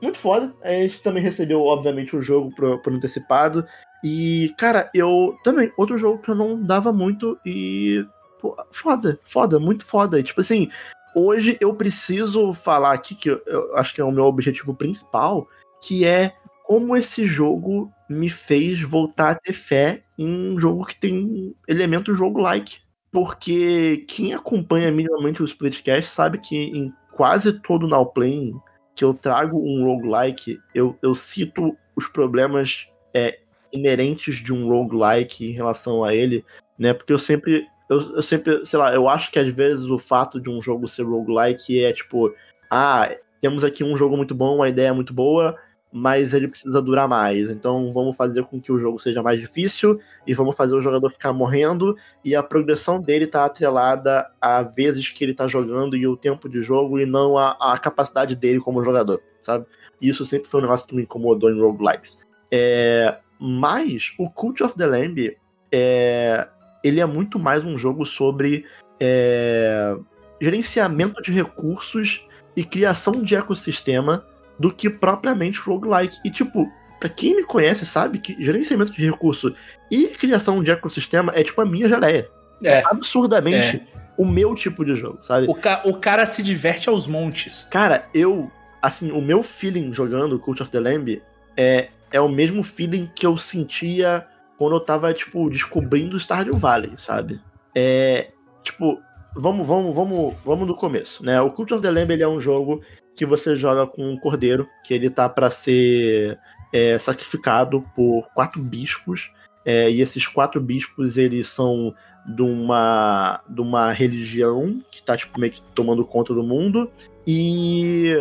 Muito foda. A gente também recebeu, obviamente, o jogo por, por antecipado. E, cara, eu. Também, outro jogo que eu não dava muito e. Pô, foda, foda, muito foda. E, tipo assim, hoje eu preciso falar aqui, que eu, eu acho que é o meu objetivo principal, que é como esse jogo me fez voltar a ter fé em um jogo que tem elemento jogo-like. Porque quem acompanha minimamente o Splitcast sabe que em quase todo Now Playing que eu trago um roguelike, eu, eu cito os problemas é, inerentes de um roguelike em relação a ele, né? Porque eu sempre, eu, eu sempre, sei lá, eu acho que às vezes o fato de um jogo ser roguelike é tipo, ah, temos aqui um jogo muito bom, uma ideia muito boa, mas ele precisa durar mais. Então vamos fazer com que o jogo seja mais difícil e vamos fazer o jogador ficar morrendo e a progressão dele tá atrelada a vezes que ele tá jogando e o tempo de jogo e não a, a capacidade dele como jogador, sabe? Isso sempre foi um negócio que me incomodou em roguelikes. É, mas o Cult of the Lamb é, ele é muito mais um jogo sobre é, gerenciamento de recursos e criação de ecossistema do que propriamente roguelike. E, tipo, pra quem me conhece sabe que gerenciamento de recurso e criação de ecossistema é, tipo, a minha geleia. É. Absurdamente o meu tipo de jogo, sabe? O, ca- o cara se diverte aos montes. Cara, eu, assim, o meu feeling jogando Cult of the Lamb é, é o mesmo feeling que eu sentia quando eu tava, tipo, descobrindo Stardew Valley, sabe? É, tipo, vamos, vamos, vamos, vamos do começo, né? O Cult of the Lamb, ele é um jogo que você joga com um cordeiro, que ele tá pra ser é, sacrificado por quatro bispos, é, e esses quatro bispos, eles são de uma, de uma religião que tá, tipo, meio que tomando conta do mundo, e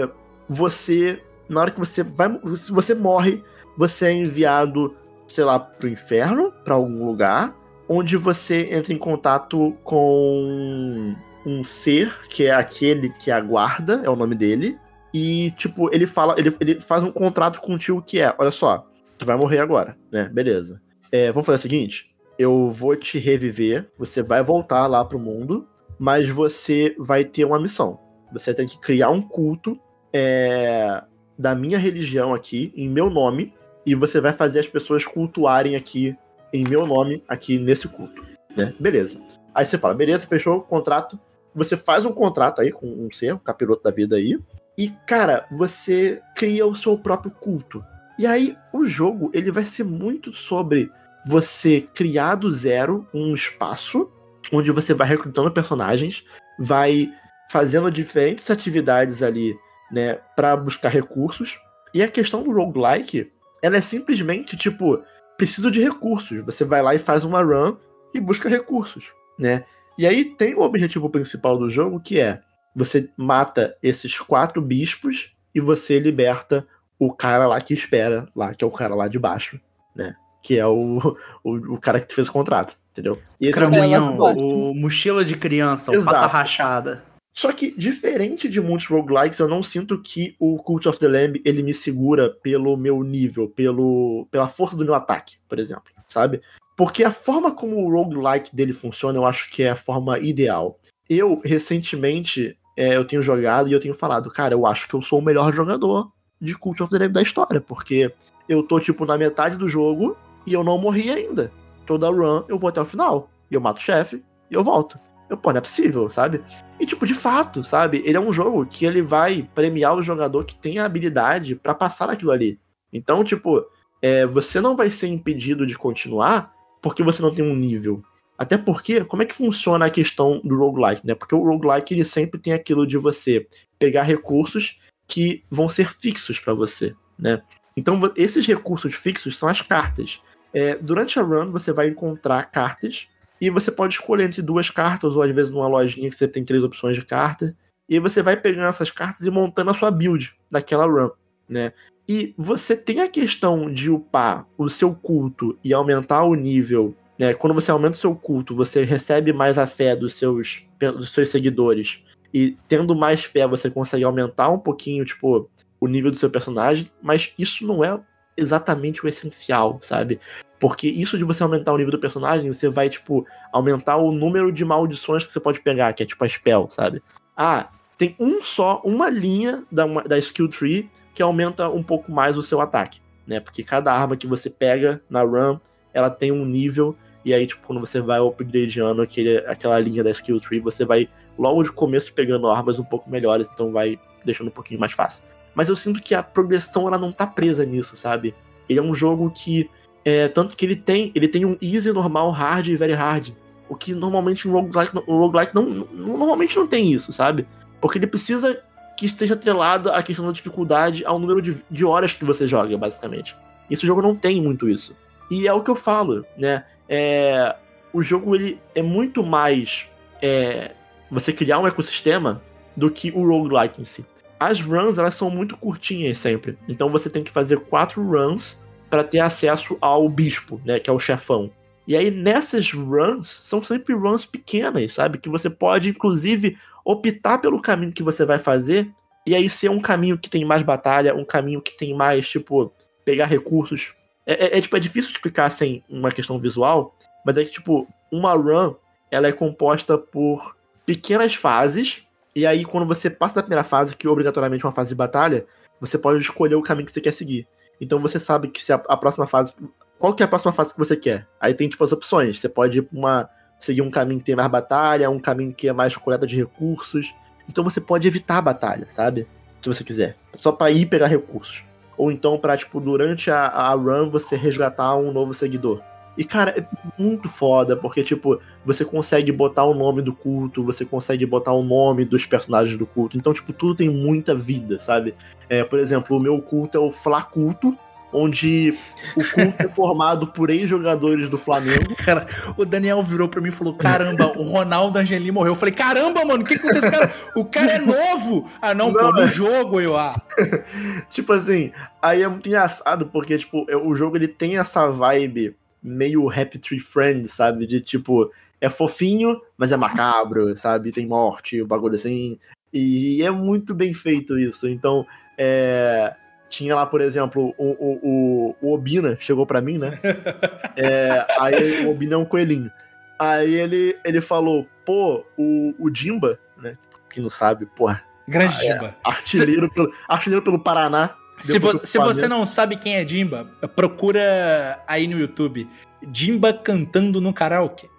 você, na hora que você vai, se você morre, você é enviado, sei lá, pro inferno, pra algum lugar, onde você entra em contato com um ser que é aquele que aguarda, é o nome dele, e tipo, ele fala, ele, ele faz um contrato contigo que é, olha só, tu vai morrer agora, né? Beleza. É, vamos fazer o seguinte, eu vou te reviver, você vai voltar lá pro mundo, mas você vai ter uma missão. Você tem que criar um culto é, da minha religião aqui, em meu nome, e você vai fazer as pessoas cultuarem aqui, em meu nome, aqui nesse culto. Né? Beleza. Aí você fala, beleza, fechou o contrato. Você faz um contrato aí com um ser, um capiroto da vida aí. E, cara, você cria o seu próprio culto. E aí, o jogo, ele vai ser muito sobre você criar do zero um espaço onde você vai recrutando personagens, vai fazendo diferentes atividades ali, né, para buscar recursos. E a questão do roguelike, ela é simplesmente tipo, preciso de recursos. Você vai lá e faz uma run e busca recursos, né? E aí tem o objetivo principal do jogo que é você mata esses quatro bispos e você liberta o cara lá que espera, lá que é o cara lá de baixo, né? Que é o, o, o cara que fez o contrato, entendeu? E esse é o Cramunhão, É, o mochila de criança, o Exato. pata rachada. Só que, diferente de muitos roguelikes, eu não sinto que o Cult of the Lamb ele me segura pelo meu nível, pelo, pela força do meu ataque, por exemplo, sabe? Porque a forma como o roguelike dele funciona, eu acho que é a forma ideal. Eu, recentemente, é, eu tenho jogado e eu tenho falado, cara, eu acho que eu sou o melhor jogador de Cult of the Lamb da história, porque eu tô, tipo, na metade do jogo e eu não morri ainda. Toda run eu vou até o final, e eu mato o chefe e eu volto. Eu, pô, não é possível, sabe? E, tipo, de fato, sabe? Ele é um jogo que ele vai premiar o jogador que tem a habilidade pra passar naquilo ali. Então, tipo, é, você não vai ser impedido de continuar porque você não tem um nível. Até porque, como é que funciona a questão do roguelike, né? Porque o roguelike, ele sempre tem aquilo de você pegar recursos que vão ser fixos pra você, né? Então, esses recursos fixos são as cartas. É, durante a run, você vai encontrar cartas e você pode escolher entre duas cartas, ou às vezes numa lojinha que você tem três opções de carta. E você vai pegando essas cartas e montando a sua build daquela run, né? E você tem a questão de upar o seu culto e aumentar o nível. Né? Quando você aumenta o seu culto, você recebe mais a fé dos seus, dos seus seguidores. E tendo mais fé, você consegue aumentar um pouquinho, tipo, o nível do seu personagem. Mas isso não é exatamente o essencial, sabe? Porque isso de você aumentar o nível do personagem, você vai, tipo, aumentar o número de maldições que você pode pegar, que é tipo a spell, sabe? Ah, tem um só, uma linha da, uma- da skill tree que aumenta um pouco mais o seu ataque, né? Porque cada arma que você pega na run, ela tem um nível, e aí, tipo, quando você vai upgradeando aquele, aquela linha da skill tree, você vai logo de começo pegando armas um pouco melhores, então vai deixando um pouquinho mais fácil. Mas eu sinto que a progressão, ela não tá presa nisso, sabe? Ele é um jogo que, é, tanto que ele tem, ele tem um easy, normal, hard e very hard. O que normalmente um roguelike, um roguelike não, não- normalmente não tem isso, sabe? Porque ele precisa que esteja atrelado à questão da dificuldade ao número de, de horas que você joga, basicamente. Esse jogo não tem muito isso. E é o que eu falo, né? É, o jogo ele é muito mais é, você criar um ecossistema do que o roguelike em si. As runs elas são muito curtinhas sempre, então você tem que fazer quatro runs para ter acesso ao bispo, né, que é o chefão. E aí nessas runs são sempre runs pequenas, sabe, que você pode inclusive optar pelo caminho que você vai fazer e aí ser um caminho que tem mais batalha, um caminho que tem mais tipo pegar recursos. É, é- é, tipo é difícil explicar sem uma questão visual, mas é que tipo uma run ela é composta por pequenas fases E aí, quando você passa da primeira fase, que obrigatoriamente é uma fase de batalha, você pode escolher o caminho que você quer seguir. Então você sabe que se a, a próxima fase. Qual que é a próxima fase que você quer? Aí tem tipo as opções. Você pode ir pra uma. seguir um caminho que tem mais batalha, um caminho que é mais coleta de recursos. Então você pode evitar a batalha, sabe? Se você quiser. Só pra ir pegar recursos. Ou então pra, tipo, durante a, a run você resgatar um novo seguidor. E, cara, é muito foda, porque, tipo, você consegue botar o nome do culto, você consegue botar o nome dos personagens do culto. Então, tipo, tudo tem muita vida, sabe? É, por exemplo, o meu culto é o Flaculto, onde o culto é formado por ex-jogadores do Flamengo. Cara, o Daniel virou pra mim e falou: Caramba, o Ronaldo Angelim morreu. Eu falei: Caramba, mano, o que, que aconteceu? Cara, o cara é novo. Ah, não, pô, Não, no é. jogo eu. Ah. tipo assim, aí é muito engraçado, porque, tipo, é- o jogo ele tem essa vibe meio Happy Tree Friends, sabe? De tipo, é fofinho, mas é macabro, sabe? Tem morte, o bagulho assim. E é muito bem feito isso. Então, é. Tinha lá, por exemplo, o, o, o, o Obina chegou pra mim, né? É, aí o Obina é um coelhinho. Aí ele, ele falou, pô, o, o Jimba, né? Quem não sabe, porra, Grande Ah, é. Jimba. artilheiro, pelo, artilheiro pelo Paraná. Se, vo- se você não sabe quem é Jimba, procura aí no YouTube. Jimba cantando no karaoke.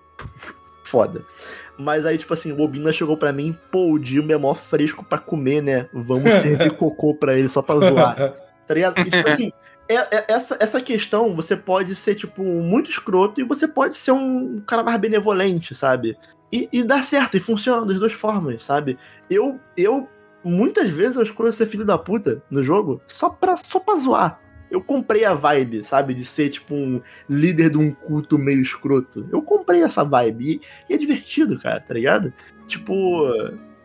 Foda. Mas aí, tipo assim, o Obina chegou pra mim, pô, o Jimba é mó fresco pra comer, né? Vamos servir cocô pra ele só pra zoar. Tá ligado? E, tipo assim, é- é- essa, essa questão, você pode ser, tipo, muito escroto e você pode ser um cara mais benevolente, sabe? E, e dá certo, e funciona das duas formas, sabe? Eu, eu muitas vezes eu escolho ser filho da puta no jogo só pra, só pra zoar. Eu comprei a vibe, sabe? De ser, tipo, um líder de um culto meio escroto. Eu comprei essa vibe. E, é divertido, cara, tá ligado? Tipo.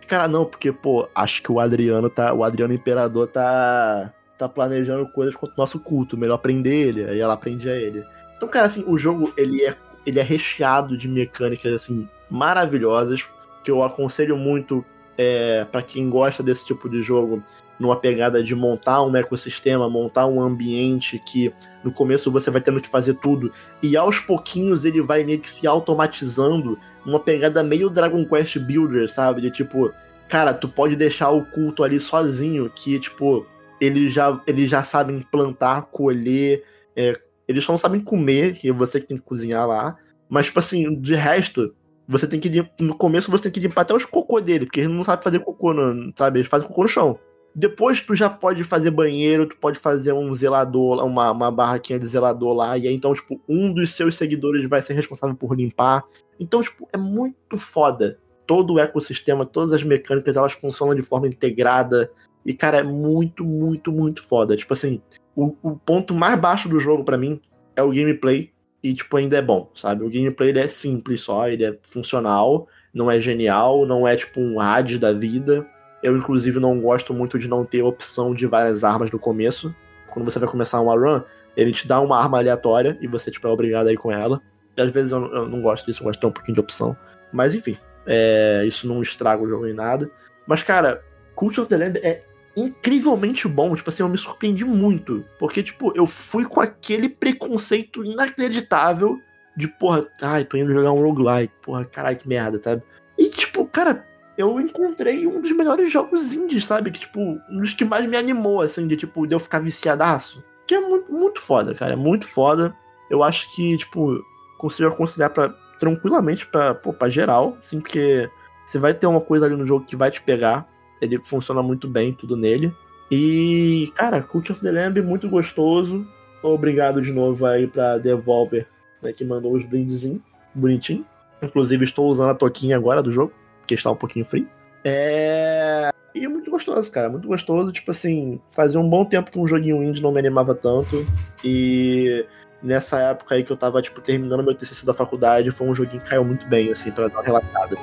Cara, não, porque, pô, acho que o Adriano tá. O Adriano Imperador tá. tá planejando coisas contra o nosso culto. Melhor prender ele. Aí ela prende a ele. Então, cara, assim, o jogo, ele é, ele é recheado de mecânicas, assim, maravilhosas. Que eu aconselho muito é, para quem gosta desse tipo de jogo. Numa pegada de montar um ecossistema, montar um ambiente que no começo você vai tendo que fazer tudo. E aos pouquinhos ele vai meio que se automatizando uma pegada meio Dragon Quest Builder, sabe? De tipo, cara, tu pode deixar o culto ali sozinho, que, tipo, eles já, eles já sabem plantar, colher, é, eles só não sabem comer, que é você que tem que cozinhar lá. Mas, tipo assim, de resto, você tem que no começo você tem que limpar até os cocô dele, porque eles não sabem fazer cocô, no, sabe? Eles fazem cocô no chão. Depois tu já pode fazer banheiro, tu pode fazer um zelador, uma, uma barraquinha de zelador lá, e aí então, tipo, um dos seus seguidores vai ser responsável por limpar. Então, tipo, é muito foda. Todo o ecossistema, todas as mecânicas, elas funcionam de forma integrada. E, cara, é muito, muito, muito foda. Tipo assim, o, o ponto mais baixo do jogo pra mim é o gameplay. E, tipo, ainda é bom, sabe? O gameplay ele é simples só, ele é funcional, não é genial, não é tipo um ad da vida. Eu, inclusive, não gosto muito de não ter opção de várias armas no começo. Quando você vai começar uma run, ele te dá uma arma aleatória e você, tipo, é obrigado a ir com ela. E às vezes eu, eu não gosto disso, eu gosto de ter um pouquinho de opção. Mas enfim, é, isso não estraga o jogo em nada. Mas, cara, Cult of the Lamb é incrivelmente bom. Tipo assim, eu me surpreendi muito. Porque, tipo, eu fui com aquele preconceito inacreditável de, porra, ai, tô indo jogar um roguelike. Porra, caralho, que merda, sabe? E, tipo, cara, eu encontrei um dos melhores jogos indies, sabe? Que, tipo, um dos que mais me animou, assim, de, tipo, de eu ficar viciadaço. Que é muito, muito foda, cara. É muito foda. Eu acho que, tipo, consigo aconselhar pra, tranquilamente pra, pô, pra geral, assim, porque você vai ter uma coisa ali no jogo que vai te pegar. Ele funciona muito bem, tudo nele. E, cara, Cult of the Lamb, muito gostoso. Obrigado de novo aí pra Devolver, né, que mandou os brindezinhos, bonitinho. Inclusive, estou usando a toquinha agora do jogo, porque está um pouquinho frio. É. E é muito gostoso, cara. Muito gostoso. Tipo assim, fazia um bom tempo que um joguinho indie não me animava tanto. E nessa época aí que eu tava, tipo, terminando meu TCC da faculdade, foi um joguinho que caiu muito bem, assim, pra dar uma relaxada.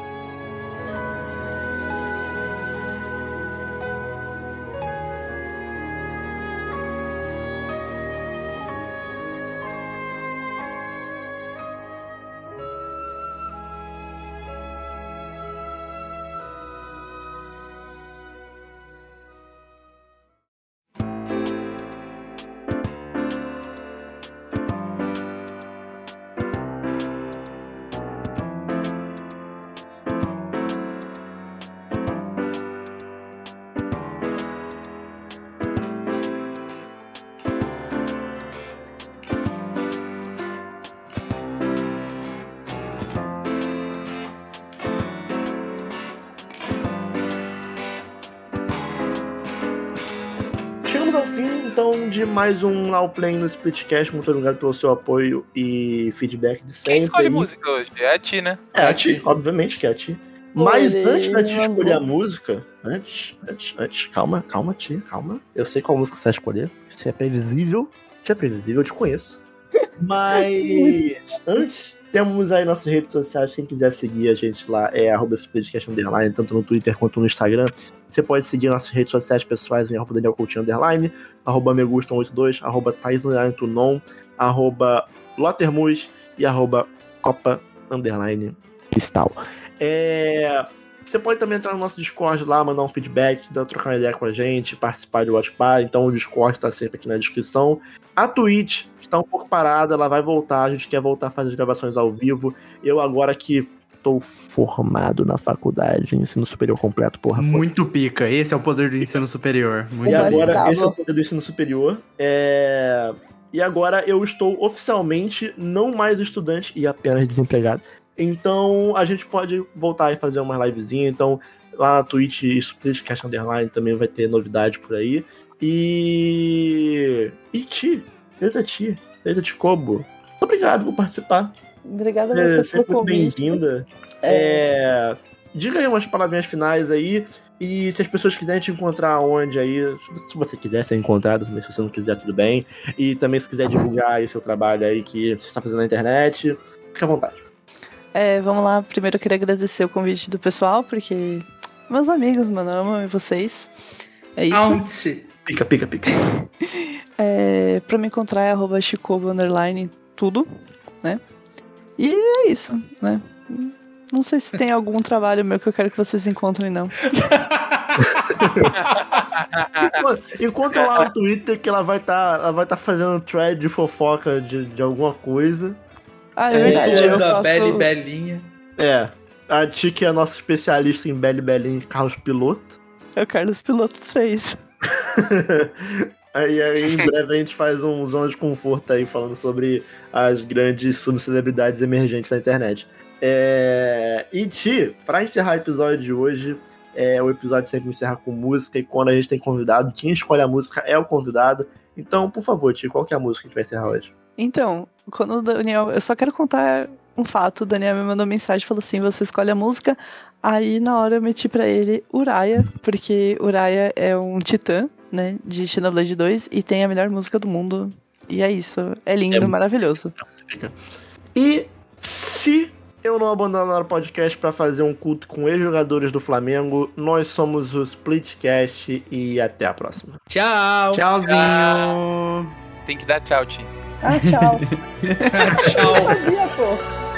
Mais um Now Play no Splitcast. Muito obrigado pelo seu apoio e feedback de sempre. Quem escolhe aí. música hoje? É a ti, né? É, a ti, obviamente que é a ti. Mas antes da Ti escolher a música, antes, antes, antes, calma, calma, Ti, calma. Eu sei qual música você vai escolher. Isso é previsível. Isso é previsível, eu te conheço. Mas antes, temos aí nossas redes sociais. Quem quiser seguir a gente lá é arroba Splitcast Underline, tanto no Twitter quanto no Instagram. Você pode seguir nossas redes sociais pessoais em arroba Daniel Coutinho Underline, arroba Megustam82, arroba Tunon, arroba Lotermus e arroba Copa Underline Cristal. É, Você pode também entrar no nosso Discord lá, mandar um feedback, trocar uma ideia com a gente, participar de Party. Então o Discord tá sempre aqui na descrição. A Twitch, que tá um pouco parada, ela vai voltar. A gente quer voltar a fazer as gravações ao vivo. Eu agora que tô formado na faculdade, ensino superior completo, porra. foi. Muito pica. Esse é o poder do ensino superior. Muito E agora, bravo. esse é o poder do ensino superior. É... E agora eu estou oficialmente não mais estudante e apenas desempregado. Então a gente pode voltar e fazer uma livezinha. Então lá na Twitch, Splitcast Underline também vai ter novidade por aí. E. E Ti, Eita Ti, Eita Ti Kobo. Muito obrigado por participar. Obrigada a É, você pelo muito convite. bem-vinda. É, Diga aí umas palavrinhas finais aí. E se as pessoas quiserem te encontrar onde aí, se você quiser ser encontrado, também se você não quiser, tudo bem. E também se quiser divulgar aí seu trabalho aí que você está fazendo na internet, fica à vontade. É, vamos lá. Primeiro eu queria agradecer o convite do pessoal, porque meus amigos, mano, eu amo vocês. É isso. Aonde? Pica, pica, pica. É, pra me encontrar é arroba chicobo underline tudo, né? E é isso, né? Não sei se tem algum trabalho meu que eu quero que vocês encontrem, não. Enquanto, enquanto lá no Twitter que ela vai estar ela vai tá fazendo thread de fofoca de, de alguma coisa. Ah, é, É, verdade. Eu Toda faço... Belinha. É. A Ti, que é a nossa especialista em Beli Belinho de carros piloto. É o Carlos Piloto 3. Aí, aí em breve a gente faz um zona de conforto aí falando sobre as grandes subcelebridades emergentes da internet. É... E Ti, pra encerrar o episódio de hoje, é, o episódio sempre encerra com música e quando a gente tem convidado, quem escolhe a música é o convidado. Então, por favor, Ti, qual que é a música que a gente vai encerrar hoje? Então, quando o Daniel. Eu só quero contar um fato. O Daniel me mandou mensagem e falou assim: você escolhe a música. Aí na hora eu meti pra ele Uraya, porque Uraya é um titã, né? De Xenoblade 2 e tem a melhor música do mundo. E é isso. É lindo, É- maravilhoso. E se eu não abandonar o podcast pra fazer um culto com ex-jogadores do Flamengo, nós somos o Splitcast e até a próxima. Tchau. Tchauzinho. Tem que dar tchau, Tim. Ah, tchau. Tchau. Sabia, pô.